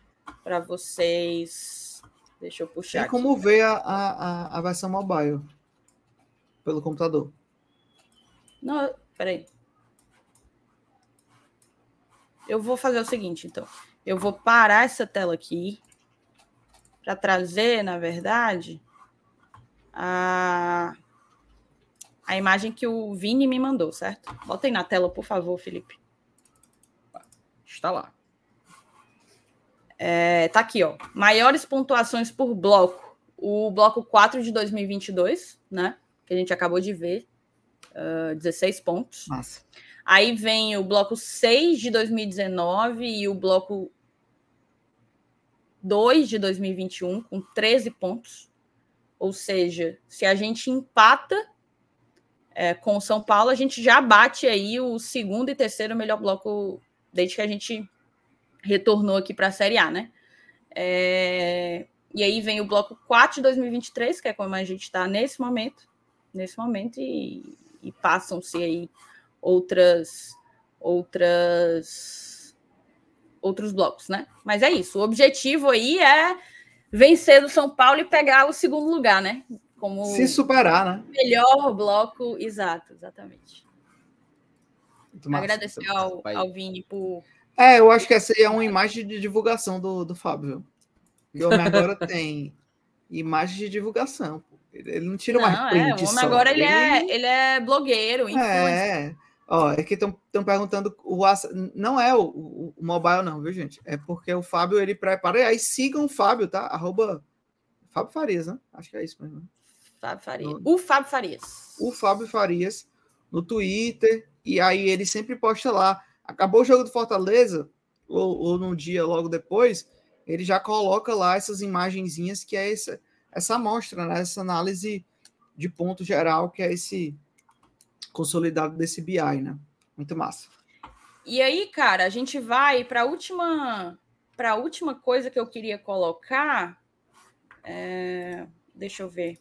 para vocês. Deixa eu puxar. Tem como aqui. ver a, a, a versão mobile pelo computador. Não, peraí. Eu vou fazer o seguinte, então. Eu vou parar essa tela aqui para trazer, na verdade, a, a imagem que o Vini me mandou, certo? Bota aí na tela, por favor, Felipe. Está lá. É, tá aqui, ó. Maiores pontuações por bloco. O bloco 4 de 2022, né? Que a gente acabou de ver. Uh, 16 pontos. Nossa. Aí vem o bloco 6 de 2019 e o bloco 2 de 2021, com 13 pontos. Ou seja, se a gente empata é, com o São Paulo, a gente já bate aí o segundo e terceiro melhor bloco desde que a gente retornou aqui para a Série A, né? É, e aí vem o bloco 4 de 2023, que é como a gente está nesse momento, nesse momento, e, e passam-se aí outras outras outros blocos, né? Mas é isso. O objetivo aí é vencer o São Paulo e pegar o segundo lugar, né? Como se superar, né? Melhor bloco, exato, exatamente. Agradecer ao, ao Vini por. É, eu acho que essa aí é uma imagem de divulgação do, do Fábio. O homem agora tem imagem de divulgação. Ele não tira não, mais print é, homem agora ele, ele, é, ele é blogueiro, influencer. É, Ó, é que estão perguntando, o não é o, o, o, mobile não, viu, gente? É porque o Fábio, ele prepara, e aí sigam o Fábio, tá? Arroba Fábio Farias, né? Acho que é isso mesmo. Fábio Farias. O Fábio Farias. O Fábio Farias, no Twitter, e aí ele sempre posta lá. Acabou o jogo do Fortaleza, ou, ou no dia logo depois, ele já coloca lá essas imagenzinhas que é essa, essa amostra, né? Essa análise de ponto geral, que é esse consolidado desse BI, né? Muito massa. E aí, cara, a gente vai para a última, para a última coisa que eu queria colocar. É... Deixa eu ver.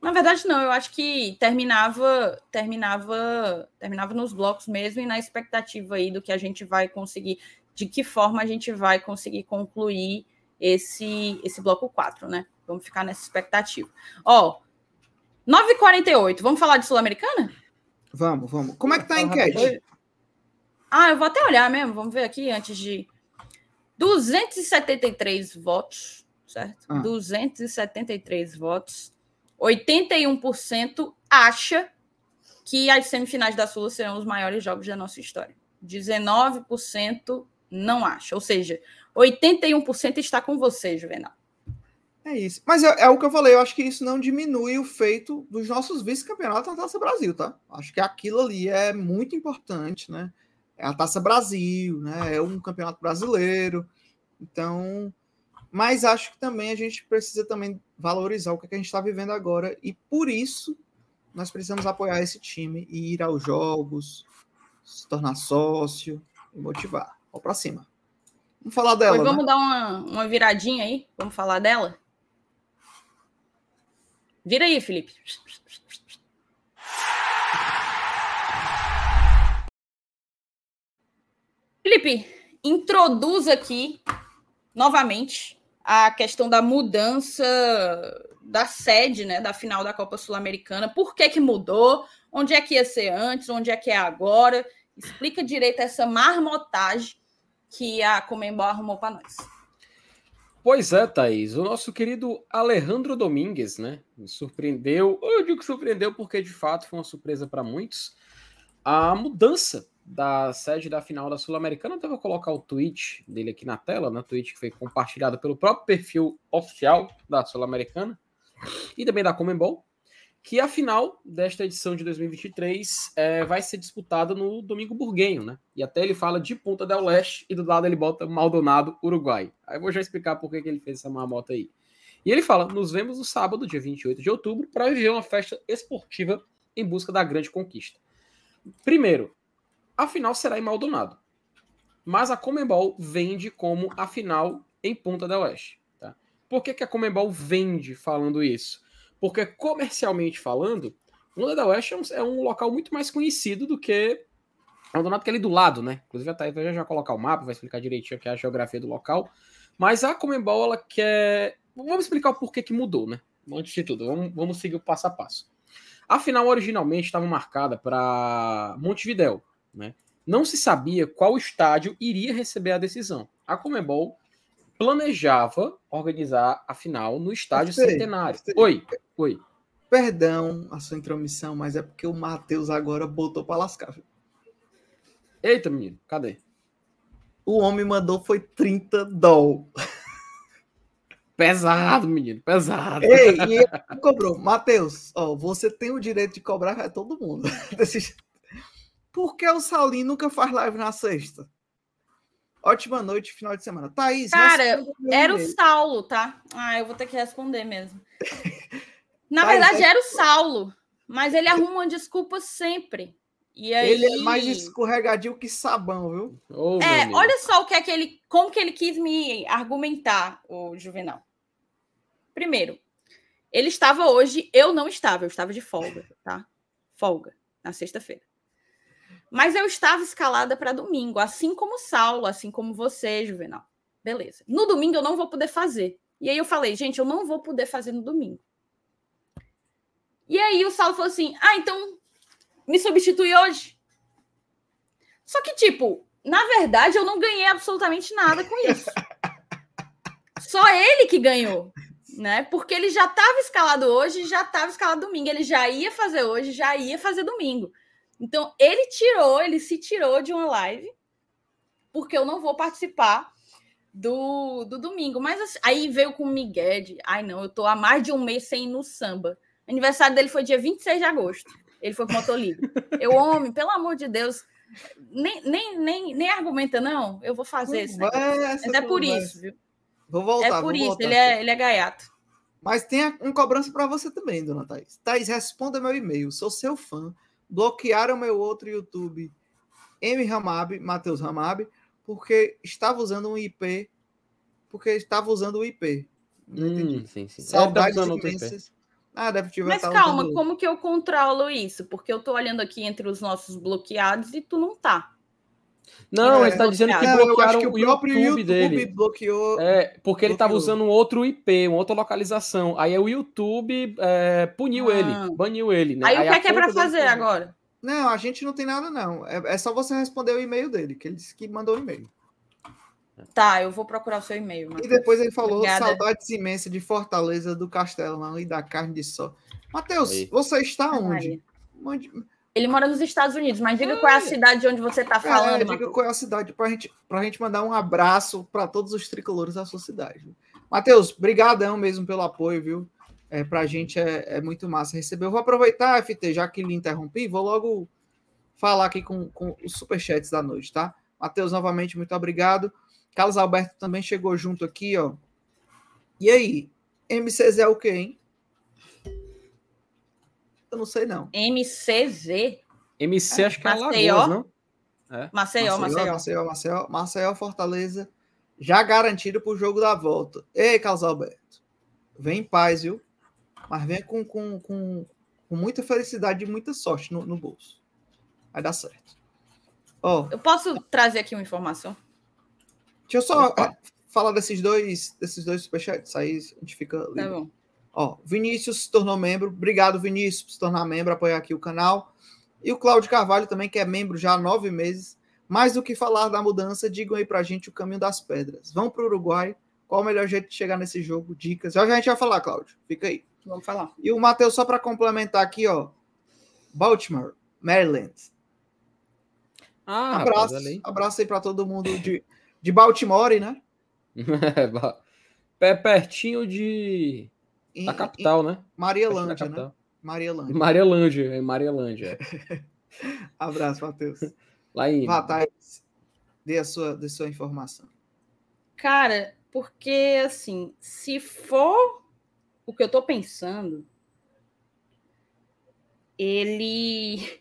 Na verdade, não. Eu acho que terminava, terminava, terminava nos blocos mesmo e na expectativa aí do que a gente vai conseguir, de que forma a gente vai conseguir concluir esse esse bloco 4, né? Vamos ficar nessa expectativa. Ó, 9h48, vamos falar de Sul-Americana? Vamos, vamos. Como é que tá a enquete? Ah, eu vou até olhar mesmo. Vamos ver aqui antes de. 273 votos, certo? Ah. 273 votos. 81% acha que as semifinais da Sula serão os maiores jogos da nossa história. 19% não acha. Ou seja, 81% está com você, Juvenal. É isso. Mas é, é, o que eu falei, eu acho que isso não diminui o feito dos nossos vice-campeonatos na Taça Brasil, tá? Acho que aquilo ali é muito importante, né? É a Taça Brasil, né? É um campeonato brasileiro. Então, mas acho que também a gente precisa também valorizar o que, é que a gente está vivendo agora e por isso nós precisamos apoiar esse time e ir aos jogos, se tornar sócio e motivar. Vamos para cima. Vamos falar dela. Pois vamos né? dar uma, uma viradinha aí. Vamos falar dela. Vira aí, Felipe. Felipe, introduz aqui novamente a questão da mudança da sede, né, da final da Copa Sul-Americana. Por que que mudou? Onde é que ia ser antes? Onde é que é agora? Explica direito essa marmotagem que a Comembol arrumou para nós. Pois é, Thaís. O nosso querido Alejandro Domingues, né? Me surpreendeu. Eu digo que surpreendeu porque de fato foi uma surpresa para muitos. A mudança da sede da final da Sul-Americana. Eu vou colocar o tweet dele aqui na tela, né? Tweet que foi compartilhado pelo próprio perfil oficial da Sul-Americana e também da Comembol que a final desta edição de 2023 é, vai ser disputada no Domingo Burguenho, né? E até ele fala de Punta del Leste e do lado ele bota Maldonado, Uruguai. Aí eu vou já explicar por que, que ele fez essa mamota aí. E ele fala: nos vemos no sábado, dia 28 de outubro, para viver uma festa esportiva em busca da grande conquista. Primeiro, a final será em Maldonado. Mas a Comembol vende como a final em Punta del Oeste. Tá? Por que, que a Comembol vende falando isso? Porque comercialmente falando, Londrina da Oeste é um, é um local muito mais conhecido do que é Donato que é ali do lado, né? Inclusive, a Thaís vai já colocar o mapa, vai explicar direitinho aqui a geografia do local. Mas a Comembol, ela quer. Vamos explicar o porquê que mudou, né? Antes de tudo, vamos, vamos seguir o passo a passo. A final originalmente estava marcada para Montevidéu, né? Não se sabia qual estádio iria receber a decisão. A Comembol planejava organizar a final no estádio Centenário. Oi, oi. Perdão a sua intromissão, mas é porque o Matheus agora botou pra lascar. Eita, menino, cadê? O homem mandou foi 30 doll. Pesado, menino, pesado. Ei, e ele cobrou. Matheus, ó, você tem o direito de cobrar é todo mundo. Por que o Saulinho nunca faz live na sexta? Ótima noite, final de semana. Thaís, Cara, Era o. Saulo, tá? Ah, eu vou ter que responder mesmo. Na Vai, verdade, era o Saulo, mas ele arruma uma desculpa sempre. E aí... Ele é mais escorregadio que sabão, viu? Meu É, olha só o que é que ele, como que ele quis me argumentar, o Juvenal. Primeiro, ele estava hoje, eu não estava, eu estava de folga, tá? Folga, na sexta-feira. Mas eu estava escalada para domingo, assim como o Saulo, assim como você, Juvenal. Beleza. No domingo eu não vou poder fazer. E aí eu falei, gente, eu não vou poder fazer no domingo. E aí o Saulo falou assim: ah, então me substitui hoje. Só que, tipo, na verdade, eu não ganhei absolutamente nada com isso. Só ele que ganhou, né? Porque ele já estava escalado hoje já estava escalado domingo. Ele já ia fazer hoje, já ia fazer domingo. Então, ele tirou, ele se tirou de uma live, porque eu não vou participar do, do domingo. Mas assim, aí veio com o Miguel de, ai não, eu tô há mais de um mês sem ir no samba. Aniversário dele foi dia 26 de agosto. Ele foi pro Motolivre. Eu, homem, pelo amor de Deus, nem, nem, nem, nem argumenta, não. Eu vou fazer isso. Mas é por conversa. isso, viu? Vou voltar. É por isso, voltar. ele é, ele é gaiato. Mas tem uma cobrança para você também, dona Thaís. Thaís, responda meu e-mail. Sou seu fã. Bloquearam meu outro YouTube, M Ramab, Matheus Ramab, porque estava usando um IP. Porque estava usando o IP. Não entendi. Hum, sim, sim. Tá Saudades IP. imensas. Ah, deve tiver Mas tá calma, usando- como que eu controlo isso? Porque eu tô olhando aqui entre os nossos bloqueados e tu não tá. Não, É, ele tá dizendo que eu acho bloquearam que o o próprio YouTube, YouTube, dele. bloqueou. É, porque ele tava bloqueou. usando um outro IP, uma outra localização. Aí o YouTube é, puniu Ah. ele, baniu ele, né? Aí, o que é que é pra dele fazer agora? Não, a gente não tem nada, não. É, é só você responder o e-mail dele, que ele disse que mandou o e-mail. Tá, eu vou procurar o seu e-mail. E Matheus. depois ele falou Obrigada. saudades imensas de Fortaleza, do Castelão e da carne de sol. Matheus, Aí. você está onde? Onde? Ele mora nos Estados Unidos, mas diga qual é a cidade de onde você tá É, falando, diga Matheus. qual é a cidade para gente, a gente mandar um abraço para todos os tricolores da sua cidade. Matheus, brigadão mesmo pelo apoio, viu? É, para a gente é, é muito massa receber. Eu vou aproveitar, FT, já que lhe interrompi, vou logo falar aqui com, com os superchats da noite, tá? Matheus, novamente, muito obrigado. Carlos Alberto também chegou junto aqui, ó. E aí? MCZ é o quê, hein? Eu não sei, não. MCZ? MC acho que é Maceió? Alagoas, não? Maceió, Maceió. Maceió, Maceió, Maceió, Fortaleza, já garantido para o jogo da volta. Ei, Carlos Alberto, vem em paz, viu? Mas vem com, com, com, com muita felicidade e muita sorte no, no bolso. Vai dar certo. Ó, Eu posso trazer aqui uma informação? deixa eu só Opa. ah, falar desses dois, desses dois superchats, aí a gente fica Tá bom. Ó, Vinícius se tornou membro. Obrigado, Vinícius, por se tornar membro, apoiar aqui o canal. E o Cláudio Carvalho também, que é membro já há nove meses. Mais do que falar da mudança, digam aí pra gente o caminho das pedras. Vão pro Uruguai. Qual o melhor jeito de chegar nesse jogo? Dicas. Já já a gente vai falar, Cláudio. Fica aí. Vamos falar. E o Matheus, só para complementar aqui, ó. Baltimore, Maryland. Ah, abraço. rapaz, aí. Abraço aí para todo mundo de, de Baltimore, né? Pé pertinho de... Em, da capital, né? em Pertinho da Marielândia, né? capital. Marielândia. Marielândia, é Marielândia. Abraço, Matheus. Lá em... Vá, Thaís. Dê a sua, dê a sua informação. Cara, porque assim, se for o que eu tô pensando, ele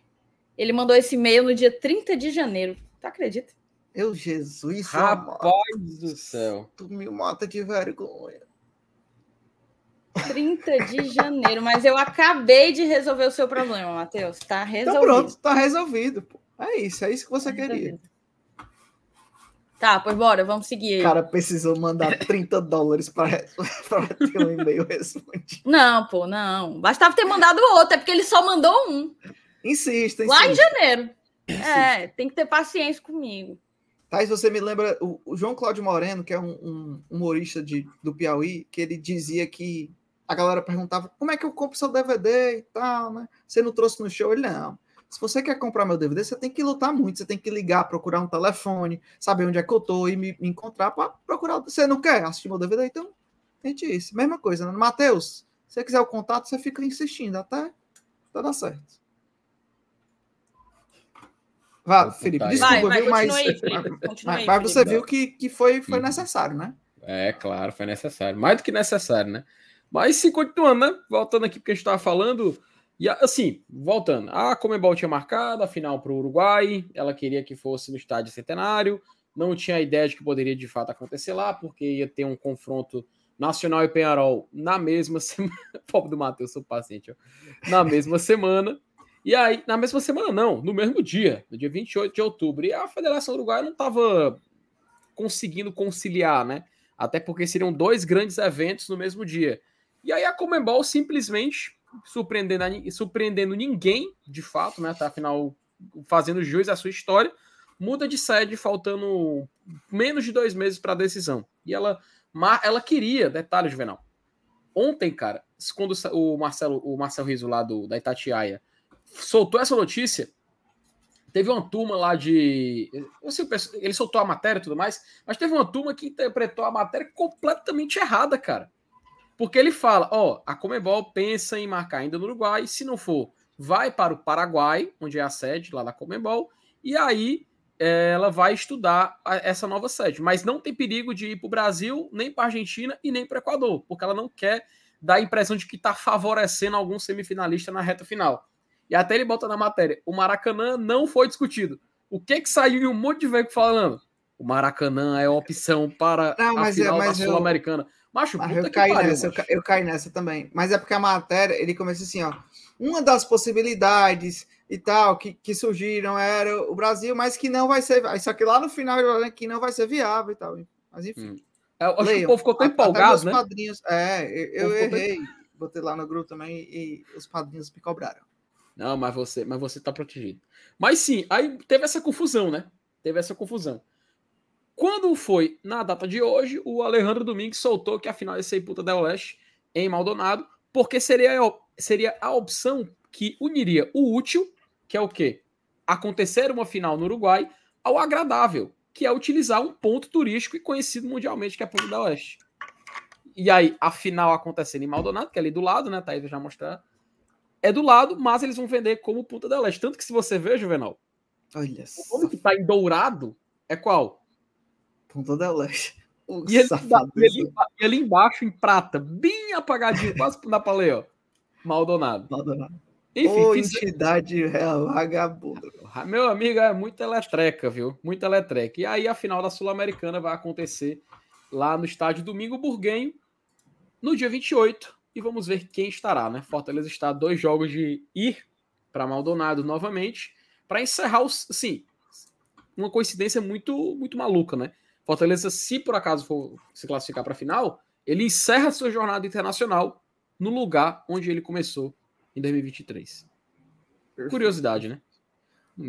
ele mandou esse e-mail no dia 30 de janeiro. Tu acredita? Eu, Jesus, Rapaz do céu. tu me mata de vergonha. 30 de janeiro, mas eu acabei de resolver o seu problema, Matheus. Tá Então resolvido. pronto, tá resolvido. Pô. É isso, é isso que você Tá queria. resolvido. Tá, pois bora, vamos seguir. O cara precisou mandar 30 dólares para ter um e-mail respondido. Não, pô, não. Bastava ter mandado outro, é porque ele só mandou um. Insista, Lá em insista. janeiro. É, tem que ter paciência comigo. Thais, você me lembra o, o João Cláudio Moreno, que é um, um humorista de, do Piauí, que ele dizia que a galera perguntava como é que eu compro seu DVD e tal, né? Você não trouxe no show? Ele, não. Se você quer comprar meu DVD, você tem que lutar muito, você tem que ligar, procurar um telefone, saber onde é que eu tô e me, me encontrar para procurar. Você não quer assistir meu DVD? Então, tente isso. Mesma coisa, né? Matheus, se você quiser o contato, você fica insistindo até, até dar certo. Vá, Felipe, desculpa, Vai, vai, viu? Mas, aí, Felipe, mas- mas você Felipe. viu que, que foi, foi Uhum. necessário, né? É, claro, foi necessário. Mais do que necessário, né? Mas se continuando, né? Voltando aqui porque a gente estava falando. E assim, voltando. A Comebol tinha marcado a final para o Uruguai. Ela queria que fosse no estádio centenário. Não tinha ideia de que poderia de fato acontecer lá, porque ia ter um confronto Nacional e Penharol na mesma semana. Pobre do Matheus, sou paciente, ó. Na mesma semana. E aí, na mesma semana, não, no mesmo dia, no dia 28 de outubro. E a Federação Uruguaia não estava conseguindo conciliar, né? Até porque seriam dois grandes eventos no mesmo dia. E aí a Comembol simplesmente surpreendendo, a surpreendendo ninguém, de fato, né? Tá, afinal, fazendo jus à sua história, muda de sede, faltando menos de dois meses para a decisão. E ela, ela queria, detalhe, Juvenal. Ontem, cara, quando o Marcelo, o Marcelo Riso lá do, da Itatiaia soltou essa notícia, teve uma turma lá de. sei, Ele soltou a matéria e tudo mais, mas teve uma turma que interpretou a matéria completamente errada, cara. Porque ele fala: ó, a Comebol pensa em marcar ainda no Uruguai, se não for, vai para o Paraguai, onde é a sede lá da Comebol, e aí é, ela vai estudar essa nova sede. Mas não tem perigo de ir para o Brasil, nem para a Argentina e nem para o Equador, porque ela não quer dar a impressão de que está favorecendo algum semifinalista na reta final. E até ele bota na matéria: o Maracanã não foi discutido. O que que saiu em um monte de velho falando? O Maracanã é opção para Não, a é- final mas da eu- Sul-Americana. Macho, puta eu que caí pariu, nessa, eu, macho. ca- eu caí nessa também. Mas é porque a matéria, ele começa assim, ó. Uma das possibilidades e tal que, que surgiram era o Brasil, mas que não vai ser. Só que lá no final ele fala que não vai ser viável e tal. Mas enfim. Hum. Eu acho que o leiam. povo ficou tão empolgado, né? Padrinhos, é, eu, eu ficou tão- errei. Botei lá no grupo também e os padrinhos me cobraram. Não, mas você, mas você tá protegido. Mas sim, aí teve essa confusão, né? Teve essa confusão. Quando foi na data de hoje, o Alejandro Domingues soltou que a final ia ser em Puta del Leste, em Maldonado, porque seria, a- seria a opção que uniria o útil, que é o quê? Acontecer uma final no Uruguai, ao agradável, que é utilizar um ponto turístico e conhecido mundialmente, que é Punta del Este. E aí, a final acontecendo em Maldonado, que é ali do lado, né? Thaís já mostrar. É do lado, mas eles vão vender como Punta del Este. Tanto que se você ver, Juvenal, Olha o só. nome que tá em dourado é qual? Ponta del Leste. O E ele, e ali, emba- e ali embaixo, em prata, bem apagadinho, quase pra ler, ó. Maldonado. Maldonado. Enfim, Ô, fiz- entidade real, vagabundo. meu amigo é muito eletreca, viu? Muito eletreca. E aí a final da Sul-Americana vai acontecer lá no estádio Domingo Burguenho, no dia 28. E vamos ver quem estará, né? Fortaleza está a dois jogos de ir para Maldonado novamente, para encerrar os. Sim, uma coincidência muito, muito maluca, né? Fortaleza, se por acaso for se classificar para a final, ele encerra sua jornada internacional no lugar onde ele começou em 2023. Curiosidade, né?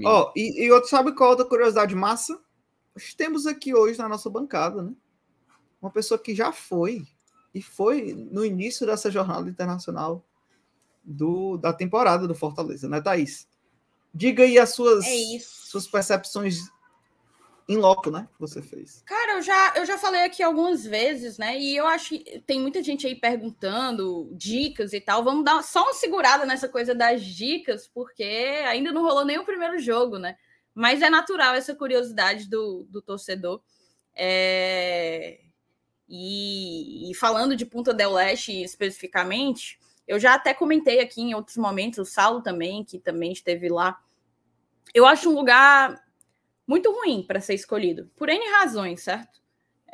Ó, e, e outro sabe qual outra curiosidade massa? Nós temos aqui hoje na nossa bancada, né? Uma pessoa que já foi e foi no início dessa jornada internacional do, da temporada do Fortaleza, né, Thaís? Diga aí as suas, É suas percepções em loco, né? Que você fez. Cara, eu já, eu já falei aqui algumas vezes, né? E eu acho que tem muita gente aí perguntando dicas e tal. Vamos dar só uma segurada nessa coisa das dicas, porque ainda não rolou nem o primeiro jogo, né? Mas é natural essa curiosidade do, do torcedor. É, E, e falando de Punta del Leste especificamente, eu já até comentei aqui em outros momentos, o Saulo também, que também esteve lá. Eu acho um lugar muito ruim para ser escolhido, por N razões, certo?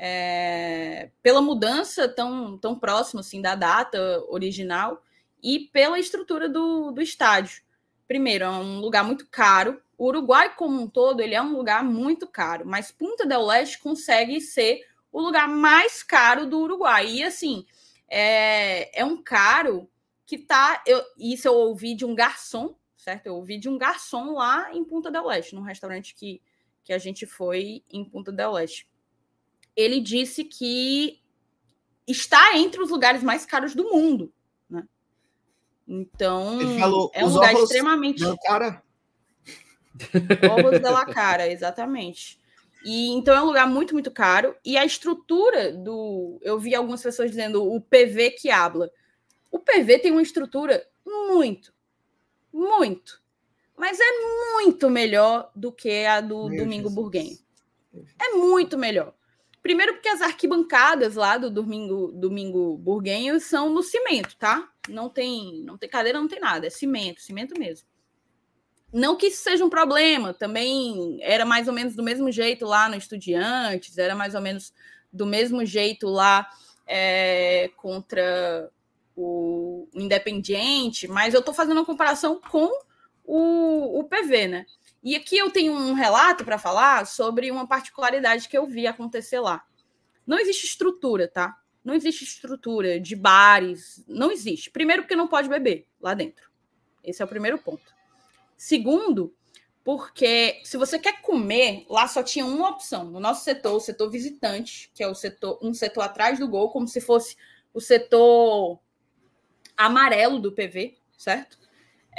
é, pela mudança tão, tão próxima assim, da data original e pela estrutura do, do estádio. Primeiro, é um lugar muito caro. O Uruguai, como um todo, ele é um lugar muito caro, mas Punta del Leste consegue ser o lugar mais caro do Uruguai. E assim, é, é um caro que tá. Eu, isso eu ouvi de um garçom, certo? Eu ouvi de um garçom lá em Punta del Leste, num restaurante que, que a gente foi em Punta del Leste. Ele disse que está entre os lugares mais caros do mundo. Né? Então, Ele falou, é um lugar extremamente. Cara, Ovos de la cara, exatamente. E então é um lugar muito, muito caro. E a estrutura do. Eu vi algumas pessoas dizendo o PV que habla. O PV tem uma estrutura muito, muito, mas é muito melhor do que a do Meu Domingo Jesus. É muito melhor. Primeiro porque as arquibancadas lá do Domingo, Domingo Burguenho são no cimento, tá? Não tem, não tem cadeira, não tem nada, é cimento, cimento mesmo. Não que isso seja um problema, também era mais ou menos do mesmo jeito lá no Estudiantes, era mais ou menos do mesmo jeito lá é, contra o Independiente, mas eu estou fazendo uma comparação com o, o PV, né? E aqui eu tenho um relato para falar sobre uma particularidade que eu vi acontecer lá. Não existe estrutura, tá? Não existe estrutura de bares, não existe. Primeiro, porque não pode beber lá dentro. Esse é o primeiro ponto. Segundo, porque se você quer comer, lá só tinha uma opção. No nosso setor, o setor visitante, que é o setor, um setor atrás do gol, como se fosse o setor amarelo do PV, certo?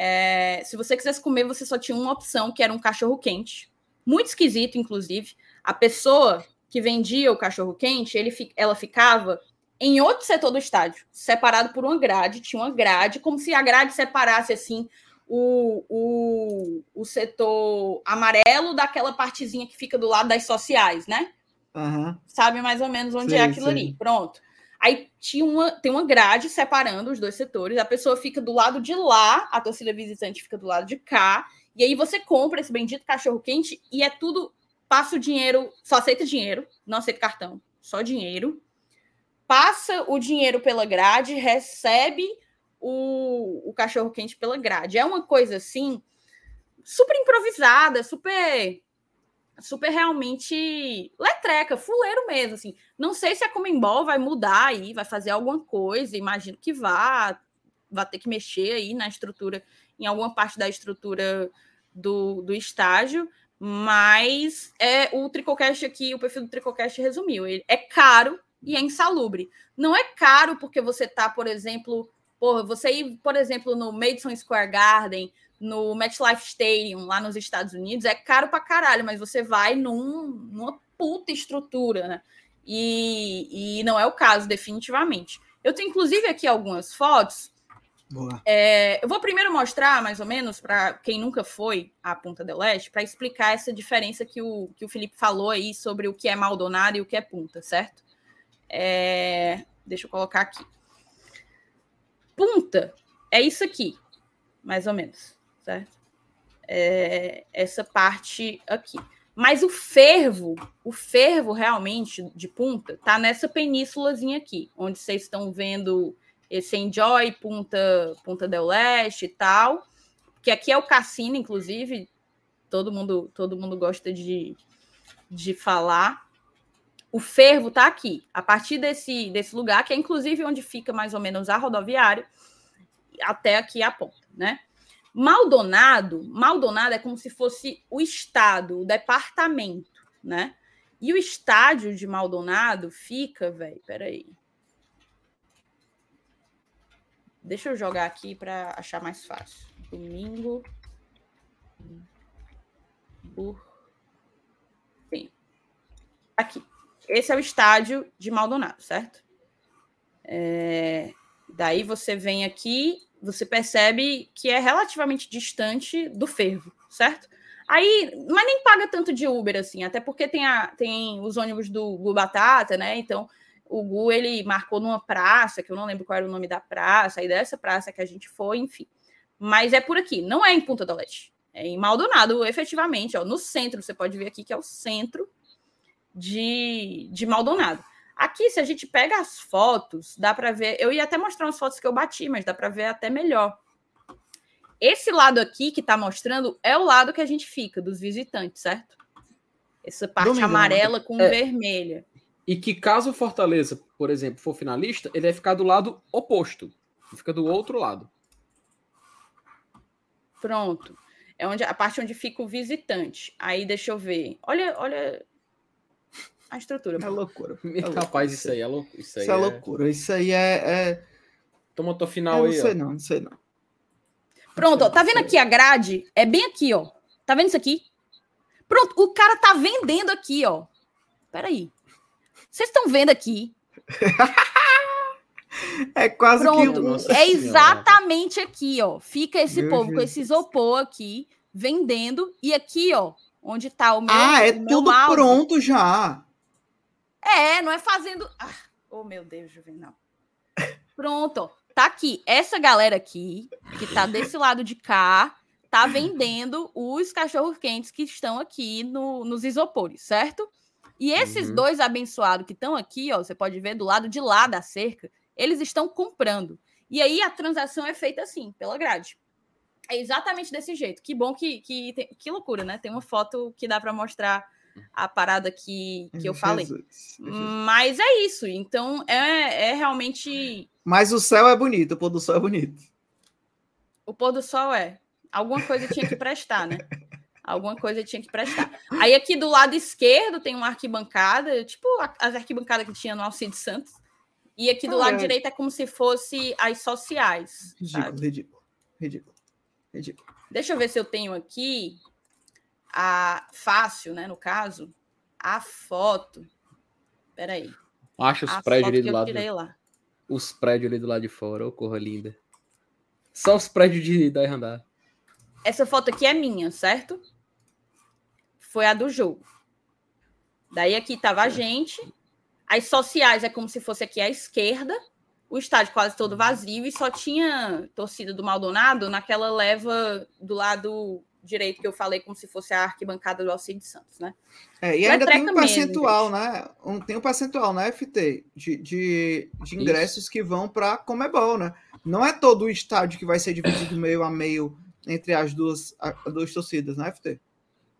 É, se você quisesse comer, você só tinha uma opção, que era um cachorro quente. Muito esquisito, inclusive. A pessoa que vendia o cachorro quente, ele, ela ficava em outro setor do estádio, separado por uma grade. Tinha uma grade, como se a grade separasse assim o, o, o setor amarelo daquela partezinha que fica do lado das sociais, né? aham. Sabe mais ou menos onde Sei, é aquilo sei. ali. Pronto. Aí tinha uma, tem uma grade separando os dois setores. A pessoa fica do lado de lá, a torcida visitante fica do lado de cá. E aí você compra esse bendito cachorro quente e é tudo. Passa o dinheiro, só aceita dinheiro, não aceita cartão, só dinheiro. Passa o dinheiro pela grade, recebe o, o cachorro quente pela grade. É uma coisa assim, super improvisada, super super realmente letreca, fuleiro mesmo, assim. Não sei se a Comembol vai mudar aí, vai fazer alguma coisa, imagino que vá, vai ter que mexer aí na estrutura, em alguma parte da estrutura do, do estágio, mas é o Tricocast aqui, o perfil do Tricocast resumiu, ele é caro e é insalubre. Não é caro porque você tá, por exemplo, porra, você ir, por exemplo, no Madison Square Garden, no MetLife Stadium, lá nos Estados Unidos, é caro pra caralho, mas você vai num, numa puta estrutura, né? E, e não é o caso, definitivamente. Eu tenho, inclusive, aqui algumas fotos. Boa. É, eu vou primeiro mostrar, mais ou menos, para quem nunca foi à Punta del Leste, para explicar essa diferença que o, que o Felipe falou aí sobre o que é Maldonado e o que é Punta, certo? É, deixa eu colocar aqui. Punta é isso aqui, mais ou menos, certo? É, essa parte aqui. Mas o fervo, o fervo realmente de Punta, tá nessa penínsulazinha aqui, onde vocês estão vendo esse Enjoy, Punta, Punta del Leste e tal. Que aqui é o cassino, inclusive. Todo mundo, todo mundo gosta de, de falar. O fervo tá aqui, a partir desse, desse lugar, que é inclusive onde fica mais ou menos a rodoviária, até aqui a ponta, né? Maldonado, Maldonado é como se fosse o estado, o departamento, né? E o estádio de Maldonado fica, velho, peraí. Deixa eu jogar aqui para achar mais fácil. Domingo. Sim. Aqui. Esse é o estádio de Maldonado, certo? É... Daí você vem aqui, você percebe que é relativamente distante do fervo, certo? Aí, mas nem paga tanto de Uber assim, até porque tem, a, tem os ônibus do Gu Batata, né? Então, o Gu ele marcou numa praça, que eu não lembro qual era o nome da praça, aí dessa praça que a gente foi, enfim. Mas é por aqui, não é em Punta do Leste, é em Maldonado, efetivamente, ó, no centro, você pode ver aqui que é o centro de, de Maldonado. Aqui, se a gente pega as fotos, dá para ver. Eu ia até mostrar umas fotos que eu bati, mas dá para ver até melhor. Esse lado aqui que está mostrando é o lado que a gente fica dos visitantes, certo? Essa parte Domingo, amarela com é, vermelha. E que caso o Fortaleza, por exemplo, for finalista, ele vai ficar do lado oposto. Fica do outro lado. Pronto. É onde a parte onde fica o visitante. Aí deixa eu ver. Olha, olha a estrutura. É loucura. É Rapaz, isso aí é loucura. Isso, isso é, é, loucura. Isso aí é. é... Toma tua final aí. Não sei ó. não, não sei não. Pronto, ó, tá vendo aqui a grade? É bem aqui, ó. Tá vendo isso aqui? Pronto, o cara tá vendendo aqui, ó. Peraí. Vocês estão vendo aqui? é quase Pronto, que... é exatamente aqui, ó. Fica esse Meu povo Jesus. com esse isopor aqui, vendendo. E aqui, ó, onde tá o meu Ah, é tudo mouse. pronto já. É, não é fazendo... Ah, oh, meu Deus, Juvenal. Pronto, tá aqui. Essa galera aqui, que tá desse lado de cá, tá vendendo os cachorro-quentes que estão aqui no, nos isopores, certo? E esses uhum. dois abençoados que estão aqui, ó, você pode ver do lado de lá da cerca, eles estão comprando. E aí a transação é feita assim, pela grade. É exatamente desse jeito. Que bom que. Que, que loucura, né? Tem uma foto que dá para mostrar a parada que, que eu falei. Jesus, Jesus. Mas é isso. Então é, é realmente mas o céu é bonito, o pôr do sol é bonito. O pôr do sol é. Alguma coisa tinha que prestar, né? Alguma coisa tinha que prestar. Aí aqui do lado esquerdo tem uma arquibancada, tipo as arquibancadas que tinha no Alcide Santos. E aqui do ah, lado é. direito é como se fosse as sociais. Ridículo, sabe? ridículo, ridículo, ridículo. Deixa eu ver se eu tenho aqui a fácil, né? No caso, a foto. Peraí. Acha os prédios ali do lado. Lá os prédios ali do lado de fora. Ô, oh, corra linda. Só os prédios de da andar. Essa foto aqui é minha, certo? Foi a do jogo. Daí aqui tava a gente. As sociais é como se fosse aqui à esquerda. O estádio quase todo vazio e só tinha torcida do Maldonado naquela leva do lado direito que eu falei, como se fosse a arquibancada do Alcide Santos, né? É, e ainda tem um percentual, mesmo, né? Um, tem um percentual na né, FT de, de, de ingressos Isso. que vão para Comebol, né? Não é todo o estádio que vai ser dividido meio a meio entre as duas, as duas torcidas, né, FT?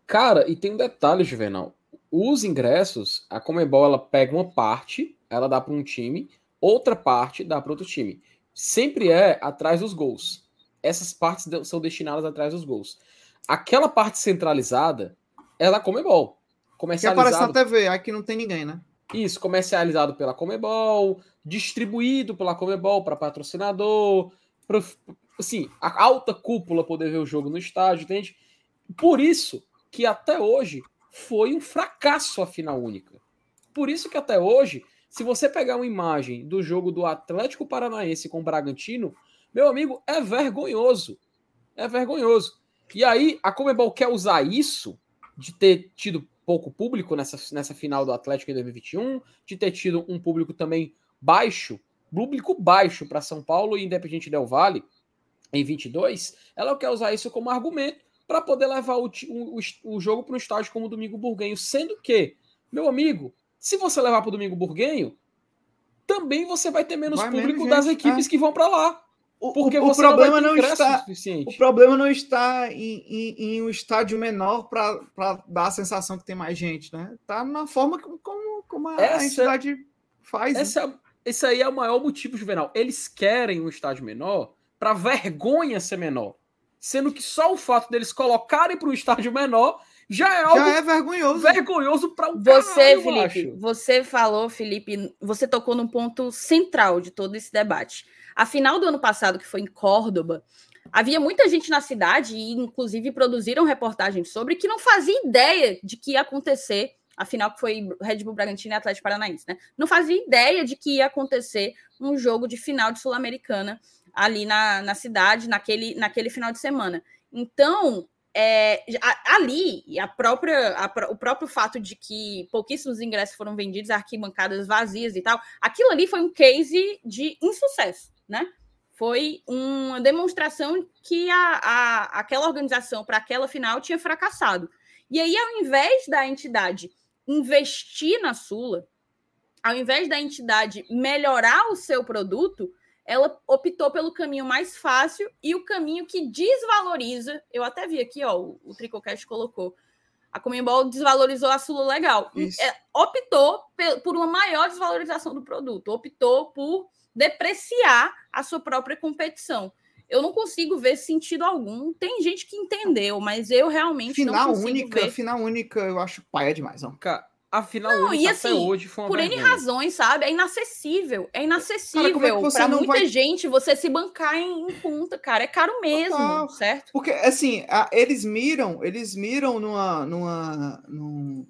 Cara, e tem um detalhe, Juvenal. Os ingressos, a Comebol ela pega uma parte, ela dá para um time, outra parte dá para outro time. Sempre é atrás dos gols. Essas partes são destinadas atrás dos gols. Aquela parte centralizada é da Comebol. Comercializado... Que aparece na TV, aqui não tem ninguém, né? Isso, comercializado pela Comebol, distribuído pela Comebol para patrocinador, pra, assim, a alta cúpula poder ver o jogo no estádio, entende? Por isso que até hoje foi um fracasso a final única. Por isso que até hoje, se você pegar uma imagem do jogo do Atlético Paranaense com o Bragantino, meu amigo, é vergonhoso. É vergonhoso. E aí, a Comebol quer usar isso de ter tido pouco público nessa, nessa final do Atlético em 2021, de ter tido um público também baixo, público baixo para São Paulo e Independente Del Vale em 22, ela quer usar isso como argumento para poder levar o, o, o jogo para um estádio como o Domingo Burguenho, sendo que, meu amigo, se você levar para o Domingo Burguenho, também você vai ter menos vai público menos das equipes é. que vão para lá. Porque o, o problema não, não está o problema não está em, em, em um estádio menor para dar a sensação que tem mais gente, né? Tá na forma como, como a, essa, a entidade faz. Né? Essa, né? Esse aí é o maior motivo, Juvenal. Eles querem um estádio menor para vergonha ser menor. Sendo que só o fato deles colocarem para um estádio menor já é algo já é vergonhoso. Vergonhoso para o Você, Felipe, você falou, Felipe, você tocou num ponto central de todo esse debate a final do ano passado, que foi em Córdoba, havia muita gente na cidade, e inclusive produziram reportagens sobre, que não fazia ideia de que ia acontecer, afinal que foi Red Bull Bragantino e Atlético Paranaense, né? Não fazia ideia de que ia acontecer um jogo de final de Sul-Americana ali na, na cidade, naquele, naquele final de semana. Então, é, ali, a própria, a, o próprio fato de que pouquíssimos ingressos foram vendidos, arquibancadas vazias e tal, aquilo ali foi um case de insucesso né? Foi uma demonstração que a, a aquela organização para aquela final tinha fracassado. E aí, ao invés da entidade investir na Sula, ao invés da entidade melhorar o seu produto, ela optou pelo caminho mais fácil e o caminho que desvaloriza. Eu até vi aqui, ó, o, o Tricocast colocou. A Comembol desvalorizou a Sula legal. É, optou por uma maior desvalorização do produto, optou por depreciar a sua própria competição. Eu não consigo ver sentido algum. Tem gente que entendeu, mas eu realmente final não consigo única, ver. Final única, eu acho paia demais. Não. Cara, a final Não, única e até assim, hoje foi uma Por N razões, sabe? É inacessível. É inacessível como é para muita vai- gente você se bancar em, em conta, cara. É caro mesmo, Total. certo? Porque, assim, a- eles miram, eles miram numa, numa, num-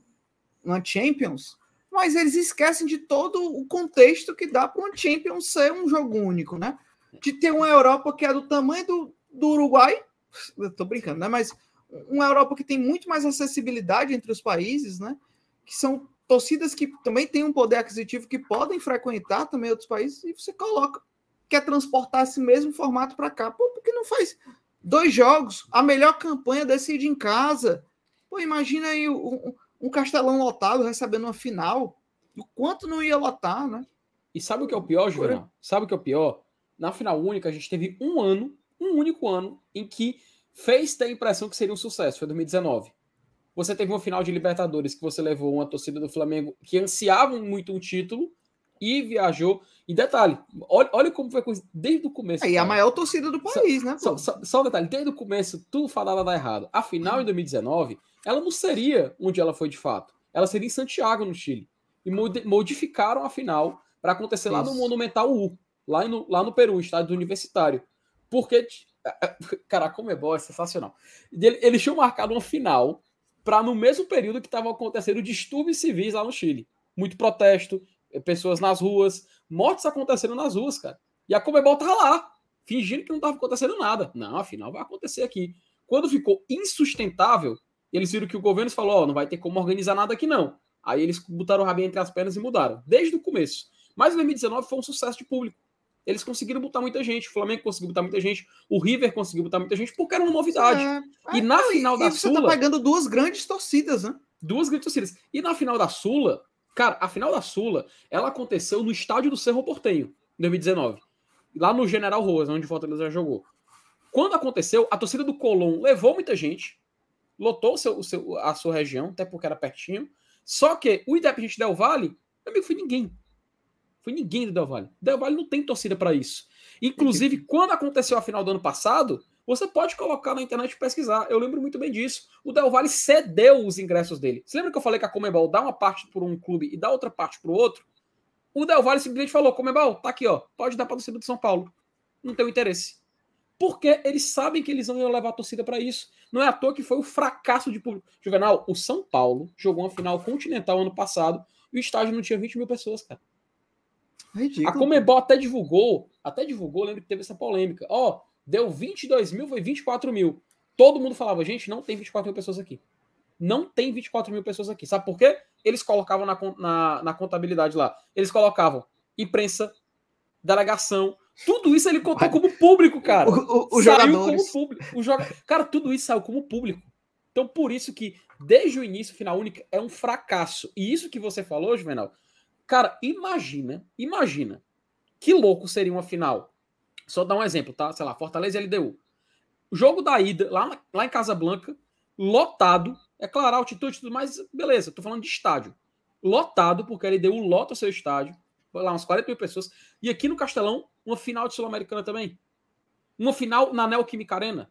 numa Champions, mas eles esquecem de todo o contexto que dá para uma Champions ser um jogo único, né? De ter uma Europa que é do tamanho do, do Uruguai, eu tô brincando, né? Mas uma Europa que tem muito mais acessibilidade entre os países, né? Que são torcidas que também têm um poder aquisitivo que podem frequentar também outros países, e você coloca, quer transportar esse mesmo formato para cá. Pô, por que não faz dois jogos? A melhor campanha decide em casa. Pô, imagina aí um, um- um castelão lotado recebendo uma final. O quanto não ia lotar, né? E sabe o que é o pior, Juvenal? Sabe o que é o pior? Na final única, a gente teve um ano, um único ano, em que fez ter a impressão que seria um sucesso. Foi 2019. Você teve uma final de Libertadores que você levou uma torcida do Flamengo que ansiavam muito um título e viajou. E detalhe, olha, olha como foi a coisa desde o começo. Aí a maior torcida do país, né? Só, só- só um detalhe, desde o começo, tudo falava dar errado. A final em 2019, ela não seria onde ela foi de fato. Ela seria em Santiago, no Chile. E modi- modificaram a final para acontecer lá no Isso. Monumental U, lá no, lá no Peru, estádio universitário. Porque, cara, a Comebol é sensacional. Ele- Eles tinham marcado uma final para no mesmo período que estavam acontecendo distúrbios civis lá no Chile. Muito protesto, pessoas nas ruas, mortes acontecendo nas ruas, cara. E a Comebol tava lá, fingindo que não estava acontecendo nada. Não, afinal vai acontecer aqui. Quando ficou insustentável, eles viram que o governo falou: Ó, não vai ter como organizar nada aqui não. Aí eles botaram o rabinho entre as pernas e mudaram, desde o começo. Mas 2019 foi um sucesso de público. Eles conseguiram botar muita gente, o Flamengo conseguiu botar muita gente, o River conseguiu botar muita gente, porque era uma novidade. É, E na final da você Sula- tá pegando duas grandes torcidas, né? Duas grandes torcidas. E na final da Sula, cara, a final da Sula, ela aconteceu no estádio do Cerro Portenho, em 2019. Lá no General Roas, onde o Fortaleza já jogou. Quando aconteceu, a torcida do Colón levou muita gente, lotou o seu, o seu- a sua região, até porque era pertinho. Só que o Independente Del Valle, meu amigo, foi ninguém. Foi ninguém do Del Valle. Del Valle não tem torcida para isso. Inclusive, quando aconteceu a final do ano passado, você pode colocar na internet e pesquisar. Eu lembro muito bem disso. O Del Valle cedeu os ingressos dele. Você lembra que eu falei que a Comebol dá uma parte por um clube e dá outra parte para o outro? O Del Valle simplesmente falou: Comebol, tá aqui, ó. Pode dar para a torcida de São Paulo. Não tem interesse. Porque eles sabem que eles não iam levar a torcida para isso. Não é à toa que foi o fracasso de público. Juvenal, o São Paulo jogou uma final continental ano passado e o estádio não tinha 20 mil pessoas, cara. A Ridículo. Comebol até divulgou, até divulgou, lembra que teve essa polêmica. Ó, deu 22 mil, foi 24 mil. Todo mundo falava, gente, não tem 24 mil pessoas aqui. Não tem 24 mil pessoas aqui. Sabe por quê? Eles colocavam na, na, na contabilidade lá. Eles colocavam imprensa, delegação. Tudo isso ele contou como público, cara. O- o- os saiu jogadores. como público. O joga... Cara, tudo isso saiu como público. Então, por isso que, desde o início, final única é um fracasso. E isso que você falou, Juvenal, cara, imagina, imagina que louco seria uma final. Só dar um exemplo, tá? Sei lá, Fortaleza e LDU. O jogo da ida, lá, lá em Casablanca, lotado. É claro, altitude e tudo mais, beleza, tô falando de estádio. Lotado, porque a LDU lota o seu estádio. Foi lá, umas 40 mil pessoas. E aqui no Castelão, uma final de Sul-Americana também. Uma final na Neoquímica Arena.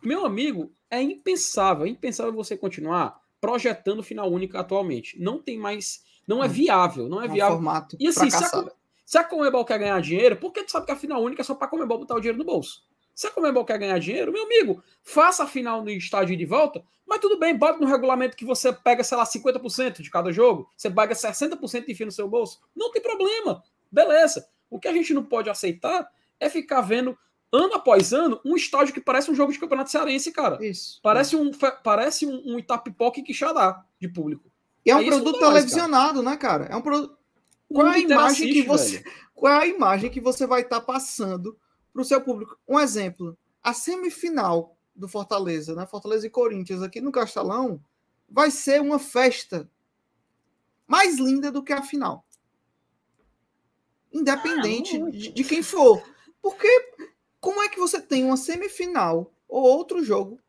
Meu amigo, é impensável, é impensável você continuar projetando final única atualmente. Não tem mais. Não é viável, não é um viável. formato E assim, se a, se a Comebol quer ganhar dinheiro, porque tu sabe que a final única é só para a Comebol botar o dinheiro no bolso. Se a Comebol quer ganhar dinheiro, meu amigo, faça a final no estádio de volta, mas tudo bem, bota no regulamento que você pega, sei lá, 50% de cada jogo, você paga 60% e enfia no seu bolso. Não tem problema. Beleza. O que a gente não pode aceitar é ficar vendo, ano após ano, um estádio que parece um jogo de campeonato cearense, cara. Isso. Parece um, parece um, um Itapipoca e Quixadá de público. E é um isso produto mais, televisionado, né, cara? É um produto. Qual é a imagem que você, velho. qual a imagem que você vai estar passando para o seu público? Um exemplo: a semifinal do Fortaleza, né? Fortaleza e Corinthians aqui no Castelão, vai ser uma festa mais linda do que a final. Independente Ah, de, de quem for. Porque como é que você tem uma semifinal ou outro jogo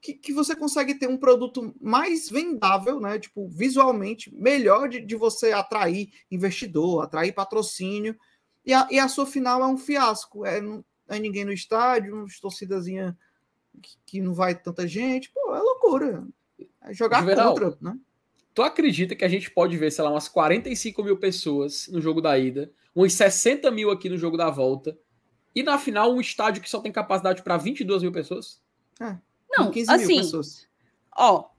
que, que você consegue ter um produto mais vendável, né? Tipo, visualmente, melhor de, de você atrair investidor, atrair patrocínio, e a, e a sua final é um fiasco. É, não é ninguém no estádio, torcidazinha que, que não vai tanta gente. Pô, é loucura. É jogar Juvenal, contra, né? Tu acredita que a gente pode ver, sei lá, umas 45 mil pessoas no jogo da ida, uns 60 mil aqui no jogo da volta, e na final um estádio que só tem capacidade para 22 mil pessoas? Não, Com 15 mil assim, pessoas. ó,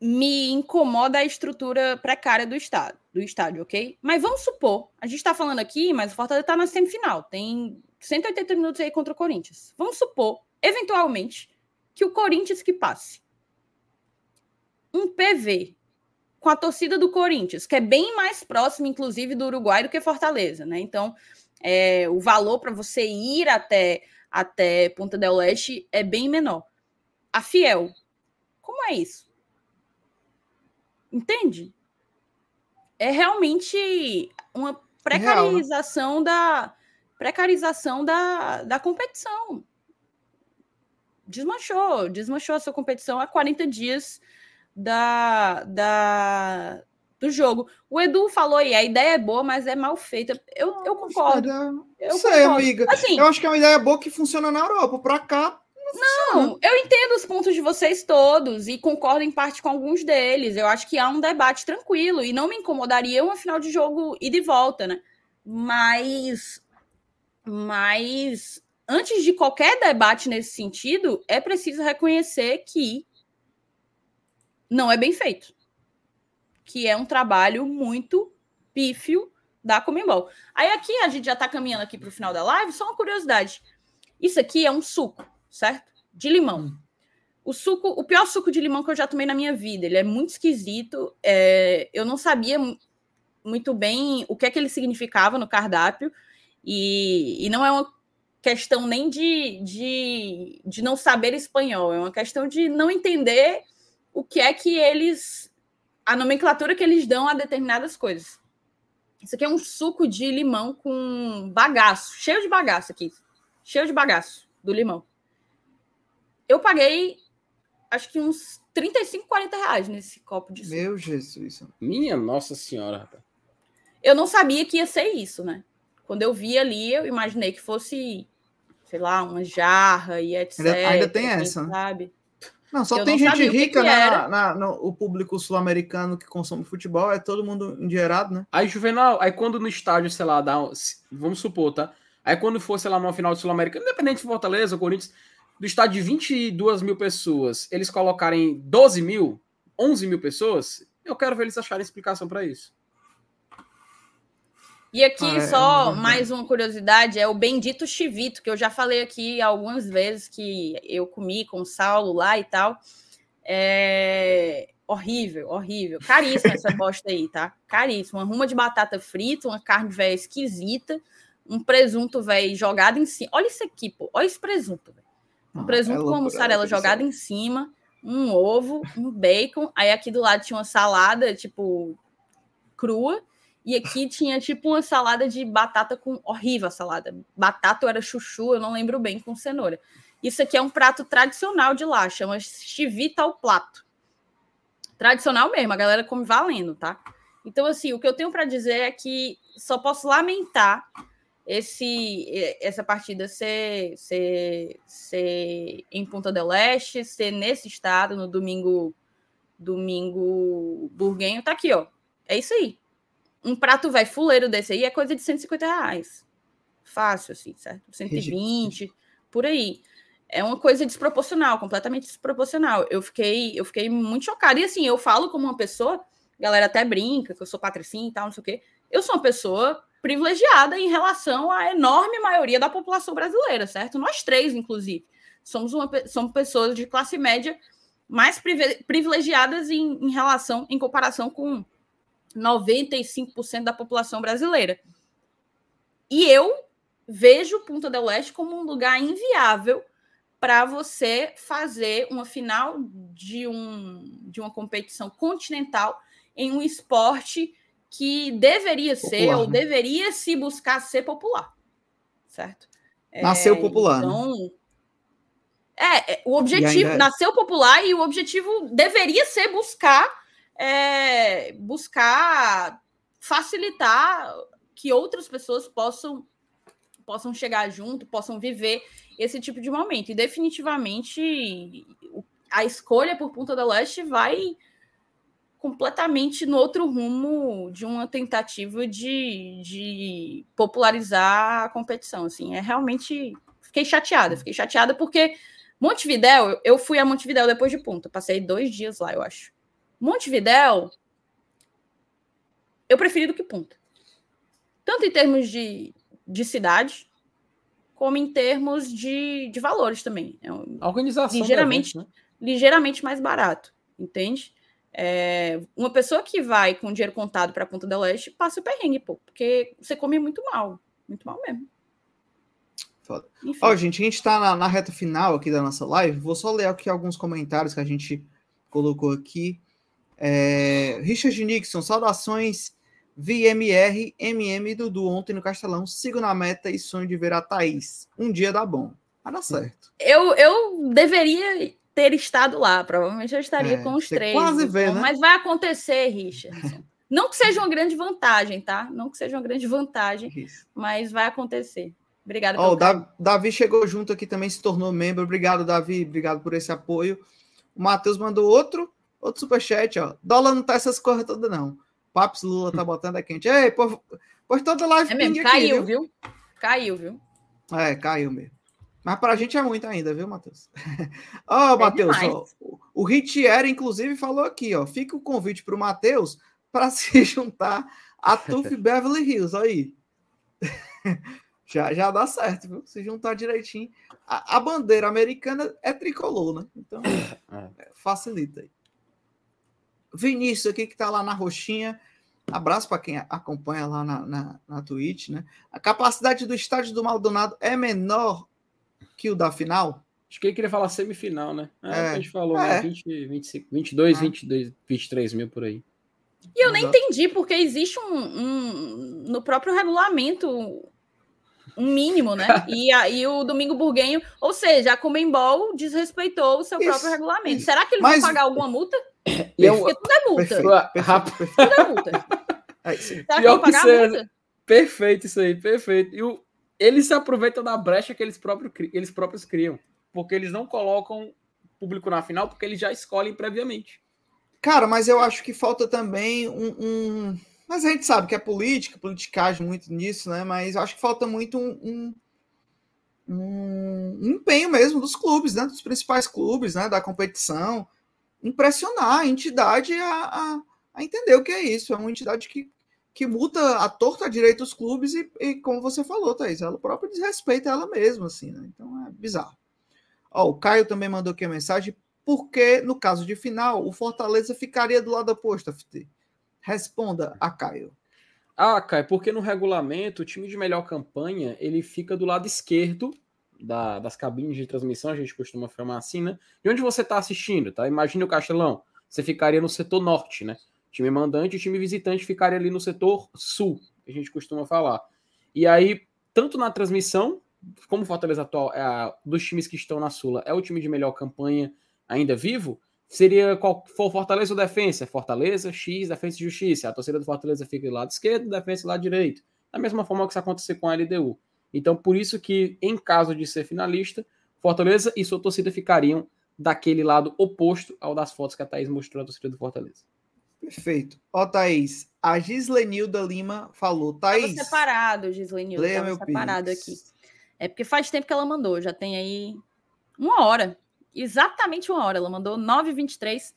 me incomoda a estrutura precária do estádio, do estádio, ok? Mas vamos supor, a gente tá falando aqui, mas o Fortaleza tá na semifinal, tem 180 minutos aí contra o Corinthians. Vamos supor, eventualmente, que o Corinthians que passe um PV com a torcida do Corinthians, que é bem mais próximo, inclusive, do Uruguai do que Fortaleza, né? Então, é, o valor para você ir até, até Punta del Leste é bem menor. A Fiel, como é isso? Entende? É realmente uma precarização da precarização da, da competição. Desmanchou, desmanchou a sua competição há 40 dias da, da, do jogo. O Edu falou aí, a ideia é boa, mas é mal feita. Eu, eu concordo. Eu sei, concordo. amiga. Assim, Eu acho que é uma ideia boa que funciona na Europa. Pra cá, Não, eu entendo os pontos de vocês todos e concordo em parte com alguns deles. Eu acho que há um debate tranquilo e não me incomodaria uma final de jogo ida e volta, né? Mas, mas antes de qualquer debate nesse sentido, é preciso reconhecer que não é bem feito, que é um trabalho muito pífio da Comembol. Aí aqui a gente já está caminhando aqui para o final da live. Só uma curiosidade: isso aqui é um suco certo? De limão. O suco, o pior suco de limão que eu já tomei na minha vida. Ele é muito esquisito. é, eu não sabia mu- muito bem o que é que ele significava no cardápio. E, e não é uma questão nem de, de, de não saber espanhol, é uma questão de não entender o que é que eles. A nomenclatura que eles dão a determinadas coisas. Isso aqui é um suco de limão com bagaço, cheio de bagaço aqui. Cheio de bagaço do limão eu paguei acho que uns 35, 40 reais nesse copo de suco. meu Jesus. Minha Nossa Senhora, rapaz. Eu não sabia que ia ser isso, né? Quando eu vi ali, eu imaginei que fosse, sei lá, uma jarra e etc. Ainda- ainda tem quem essa, né? Sabe? Não, só Eu tem não gente o rica que na- o público sul-americano que consome futebol, é todo mundo endinheirado, né? Aí, Juvenal, aí quando no estádio, sei lá, dá, vamos supor, tá? Aí quando for, sei lá, numa final de Sul-América, independente de Fortaleza ou Corinthians, do estádio de 22 mil pessoas, eles colocarem 12 mil, 11 mil pessoas, eu quero ver eles acharem explicação para isso. E aqui, Ah, é, só é mais uma curiosidade: é o bendito chivito, que eu já falei aqui algumas vezes que eu comi com o Saulo lá e tal. É horrível, horrível. Caríssima essa bosta aí, tá? Caríssima. Uma ruma de batata frita, uma carne velha esquisita, um presunto velho jogado em cima. Olha isso aqui, pô. Olha esse presunto, velho. Um Não, presunto é com loucura, mussarela é loucura, jogada em cima, um ovo, um bacon. Aí aqui do lado tinha uma salada, tipo, crua. E aqui tinha, tipo, uma salada de batata com. Horrível a salada. Batata ou era chuchu, eu não lembro bem, com cenoura. Isso aqui é um prato tradicional de lá, chama chivita ao plato. Tradicional mesmo, a galera come valendo, tá? Então, assim, o que eu tenho para dizer é que só posso lamentar esse essa partida ser, ser, ser em Punta del Este, ser nesse estado, no domingo domingo burguenho. Tá aqui, ó. É isso aí. Um prato velho fuleiro desse aí é coisa de 150 reais. Fácil, assim, certo? 120, por aí. É uma coisa desproporcional, completamente desproporcional. Eu fiquei, eu fiquei muito chocada. E assim, eu falo como uma pessoa, galera até brinca que eu sou patricinha e tal, não sei o quê. Eu sou uma pessoa privilegiada em relação à enorme maioria da população brasileira, certo? Nós três, inclusive. Somos, uma, somos pessoas de classe média mais privi- privilegiadas em, em relação, em comparação com 95% da população brasileira. E eu vejo Punta del Este como um lugar inviável para você fazer uma final de, um, de uma competição continental em um esporte que deveria popular, ser ou né? deveria se buscar ser popular, certo? Nasceu é, popular. Né? Então, né? é, o objetivo é... nasceu popular e o objetivo deveria ser buscar é, buscar facilitar que outras pessoas possam possam chegar junto, possam viver esse tipo de momento. E definitivamente a escolha por Punta da Leste vai completamente no outro rumo de uma tentativa de, de popularizar a competição. Assim, é realmente fiquei chateada, fiquei chateada porque Montevidéu, eu fui a Montevidéu depois de Punta, passei dois dias lá, eu acho. Montevidéu, eu preferi do que Punta. Tanto em termos de, de cidade, como em termos de, de valores também. É um, organização ligeiramente, evento, né? ligeiramente mais barato, entende? É, uma pessoa que vai com dinheiro contado para a Ponta del Leste passa o perrengue, pô, porque você come muito mal, muito mal mesmo. Foda. Ó, gente, a gente está na, na, reta final aqui da nossa live. Vou só ler aqui alguns comentários que a gente colocou aqui. É, Richard Nixon, saudações VMR, MM Dudu ontem no Castelão. Sigo na meta e sonho de ver a Thaís. Um dia dá bom. Vai dar certo. Eu, eu deveria ter estado lá. Provavelmente eu estaria é, com os três. Quase vê, então, né? Mas vai acontecer, Richard. Não que seja uma grande vantagem, tá? Não que seja uma grande vantagem, Isso. mas vai acontecer. Obrigado. Oh, o Davi chegou junto aqui também, se tornou membro. Obrigado, Davi. Obrigado por esse apoio. O Matheus mandou outro, outro superchat, ó. Dólar não tá essas coisas todas, não. Paps Lula tá botando a quente. Ei, pô, pois toda live é mesmo, caiu, aqui, viu? viu? Caiu, viu? É, caiu mesmo. Mas para a gente é muito ainda, viu, Matheus? Ó, oh, é Matheus, o Ritieri, inclusive, falou aqui, ó. Fica o convite para o Matheus para se juntar a Tuf Beverly Hills, aí. já, já dá certo, viu? Se juntar direitinho. A, a bandeira americana é tricolor, né? Então, é. É, facilita aí. Vinícius aqui, que tá lá na roxinha. Abraço para quem acompanha lá na, na, na Twitch, né? A capacidade do estádio do Maldonado é menor que o da final? Acho que ele queria falar semifinal, né? É, é a gente falou, é. né? 20, 25, 22, ah. 22, 23 mil por aí. E eu nem entendi, porque existe um, um no próprio regulamento um mínimo, né? E aí o Domingo Burguenho, ou seja, a Comembol desrespeitou o seu isso, próprio regulamento. Isso. Será que ele Mas... vai pagar alguma multa? Eu... Porque tudo é multa. Perfeito, perfeito, tudo é multa. Será que a multa? Perfeito isso aí, perfeito. E o, eles se aproveitam da brecha que eles, próprio, eles próprios criam. Porque eles não colocam público na final, porque eles já escolhem previamente. Cara, mas eu acho que falta também um, um... Mas a gente sabe que é política, politicagem muito nisso, né? Mas eu acho que falta muito um, um, um empenho mesmo dos clubes, né? Dos principais clubes, né? Da competição. Impressionar a entidade a, a, a entender o que é isso. É uma entidade que que muda a torta direito os clubes e, e, como você falou, Thaís, ela própria desrespeita ela mesma, assim, né? Então é bizarro. Ó, o Caio também mandou aqui a mensagem, porque no caso de final, o Fortaleza ficaria do lado oposto, FT. Responda a Caio. Ah, Caio, porque no regulamento, o time de melhor campanha, ele fica do lado esquerdo da, das cabines de transmissão, a gente costuma filmar assim, né? De onde você está assistindo, tá? Imagine o Castelão, você ficaria no setor norte, né? time mandante e time visitante ficaria ali no setor sul, a gente costuma falar. E aí, tanto na transmissão, como o Fortaleza atual é dos times que estão na Sula, é o time de melhor campanha ainda vivo, seria qual for Fortaleza ou Defensa? Fortaleza, X, Defensa e Justiça. A torcida do Fortaleza fica do lado esquerdo, Defensa do lado direito. Da mesma forma que isso acontecer com a LDU. Então, por isso que, em caso de ser finalista, Fortaleza e sua torcida ficariam daquele lado oposto ao das fotos que a Thaís mostrou a torcida do Fortaleza. Perfeito. Ó, Thaís, a Gislenilda Lima falou. Thaís. Tava separado, Gislenilda. Leia meu separado aqui. É porque faz tempo que ela mandou, já tem aí uma hora. Exatamente uma hora. Ela mandou 9h23,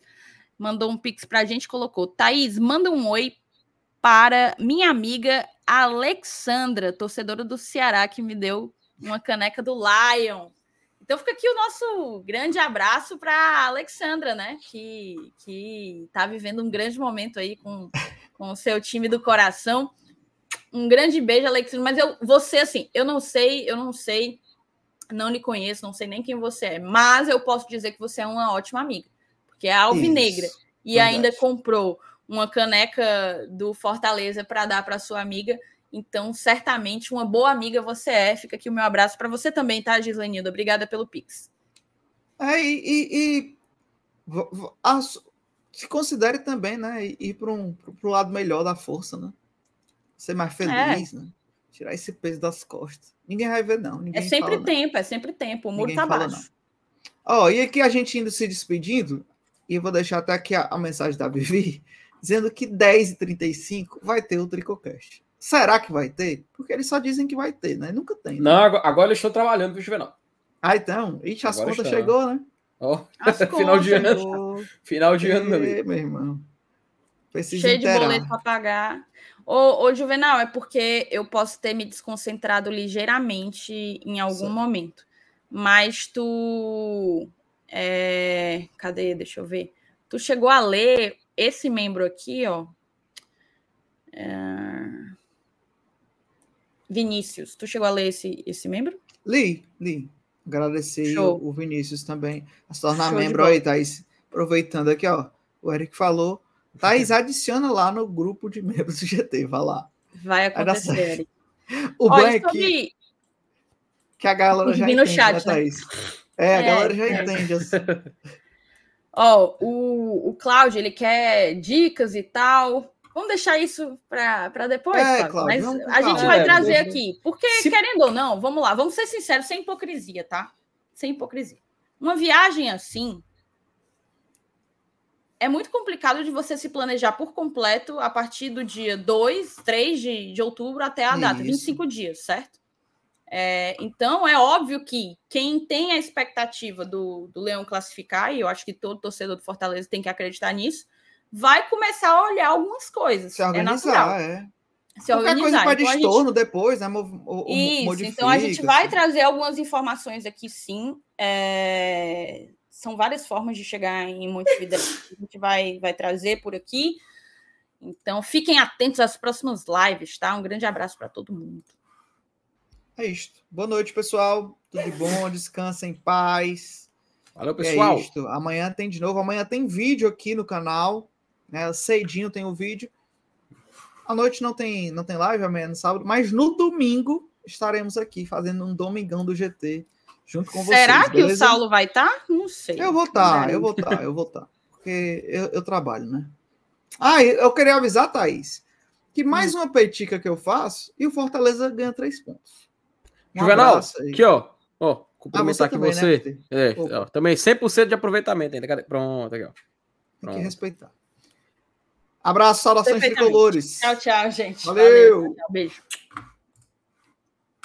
mandou um pix pra gente colocou. Thaís, manda um oi para minha amiga Alexandra, torcedora do Ceará, que me deu uma caneca do Lion. Então fica aqui o nosso grande abraço para Alexandra, né? Que que está vivendo um grande momento aí com, com o seu time do coração. Um grande beijo, Alexandra. Mas eu, você assim, eu não sei, eu não sei Não lhe conheço, não sei nem quem você é, mas eu posso dizer que você é uma ótima amiga, porque é alvinegra Isso, e verdade. ainda comprou uma caneca do Fortaleza para dar para sua amiga. Então, certamente, uma boa amiga você é. Fica aqui o meu abraço para você também, tá, Gislenilda? Obrigada pelo Pix. É, e, e- e as- se considere também, né? Ir para um pro lado melhor da força, né? Ser mais feliz, né? Tirar esse peso das costas. Ninguém vai ver, não. É sempre fala, não. tempo, é sempre tempo. O muro Ninguém tá fala, baixo. Ó, e aqui a gente indo se despedindo, e eu vou deixar até aqui a, a mensagem da Vivi, dizendo que 10h35 vai ter o Tricocast. Será que vai ter? Porque eles só dizem que vai ter, né? Nunca tem. né? Não, agora, agora eu estou trabalhando, viu, Juvenal? Ah, então. Ixi, as Agora contas está. chegou, né? Ó, As final de contas, ano. Final de ano, meu meu irmão. Preciso Cheio de inteirar. boleto para pagar. Ô, ô, Juvenal, é porque eu posso ter me desconcentrado ligeiramente em algum Certo. momento. Mas tu. é, Cadê? Deixa eu ver. Tu chegou a ler esse membro aqui, ó. É, Vinícius. Tu chegou a ler esse, esse membro? Li, li. Agradecer Show. o, o Vinícius também a se tornar Show membro aí, Thaís. Aproveitando aqui, ó. O Eric falou. Thaís, adiciona lá no grupo de membros do GT, vai lá. Vai acontecer. Eric. O bom é que, que a galera já Vi no entende, chat, né, né? Thaís? É, a É, galera já é. entende. assim. Ó, o, o Cláudio, ele quer dicas e tal. Vamos deixar isso para depois, É, Cláudio. Mas a gente vai É, trazer deixa- aqui. Porque, Se- querendo ou não, vamos lá, vamos ser sinceros, sem hipocrisia, tá? Sem hipocrisia. Uma viagem assim é muito complicado de você se planejar por completo a partir do dia 2, 3 de, de outubro até a data, Isso. 25 dias, certo? É, então, é óbvio que quem tem a expectativa do, do Leão classificar, e eu acho que todo torcedor do Fortaleza tem que acreditar nisso, vai começar a olhar algumas coisas. Se é natural. organizar, é. Se Qualquer coisa organizar. pede Então, a gente- estorno depois, né? mo- mo- isso, modifica, então a gente vai assim. trazer algumas informações aqui, sim. É, São várias formas de chegar em Montevideo. A gente vai, vai trazer por aqui. Então, fiquem atentos às próximas lives, tá? Um grande abraço para todo mundo. É isto. Boa noite, pessoal. Tudo de bom, descansa em paz. Valeu, É pessoal. isto. Amanhã tem de novo. Amanhã tem vídeo aqui no canal. Né? Cedinho tem o vídeo. À noite não tem, não tem live, amanhã no sábado. Mas no domingo estaremos aqui fazendo um domingão do GT junto com Será vocês. que o beleza? Saulo vai estar? Não sei. Eu vou estar, Não eu vou estar, eu vou estar. Porque eu, eu trabalho, né? Ah, eu queria avisar, Thaís, que Hum. mais uma petica que eu faço e o Fortaleza ganha três pontos. Um Juvenal, aqui, ó. Ó, Ah, cumprimentar aqui também, você. Né? É, ó, também 100% de aproveitamento ainda. Cadê? Pronto, aqui, ó. Tem que Pronto. respeitar. Abraço, saudações tricolores. Tchau, tchau, gente. Valeu. tchau, tchau, beijo.